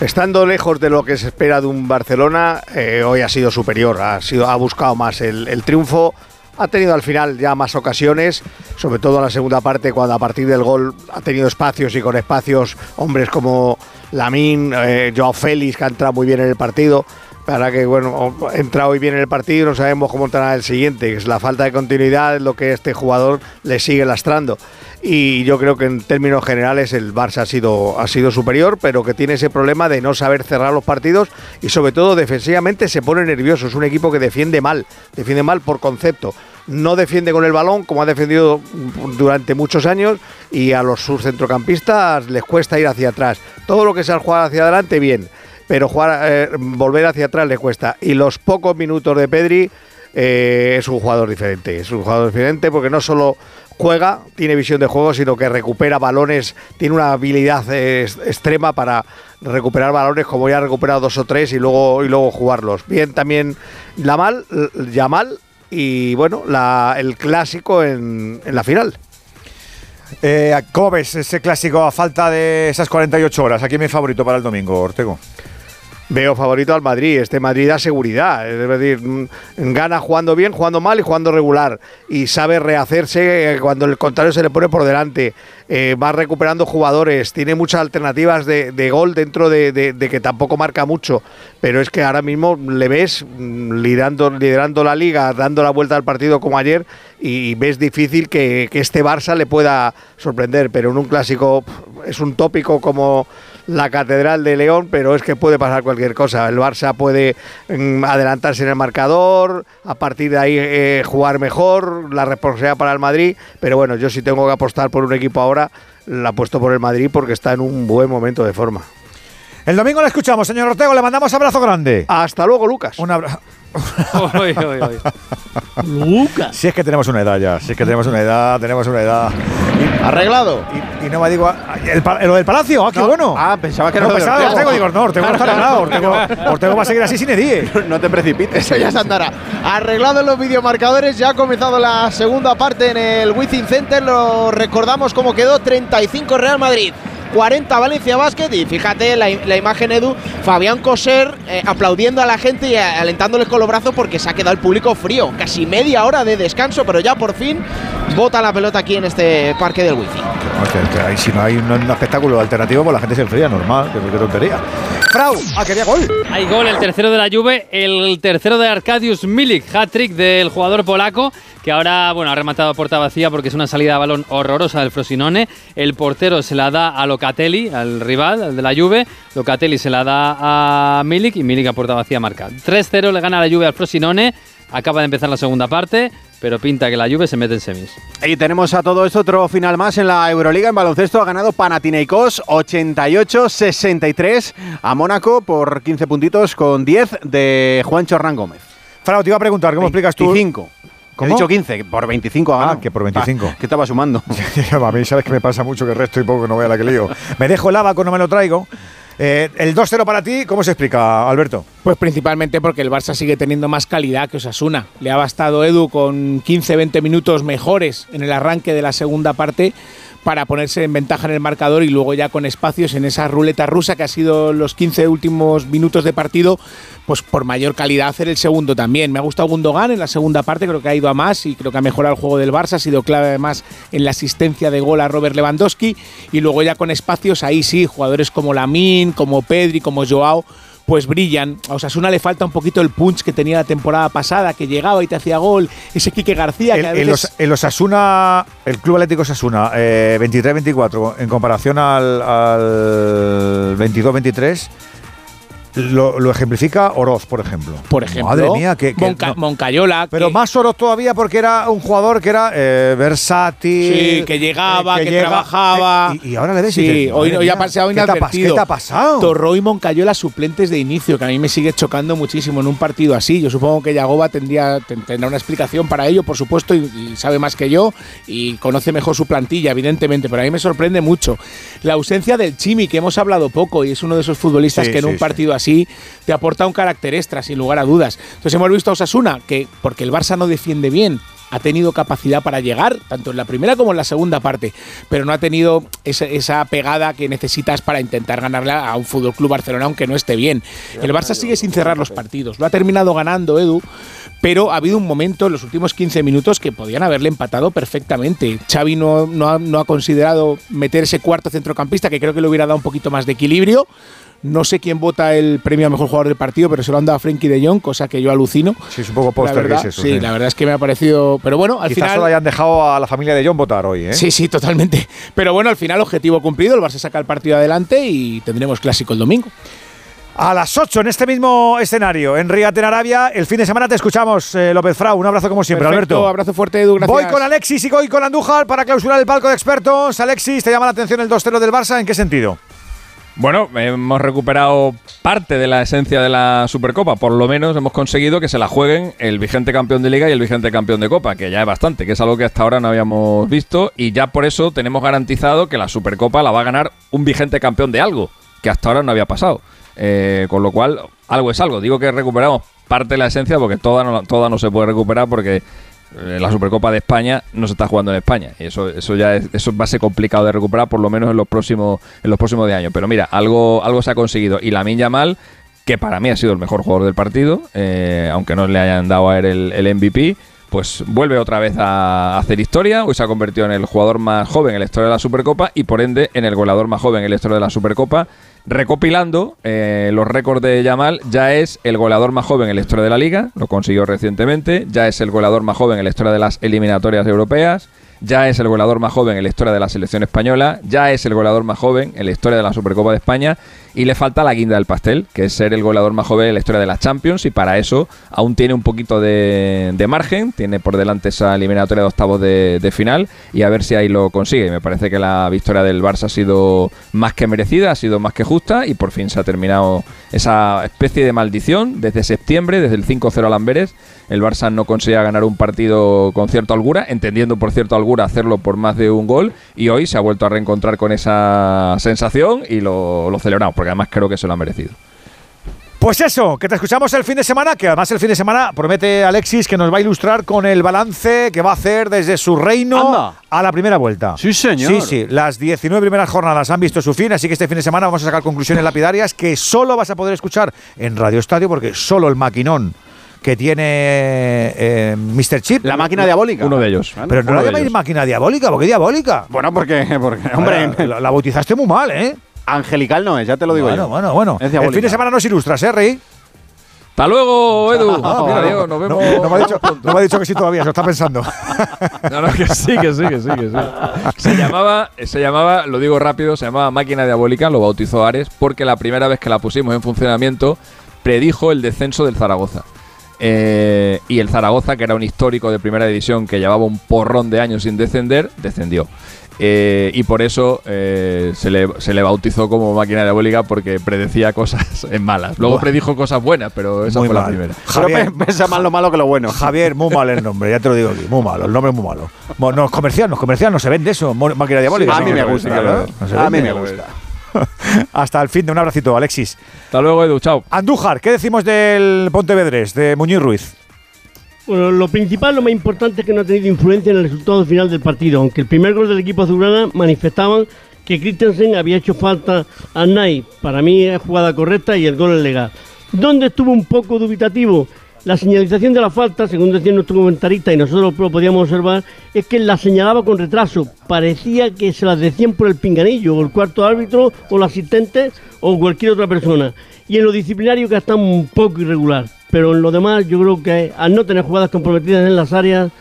Estando lejos de lo que se espera de un Barcelona, eh, hoy ha sido superior, ha, sido, ha buscado más el, triunfo, ha tenido al final ya más ocasiones, sobre todo en la segunda parte, cuando a partir del gol ha tenido espacios y con espacios hombres como Lamín, eh, Joao Félix, que ha entrado muy bien en el partido. Para que, bueno, ha entrado hoy bien en el partido, no sabemos cómo entrará el siguiente, es la falta de continuidad, es lo que este jugador le sigue lastrando. Y yo creo que en términos generales el Barça ha sido, ha sido superior, pero que tiene ese problema de no saber cerrar los partidos y sobre todo defensivamente se pone nervioso. Es un equipo que defiende mal, defiende mal por concepto. No defiende con el balón como ha defendido durante muchos años y a los sus centrocampistas les cuesta ir hacia atrás. Todo lo que sea jugar hacia adelante, bien, pero jugar, eh, volver hacia atrás le cuesta. Y los pocos minutos de Pedri eh, es un jugador diferente. Es un jugador diferente porque no solo juega, tiene visión de juego, sino que recupera balones, tiene una habilidad eh, es- extrema para recuperar balones, como ya ha recuperado dos o tres y luego, y luego jugarlos. Bien también Lamal, Yamal y bueno, la- el clásico en, en la final. Eh, ¿Cómo ves ese clásico a falta de esas 48 horas? Aquí mi favorito para el domingo, Ortego. Veo favorito al Madrid. Este Madrid da seguridad. Es decir, mm, gana jugando bien, jugando mal y jugando regular. Y sabe rehacerse eh, cuando el contrario se le pone por delante. Eh, va recuperando jugadores. Tiene muchas alternativas de, de gol dentro de, que tampoco marca mucho. Pero es que ahora mismo le ves mm, liderando, la liga, dando la vuelta al partido como ayer. Y ves difícil que, este Barça le pueda sorprender. Pero en un clásico es un tópico como la Catedral de León, pero es que puede pasar cualquier cosa. El Barça puede mm, adelantarse en el marcador, a partir de ahí eh, jugar mejor, la responsabilidad para el Madrid, pero bueno, yo si tengo que apostar por un equipo ahora, la apuesto por el Madrid porque está en un buen momento de forma. El domingo le escuchamos, señor Ortego. Le mandamos abrazo grande. Hasta luego, Lucas. Un abrazo. Oy, oy, oy. Lucas. Si es que tenemos una edad ya, si es que tenemos una edad, tenemos una edad. Arreglado. Y, y no me digo. ah, el lo del palacio, ah, qué bueno. Ah, pensaba que no, era lo pensaba, Ortego. Ortego, digo, no, Ortego no está arreglado. Ortego, Ortego va a seguir así sin edie. No te precipites. Eso ya se andará. Arreglado en los videomarcadores, ya ha comenzado la segunda parte en el Wizzing Center. Lo recordamos cómo quedó: 35 Real Madrid. 40 Valencia Basket y fíjate la, la imagen Edu, Fabián Coser eh, aplaudiendo a la gente y a- alentándoles con los brazos porque se ha quedado el público frío, casi media hora de descanso, pero ya por fin bota la pelota aquí en este parque del que- que ahí, si no hay un, un espectáculo alternativo, pues la gente se enfría, normal. Qué, qué tontería. Frau, ah, quería gol. Hay gol, el tercero de la Juve, el tercero de Arkadiusz Milik, hat-trick del jugador polaco, que ahora bueno, ha rematado a puerta vacía porque es una salida de balón horrorosa del Frosinone. El portero se la da a Locatelli, al rival, al de la Juve. Locatelli se la da a Milik y Milik a puerta vacía marca. 3-0 le gana la Juve al Frosinone. Acaba de empezar la segunda parte. pero pinta que la Juve se mete en semis. Y tenemos a todo esto otro final más en la Euroliga en baloncesto. Ha ganado Panathinaikos 88-63 a Mónaco por 15 puntitos con 10 de Juancho Hernán Gómez. Frau, te iba a preguntar, ¿cómo explicas tú? 25. ¿Cómo? He dicho 15, por 25 ha Ah, ganado. que por 25. Ah, que estaba sumando. a mí sabes que me pasa mucho que el resto y poco no vea la que lío. Me dejo el abaco, no me lo traigo. Eh, el 2-0 para ti, ¿cómo se explica, Alberto? Pues principalmente porque el Barça sigue teniendo más calidad que Osasuna. Le ha bastado Edu con 15-20 minutos mejores en el arranque de la segunda parte para ponerse en ventaja en el marcador y luego ya con espacios en esa ruleta rusa que ha sido los 15 últimos minutos de partido, pues por mayor calidad hacer el segundo también. Me ha gustado Gundogan en la segunda parte, creo que ha ido a más y creo que ha mejorado el juego del Barça, ha sido clave además en la asistencia de gol a Robert Lewandowski y luego ya con espacios ahí sí, jugadores como Lamin, como Pedri, como Joao pues brillan. A Osasuna le falta un poquito el punch que tenía la temporada pasada, que llegaba y te hacía gol. Ese Quique García que El, a el veces... Os- el Osasuna, el Club Atlético Osasuna, eh, 23-24, en comparación al, al 22-23, lo, lo ejemplifica Oroz, por ejemplo. Por ejemplo, Madre mía, que. que Monca- no. Moncayola. Pero que- más Oroz todavía porque era un jugador que era eh, versátil. Sí, que llegaba, eh, que, llega, trabajaba. eh, y, y ahora le ves y Sí, dices, hoy, hoy ha mía, pasado ¿qué te ha pas- inadvertido. ¿Qué te ha pasado? Torró y Moncayola suplentes de inicio, que a mí me sigue chocando muchísimo en un partido así. Yo supongo que Yagoba tendría, ten- tendrá una explicación para ello, por supuesto, y, y sabe más que yo y conoce mejor su plantilla, evidentemente, pero a mí me sorprende mucho. La ausencia del Chimi, que hemos hablado poco, y es uno de esos futbolistas Sí, que en sí, un partido así te aporta un carácter extra, sin lugar a dudas. Entonces hemos visto a Osasuna, que porque el Barça no defiende bien, ha tenido capacidad para llegar, tanto en la primera como en la segunda parte, pero no ha tenido esa, esa pegada que necesitas para intentar ganarle a un Fútbol Club Barcelona, aunque no esté bien. El Barça sigue sin cerrar los partidos, lo ha terminado ganando Edu, pero ha habido un momento en los últimos 15 minutos que podían haberle empatado perfectamente. Xavi no, no ha, no ha considerado meter ese cuarto centrocampista, que creo que le hubiera dado un poquito más de equilibrio. No sé quién vota el premio a mejor jugador del partido, pero se lo han dado a Frenkie de Jong, cosa que yo alucino. Sí, es un poco que verdad, es eso. sí, la verdad es que me ha parecido. Pero bueno, al Quizás final. solo hayan dejado a la familia de John votar hoy, ¿eh? Sí, sí, totalmente. Pero bueno, al final, objetivo cumplido. El Barça saca el partido adelante y tendremos clásico el domingo. A las 8 en este mismo escenario, en Riyadh, en Arabia. El fin de semana te escuchamos, eh, López Frau. Un abrazo como siempre, Perfecto, Alberto. Abrazo fuerte, Edu. Gracias. Voy con Alexis y voy con Andújar para clausurar el palco de expertos. Alexis, ¿te llama la atención el 2-0 del Barça? ¿En qué sentido? Bueno, hemos recuperado parte de la esencia de la Supercopa. Por lo menos hemos conseguido que se la jueguen el vigente campeón de Liga y el vigente campeón de Copa, que ya es bastante, que es algo que hasta ahora no habíamos visto. Y ya por eso tenemos garantizado que la Supercopa la va a ganar un vigente campeón de algo, que hasta ahora no había pasado. Eh, con lo cual, algo es algo. Digo que recuperamos parte de la esencia porque toda no, toda no se puede recuperar porque la Supercopa de España no se está jugando en España. Y eso eso ya es- eso va a ser complicado de recuperar por lo menos en los próximos en los próximos de años pero mira algo algo se ha conseguido. Y la Yamal que para mí ha sido el mejor jugador del partido eh, aunque no le hayan dado a él el MVP pues vuelve otra vez a hacer historia. Hoy se ha convertido en el jugador más joven en la historia de la Supercopa y por ende en el goleador más joven en la historia de la Supercopa. Recopilando eh, los récords de Yamal, ya es el goleador más joven en la historia de la liga, lo consiguió recientemente, ya es el goleador más joven en la historia de las eliminatorias europeas, ya es el goleador más joven en la historia de la selección española, ya es el goleador más joven en la historia de la Supercopa de España y le falta la guinda del pastel, que es ser el goleador más joven en la historia de las Champions y para eso aún tiene un poquito de, de margen, tiene por delante esa eliminatoria de octavos de, de final y a ver si ahí lo consigue. Me parece que la victoria del Barça ha sido más que merecida, ha sido más que justa y por fin se ha terminado esa especie de maldición desde septiembre, desde el 5-0 al Amberes. El Barça no conseguía ganar un partido con cierta holgura, entendiendo por cierta hacerlo por más de un gol y hoy se ha vuelto a reencontrar con esa sensación y lo, lo celebramos, porque además creo que se lo ha merecido. Pues eso, que te escuchamos el fin de semana, que además el fin de semana promete Alexis que nos va a ilustrar con el balance que va a hacer desde su reino Anda. a la primera vuelta. Sí, señor. Sí, sí, las 19 primeras jornadas han visto su fin, así que este fin de semana vamos a sacar conclusiones lapidarias que solo vas a poder escuchar en Radio Estadio porque solo el maquinón que tiene eh, Mr. Chip. La máquina diabólica. Uno de ellos. Pero no la llamáis ellos. máquina diabólica, porque diabólica. Bueno, porque, porque hombre, la, la bautizaste muy mal, ¿eh? angelical no es, ya te lo digo bueno, yo. bueno, bueno. Es El fin de semana nos ilustras, ¿eh, Rey? ¡Hasta luego, Edu! Ah, mira, nos no, vemos. no me ha dicho, no me ha dicho que sí todavía, se lo está pensando. No, no, que sí, que sí, que sí, que sí. Se llamaba, se llamaba, lo digo rápido, se llamaba Máquina Diabólica, lo bautizó Ares, porque la primera vez que la pusimos en funcionamiento predijo el descenso del Zaragoza. Eh, y el Zaragoza, que era un histórico de primera división que llevaba un porrón de años sin descender, descendió. Eh, y por eso eh, se, le, se le bautizó como máquina diabólica porque predecía cosas en malas. Luego Buah. predijo cosas buenas, pero esa Muy fue la primera. Javier, piensa más lo malo que lo bueno. Javier, muy mal el nombre, ya te lo digo aquí, muy malo, el nombre es muy malo. Mo- No, es comercial, no es comercial, no se vende eso, máquina diabólica. Sí, a mí no, me gusta, no se A mí me gusta. Hasta el fin de un abracito, Alexis. Hasta luego, Edu, chao. Andújar, ¿qué decimos del Pontevedrés, de Muñiz Ruiz? Bueno, lo principal, lo más importante es que no ha tenido influencia en el resultado final del partido, aunque el primer gol del equipo azulgrana manifestaban que Christensen había hecho falta a Nai. Para mí es jugada correcta y el gol es legal. ¿Dónde estuvo un poco dubitativo? La señalización de la falta, según decía nuestro comentarista y nosotros lo podíamos observar, es que la señalaba con retraso. Parecía que se las decían por el pinganillo, o el cuarto árbitro, o el asistente, o cualquier otra persona. Y en lo disciplinario que está un poco irregular. Pero en lo demás, yo creo que al no tener jugadas comprometidas en las áreas,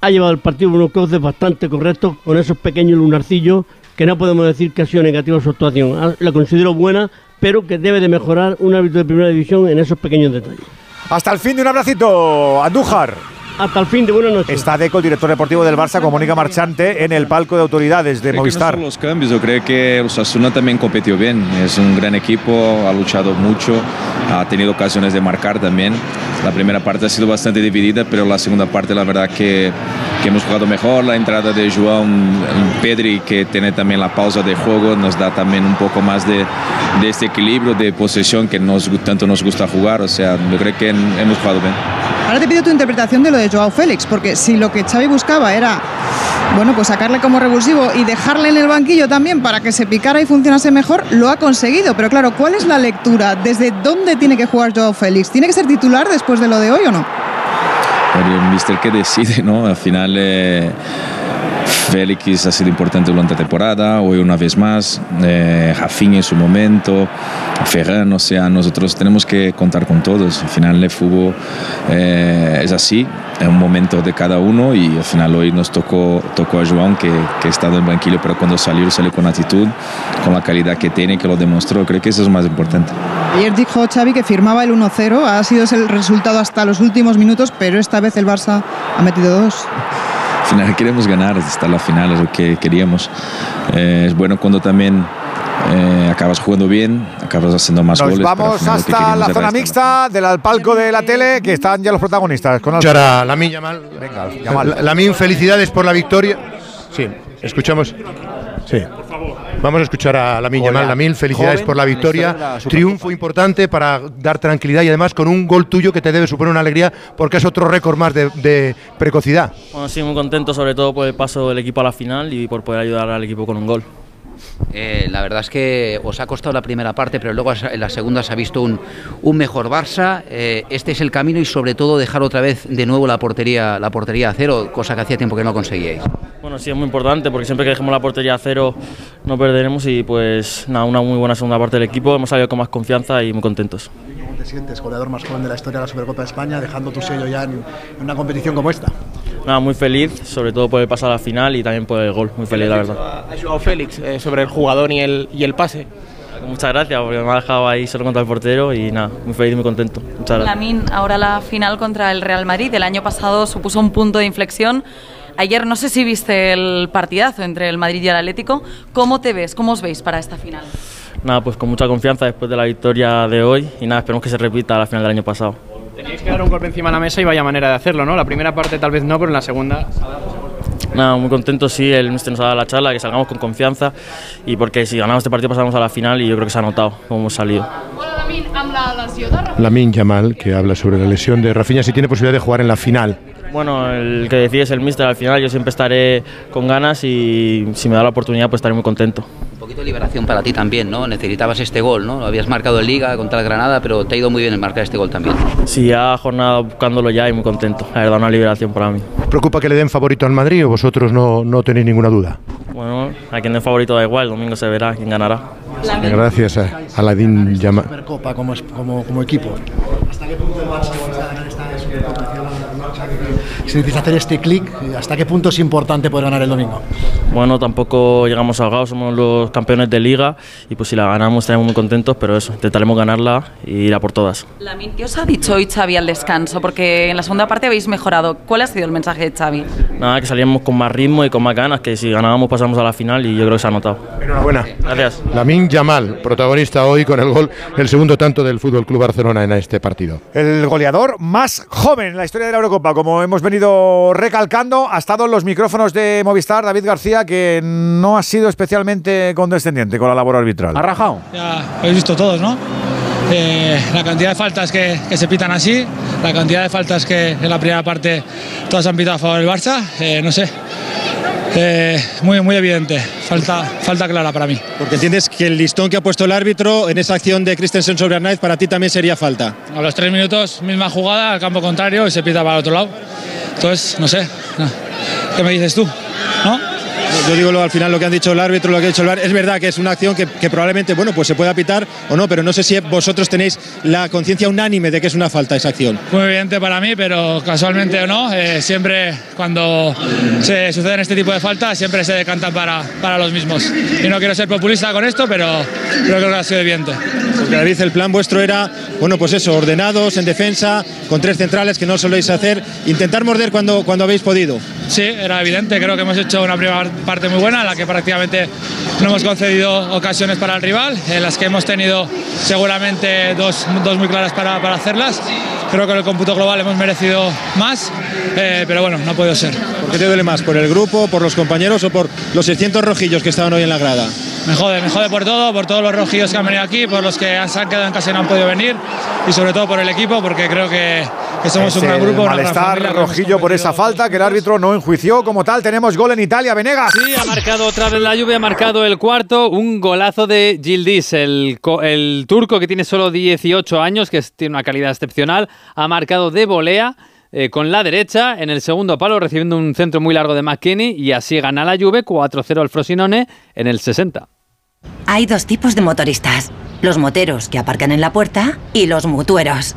ha llevado el partido unos cauces bastante correctos, con esos pequeños lunarcillos, que no podemos decir que ha sido negativa su actuación. Ah, La considero buena, pero que debe de mejorar un árbitro de primera división en esos pequeños detalles. Hasta el fin de un abracito, Andújar. Hasta el fin de buenas noches. Está Deco, el director deportivo del Barça, con Mónica Marchante en el palco de autoridades de Creo no Movistar. solo los cambios, yo creo que el Osasuna también competió bien. Es un gran equipo, ha luchado mucho, ha tenido ocasiones de marcar también. La primera parte ha sido bastante dividida, pero la segunda parte la verdad que, que hemos jugado mejor. La entrada de João Pedri, que tiene también la pausa de juego, nos da también un poco más de, de este equilibrio de posesión que nos, tanto nos gusta jugar. O sea, yo creo que hemos jugado bien. Ahora te pido tu interpretación de lo de Joao Félix, porque si lo que Xavi buscaba era, bueno, pues sacarle como revulsivo y dejarle en el banquillo también para que se picara y funcionase mejor, lo ha conseguido. Pero claro, ¿cuál es la lectura? ¿Desde dónde tiene que jugar Joao Félix? ¿Tiene que ser titular después de lo de hoy o no? el mister que decide, ¿no? Al final eh, Félix ha sido importante durante la temporada, hoy una vez más, eh, en su momento, Ferran, o sea, nosotros tenemos que contar con todos. Al final el fútbol eh, es así, es un momento de cada uno y al final hoy nos tocó, tocó a João que, que ha estado en banquillo, pero cuando salió, salió con actitud, con la calidad que tiene, que lo demostró. Creo que eso es más importante. Ayer dijo Xavi que firmaba el 1-0, ha sido el resultado hasta los últimos minutos, pero esta vez el Barça ha metido dos. Al final queremos ganar hasta la final, es lo que queríamos. Eh, es bueno cuando también eh, acabas jugando bien, acabas haciendo más Nos goles. vamos hasta la zona mixta del al palco de la tele, que están ya los protagonistas. Con Escuchar a Lamine Yamal. Venga, Yamal. La- Lamine, felicidades por la victoria. Sí, escuchamos. Sí. Vamos a escuchar a Joven, Yamal. Lamine, felicidades joven por la victoria. la. Triunfo importante para dar tranquilidad y además con un gol tuyo que te debe suponer una alegría porque es otro récord más de, de precocidad. Bueno, sí, muy contento sobre todo por el paso del equipo a la final y por poder ayudar al equipo con un gol. Eh, la verdad es que os ha costado la primera parte, pero luego en la segunda se ha visto un, un mejor Barça. Eh, este es el camino y sobre todo dejar otra vez de nuevo la portería, la portería a cero, cosa que hacía tiempo que no conseguíais. Bueno, sí, es muy importante porque siempre que dejemos la portería a cero no perderemos y pues nada, una muy buena segunda parte del equipo. Hemos salido con más confianza y muy contentos. ¿Cómo te sientes, goleador más joven de la historia de la Supercopa de España, dejando tu sello ya en, en una competición como esta? Nada, muy feliz, sobre todo por el paso a la final y también por el gol. Muy feliz, la verdad. Ha jugado Félix eh, sobre el jugador y el, y el pase. Muchas gracias porque me ha dejado ahí solo contra el portero y nada, muy feliz y muy contento. Muchas gracias. Lamin, ahora la final contra el Real Madrid. El año pasado supuso un punto de inflexión. Ayer no sé si viste el partidazo entre el Madrid y el Atlético. ¿Cómo te ves? ¿Cómo os veis para esta final? Nada, pues con mucha confianza después de la victoria de hoy y nada, esperemos que se repita la final del año pasado. Teníais que dar un golpe encima de la mesa y vaya manera de hacerlo, ¿no? La primera parte tal vez no, pero en la segunda. Nada, muy contento, sí, el mister nos ha dado la charla, que salgamos con confianza y porque si ganamos este partido pasamos a la final y yo creo que se ha notado cómo hemos salido. Lamine Yamal, que habla sobre la lesión de Rafinha, si tiene posibilidad de jugar en la final. Bueno, el que decide es el mister al final, yo siempre estaré con ganas y si me da la oportunidad pues estaré muy contento. Poquito de liberación para ti también, ¿no? Necesitabas este gol, ¿no? Lo habías marcado en Liga contra el Granada, pero te ha ido muy bien en marcar este gol también. Sí, ya jornada buscándolo ya y muy contento, la verdad una liberación para mí. ¿Os preocupa que le den favorito al Madrid o vosotros no, no tenéis ninguna duda? Bueno, a quien de favorito da igual, el domingo se verá quién ganará. Gracias a, a Lamine Yamal. Supercopa como, como, como equipo. ¿Hasta qué punto el Barça puede ganar esta Supercopa? Si necesitas hacer este clic, ¿hasta qué punto es importante poder ganar el domingo? Bueno, tampoco llegamos ahogados, somos los campeones de liga y pues si la ganamos estaremos muy contentos, pero eso, intentaremos ganarla y ir a por todas. Lamin, ¿qué os ha dicho hoy Xavi al descanso? Porque en la segunda parte habéis mejorado. ¿Cuál ha sido el mensaje de Xavi? Nada, que salíamos con más ritmo y con más ganas, que si ganábamos pasamos a la final y yo creo que se ha notado. Enhorabuena. Gracias. Lamin Yamal, protagonista hoy con el gol, el segundo tanto del Fútbol Club Barcelona en este partido. El goleador más joven en la historia de la Eurocopa, como hemos venido recalcando, ha estado en los micrófonos de Movistar, David García, que no ha sido especialmente condescendiente con la labor arbitral. ¿Ha rajado? Ya habéis visto todos, ¿no? Eh, la cantidad de faltas que, que se pitan así, la cantidad de faltas que en la primera parte todas han pitado a favor del Barça, eh, no sé. Eh, muy, muy evidente, falta, falta clara para mí. Porque entiendes que el listón que ha puesto el árbitro en esa acción de Christensen sobre Arnaiz para ti también sería falta. A los tres minutos, misma jugada, al campo contrario y se pita para el otro lado. Entonces, no sé, ¿qué me dices tú? ¿No? Yo digo lo, al final lo que han dicho el árbitro, lo que ha dicho el VAR. Es verdad que es una acción que, que probablemente, bueno, pues se pueda pitar o no, pero no sé si vosotros tenéis la conciencia unánime de que es una falta esa acción. Muy evidente para mí, pero casualmente o no, eh, siempre cuando se suceden este tipo de faltas, siempre se decantan para, para los mismos. Y no quiero ser populista con esto, pero, creo que ha sido evidente. Porque David, el plan vuestro era, bueno, pues eso, ordenados, en defensa, con tres centrales que no soléis hacer, intentar morder cuando, cuando habéis podido. Sí, era evidente, creo que hemos hecho una primera parte muy buena, en la que prácticamente no hemos concedido ocasiones para el rival, en las que hemos tenido seguramente dos, dos muy claras para, para hacerlas. Creo que en el cómputo global hemos merecido más, eh, pero bueno, no ha podido ser. ¿Por qué te duele más? ¿Por el grupo, por los compañeros o por los 600 rojillos que estaban hoy en la grada? Me jode, me jode por todo, por todos los rojillos que han venido aquí, por los que se han quedado en casa y no han podido venir, y sobre todo por el equipo, porque creo que, que somos un gran grupo. una gran Malestar familia, rojillo por esa falta que el árbitro no enjuició como tal. Tenemos gol en Italia, Venegas. Sí, ha marcado otra vez la lluvia, ha marcado el cuarto, un golazo de Gildis, el, co- el turco que tiene solo 18 años, que tiene una calidad excepcional, ha marcado de volea. eh, con la derecha en el segundo palo recibiendo un centro muy largo de McKinney y así gana la Juve 4-0 al Frosinone en el 60. Hay dos tipos de motoristas. Los moteros que aparcan en la puerta y los mutueros,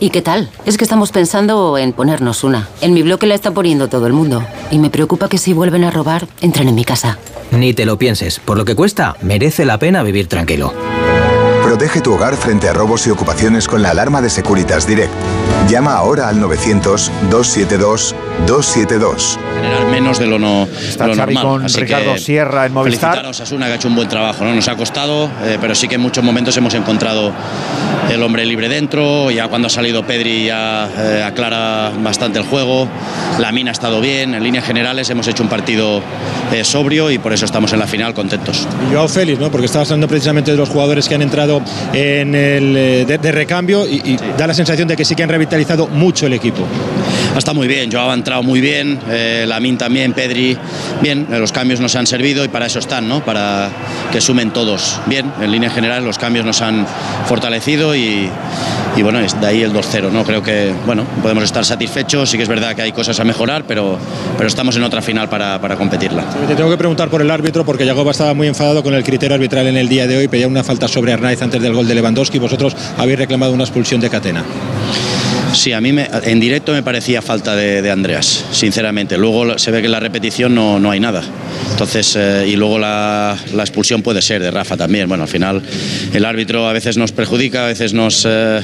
¿Y qué tal? Es que estamos pensando en ponernos una. En mi bloque la está poniendo todo el mundo. Y me preocupa que si vuelven a robar, entren en mi casa. Ni te lo pienses, por lo que cuesta, merece la pena vivir tranquilo. Protege tu hogar frente a robos y ocupaciones con la alarma de Securitas Direct. Llama ahora al 900-272-272. generar menos de lo, no, Está lo Xavi normal. con Así Ricardo que Sierra en Movistar. a Osasuna que ha hecho un buen trabajo, ¿no? Nos ha costado, eh, pero sí que en muchos momentos hemos encontrado el hombre libre dentro. Ya cuando ha salido Pedri ya eh, aclara bastante el juego. La mina ha estado bien. En líneas generales hemos hecho un partido eh, sobrio y por eso estamos en la final contentos. Y Joao Félix, ¿no? Porque estabas hablando precisamente de los jugadores que han entrado en el eh, de, de recambio y, y da la sensación de que sí que han revitalizado mucho el equipo. Está muy bien, Joao ha entrado muy bien, eh, Lamin también, Pedri, bien, eh, los cambios nos han servido y para eso están, ¿no? Para que sumen todos. Bien, en línea general los cambios nos han fortalecido y, y bueno, es de ahí el 2-0, ¿no? Creo que, bueno, podemos estar satisfechos, sí que es verdad que hay cosas a mejorar, pero, pero estamos en otra final para, para competirla. Te tengo que preguntar por el árbitro porque Yagoba estaba muy enfadado con el criterio arbitral en el día de hoy, pedía una falta sobre Arnaiz antes del gol de Lewandowski. Vosotros habéis reclamado una expulsión de Catena. Sí, a mí me- en directo me parecía falta de, de Andreas, sinceramente. Luego se ve que en la repetición no, no hay nada. Entonces, eh, y luego la, la expulsión puede ser de Rafa también. Bueno, al final el árbitro a veces nos perjudica, a veces nos, eh,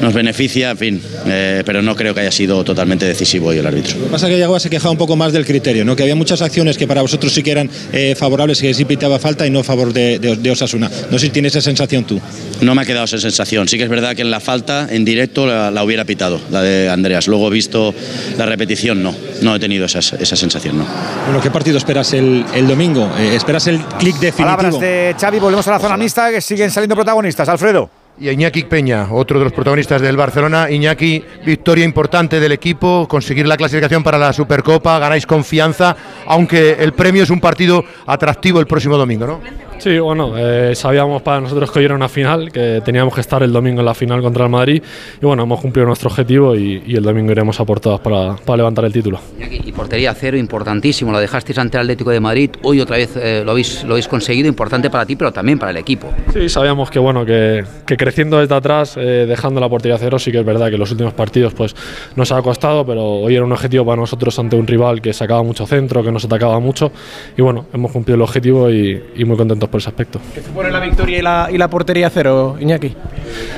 nos beneficia, en fin. eh, pero no creo que haya sido totalmente decisivo hoy el árbitro. Lo que pasa es que Yagoba se quejaba un poco más del criterio, ¿no? que había muchas acciones que para vosotros sí que eran eh, favorables, que sí pitaba falta y no a favor de, de- de Osasuna. No sé si tienes esa sensación tú. No me ha quedado esa sensación. Sí que es verdad que en la falta, en directo, la, la hubiera pitado, la de Andreas. Luego he visto la repetición, no. No he tenido esa, esa sensación, no. Bueno, ¿qué partido esperas el, el domingo? Eh, ¿Esperas el clic definitivo? Palabras de Xavi, volvemos a la zona mixta, que siguen saliendo protagonistas. Alfredo. Y Iñaki Peña, otro de los protagonistas del Barcelona. Iñaki, victoria importante del equipo, conseguir la clasificación para la Supercopa, ganáis confianza, aunque el premio es un partido atractivo el próximo domingo, ¿no? Sí, bueno, eh, sabíamos para nosotros que hoy era una final, que teníamos que estar el domingo en la final contra el Madrid y bueno, hemos cumplido nuestro objetivo y, y el domingo iremos a por todas para, para levantar el título. Y portería cero, importantísimo. Lo dejasteis ante el Atlético de Madrid. Hoy otra vez eh, lo, habéis, lo habéis conseguido. Importante para ti, pero también para el equipo. Sí, sabíamos que bueno, que, que creciendo desde atrás, eh, dejando la portería cero, sí que es verdad que los últimos partidos pues nos ha costado, pero hoy era un objetivo para nosotros ante un rival que sacaba mucho centro, que nos atacaba mucho y bueno, hemos cumplido el objetivo y, y muy contentos por ese aspecto. ¿Qué supone la victoria y la, y la portería cero, Iñaki?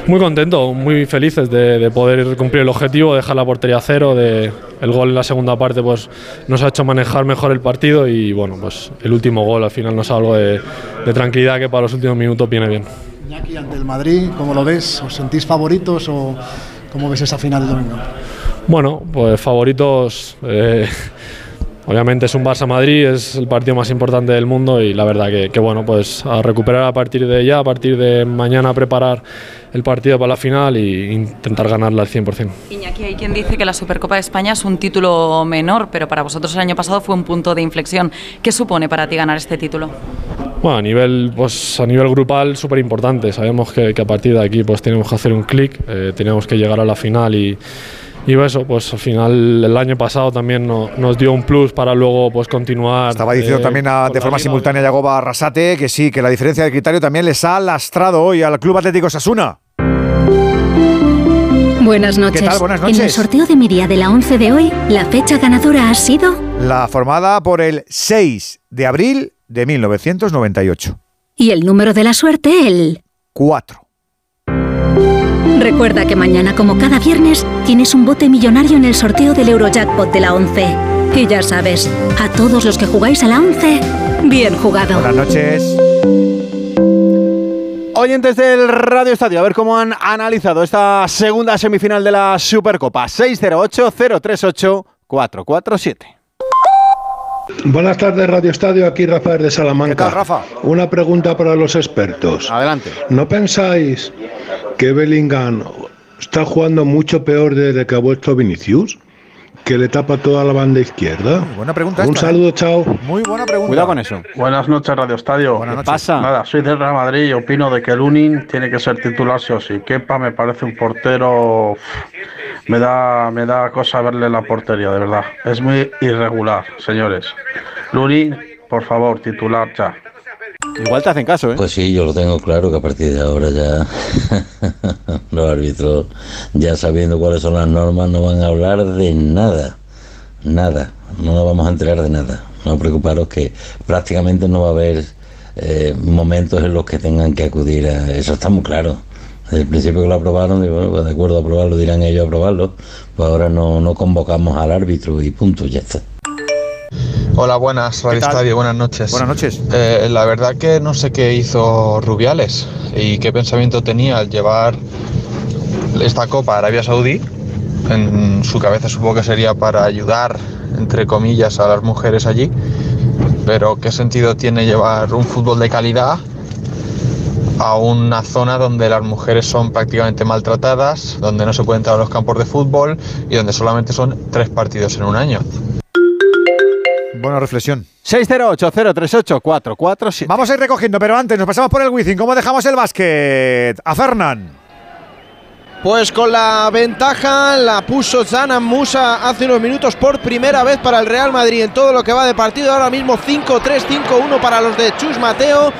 Muy contento, muy felices de, de poder cumplir el objetivo, dejar la portería cero, de el gol en la segunda parte pues nos ha hecho manejar mejor el partido y bueno, pues el último gol al final nos da algo de, de tranquilidad que para los últimos minutos viene bien. Iñaki, ante el Madrid, ¿cómo lo ves? ¿Os sentís favoritos o cómo ves esa final del domingo? Bueno, pues favoritos. eh, obviamente es un Barça Madrid, es el partido más importante del mundo y la verdad que, que bueno, pues a recuperar a partir de ya, a partir de mañana preparar el partido para la final e intentar ganarla al 100%. Iñaki, hay quien dice que la Supercopa de España es un título menor, pero para vosotros el año pasado fue un punto de inflexión. ¿Qué supone para ti ganar este título? Bueno, a nivel, pues, a nivel grupal súper importante. Sabemos que, que a partir de aquí pues, tenemos que hacer un clic, eh, tenemos que llegar a la final y, y eso, pues al final el año pasado también no- nos dio un plus para luego pues continuar. Estaba diciendo eh, también a- de forma simultánea Yagoba Arrasate que sí, que la diferencia de criterio también les ha lastrado hoy al Club Atlético Sasuna. Buenas noches. tal? Buenas En el noches. sorteo de mi día de la 11 de hoy, la fecha ganadora ha sido La formada por el 6 de abril de 1998. y el número de la suerte el 4. Recuerda que mañana, como cada viernes, tienes un bote millonario en el sorteo del Eurojackpot de la 11. Y ya sabes, a todos los que jugáis a la 11, bien jugado. Buenas noches. Oyentes del Radio Estadio, a ver cómo han analizado esta segunda semifinal de la Supercopa. 608-038-447. Buenas tardes, Radio Estadio. Aquí Rafael de Salamanca. ¿Qué tal, Rafa? Una pregunta para los expertos. Adelante. ¿No pensáis que Bellingham está jugando mucho peor desde que ha vuelto Vinicius? Que le tapa toda la banda izquierda. buena pregunta Un esta, ¿eh? saludo, chao. Muy buena pregunta. Cuidado con eso. Buenas noches, Radio Estadio. Buenas ¿Qué noches. pasa? Nada, soy del Real Madrid y opino de que Lunin tiene que ser titular sí o sí. Kepa me parece un portero. uf, Me da, me da cosa verle la portería, de verdad. Es muy irregular, señores. Lunin, por favor, titular ya. Igual te hacen caso, ¿eh? Pues sí, yo lo tengo claro que a partir de ahora ya los árbitros, ya sabiendo cuáles son las normas, no van a hablar de nada. Nada. No nos vamos a enterar de nada. No preocuparos que prácticamente no va a haber eh, momentos en los que tengan que acudir a eso. Está muy claro. Desde el principio que lo aprobaron, digo, bueno, pues de acuerdo a aprobarlo, dirán ellos a aprobarlo. Pues ahora no, no convocamos al árbitro y punto, ya está. Hola, buenas? Estadio, buenas noches. Buenas noches. Eh, la verdad que no sé qué hizo Rubiales y qué pensamiento tenía al llevar esta copa a Arabia Saudí. En su cabeza supongo que sería para ayudar, entre comillas, a las mujeres allí. Pero ¿qué sentido tiene llevar un fútbol de calidad a una zona donde las mujeres son prácticamente maltratadas, donde no se puede entrar a los campos de fútbol y donde solamente son tres partidos en un año? Buena reflexión. 608-038-447. Vamos a ir recogiendo, pero antes nos pasamos por el Wizzing. ¿Cómo dejamos el básquet? A Fernán. Pues con la ventaja la puso Zanan Musa hace unos minutos por primera vez para el Real Madrid en todo lo que va de partido. Ahora mismo 5-3, 5-1 para los de Chus Mateo.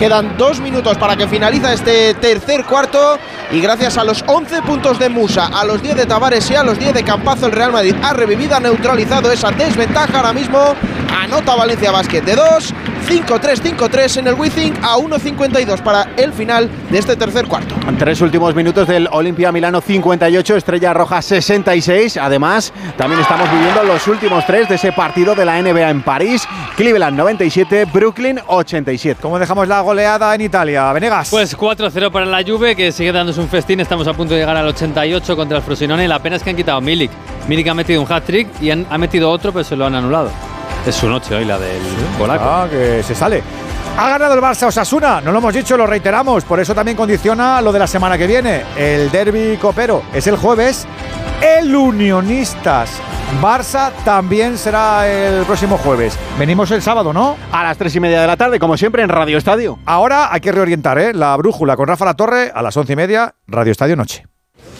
Quedan dos minutos para que finaliza este tercer cuarto. Y gracias a los 11 puntos de Musa, a los 10 de Tavares y a los 10 de Campazo, el Real Madrid ha revivido, ha neutralizado esa desventaja. Ahora mismo anota Valencia Basket de 2. 5-3, 5-3 en el Wizzing a 1.52 para el final de este tercer cuarto. Tres últimos minutos del Olimpia Milano 58, Estrella Roja 66. Además, también estamos viviendo los últimos tres de ese partido de la NBA en París. Cleveland 97, Brooklyn 87. ¿Cómo dejamos la goleada en Italia? Venegas. Pues 4-0 para la Juve, que sigue dándose un festín. Estamos a punto de llegar al 88 contra el Frosinone. La pena es que han quitado Milik. Milik ha metido un hat-trick y han, ha metido otro, pero se lo han anulado. Es su noche hoy, la del polaco. Ah, que se sale. Ha ganado el Barça Osasuna, no lo hemos dicho, lo reiteramos, por eso también condiciona lo de la semana que viene. El derby copero es el jueves. El Unionistas Barça también será el próximo jueves. Venimos el sábado, ¿no? A las tres y media de la tarde, como siempre, en Radio Estadio. Ahora hay que reorientar, ¿eh? La brújula con Rafa La Torre a las once y media, Radio Estadio Noche.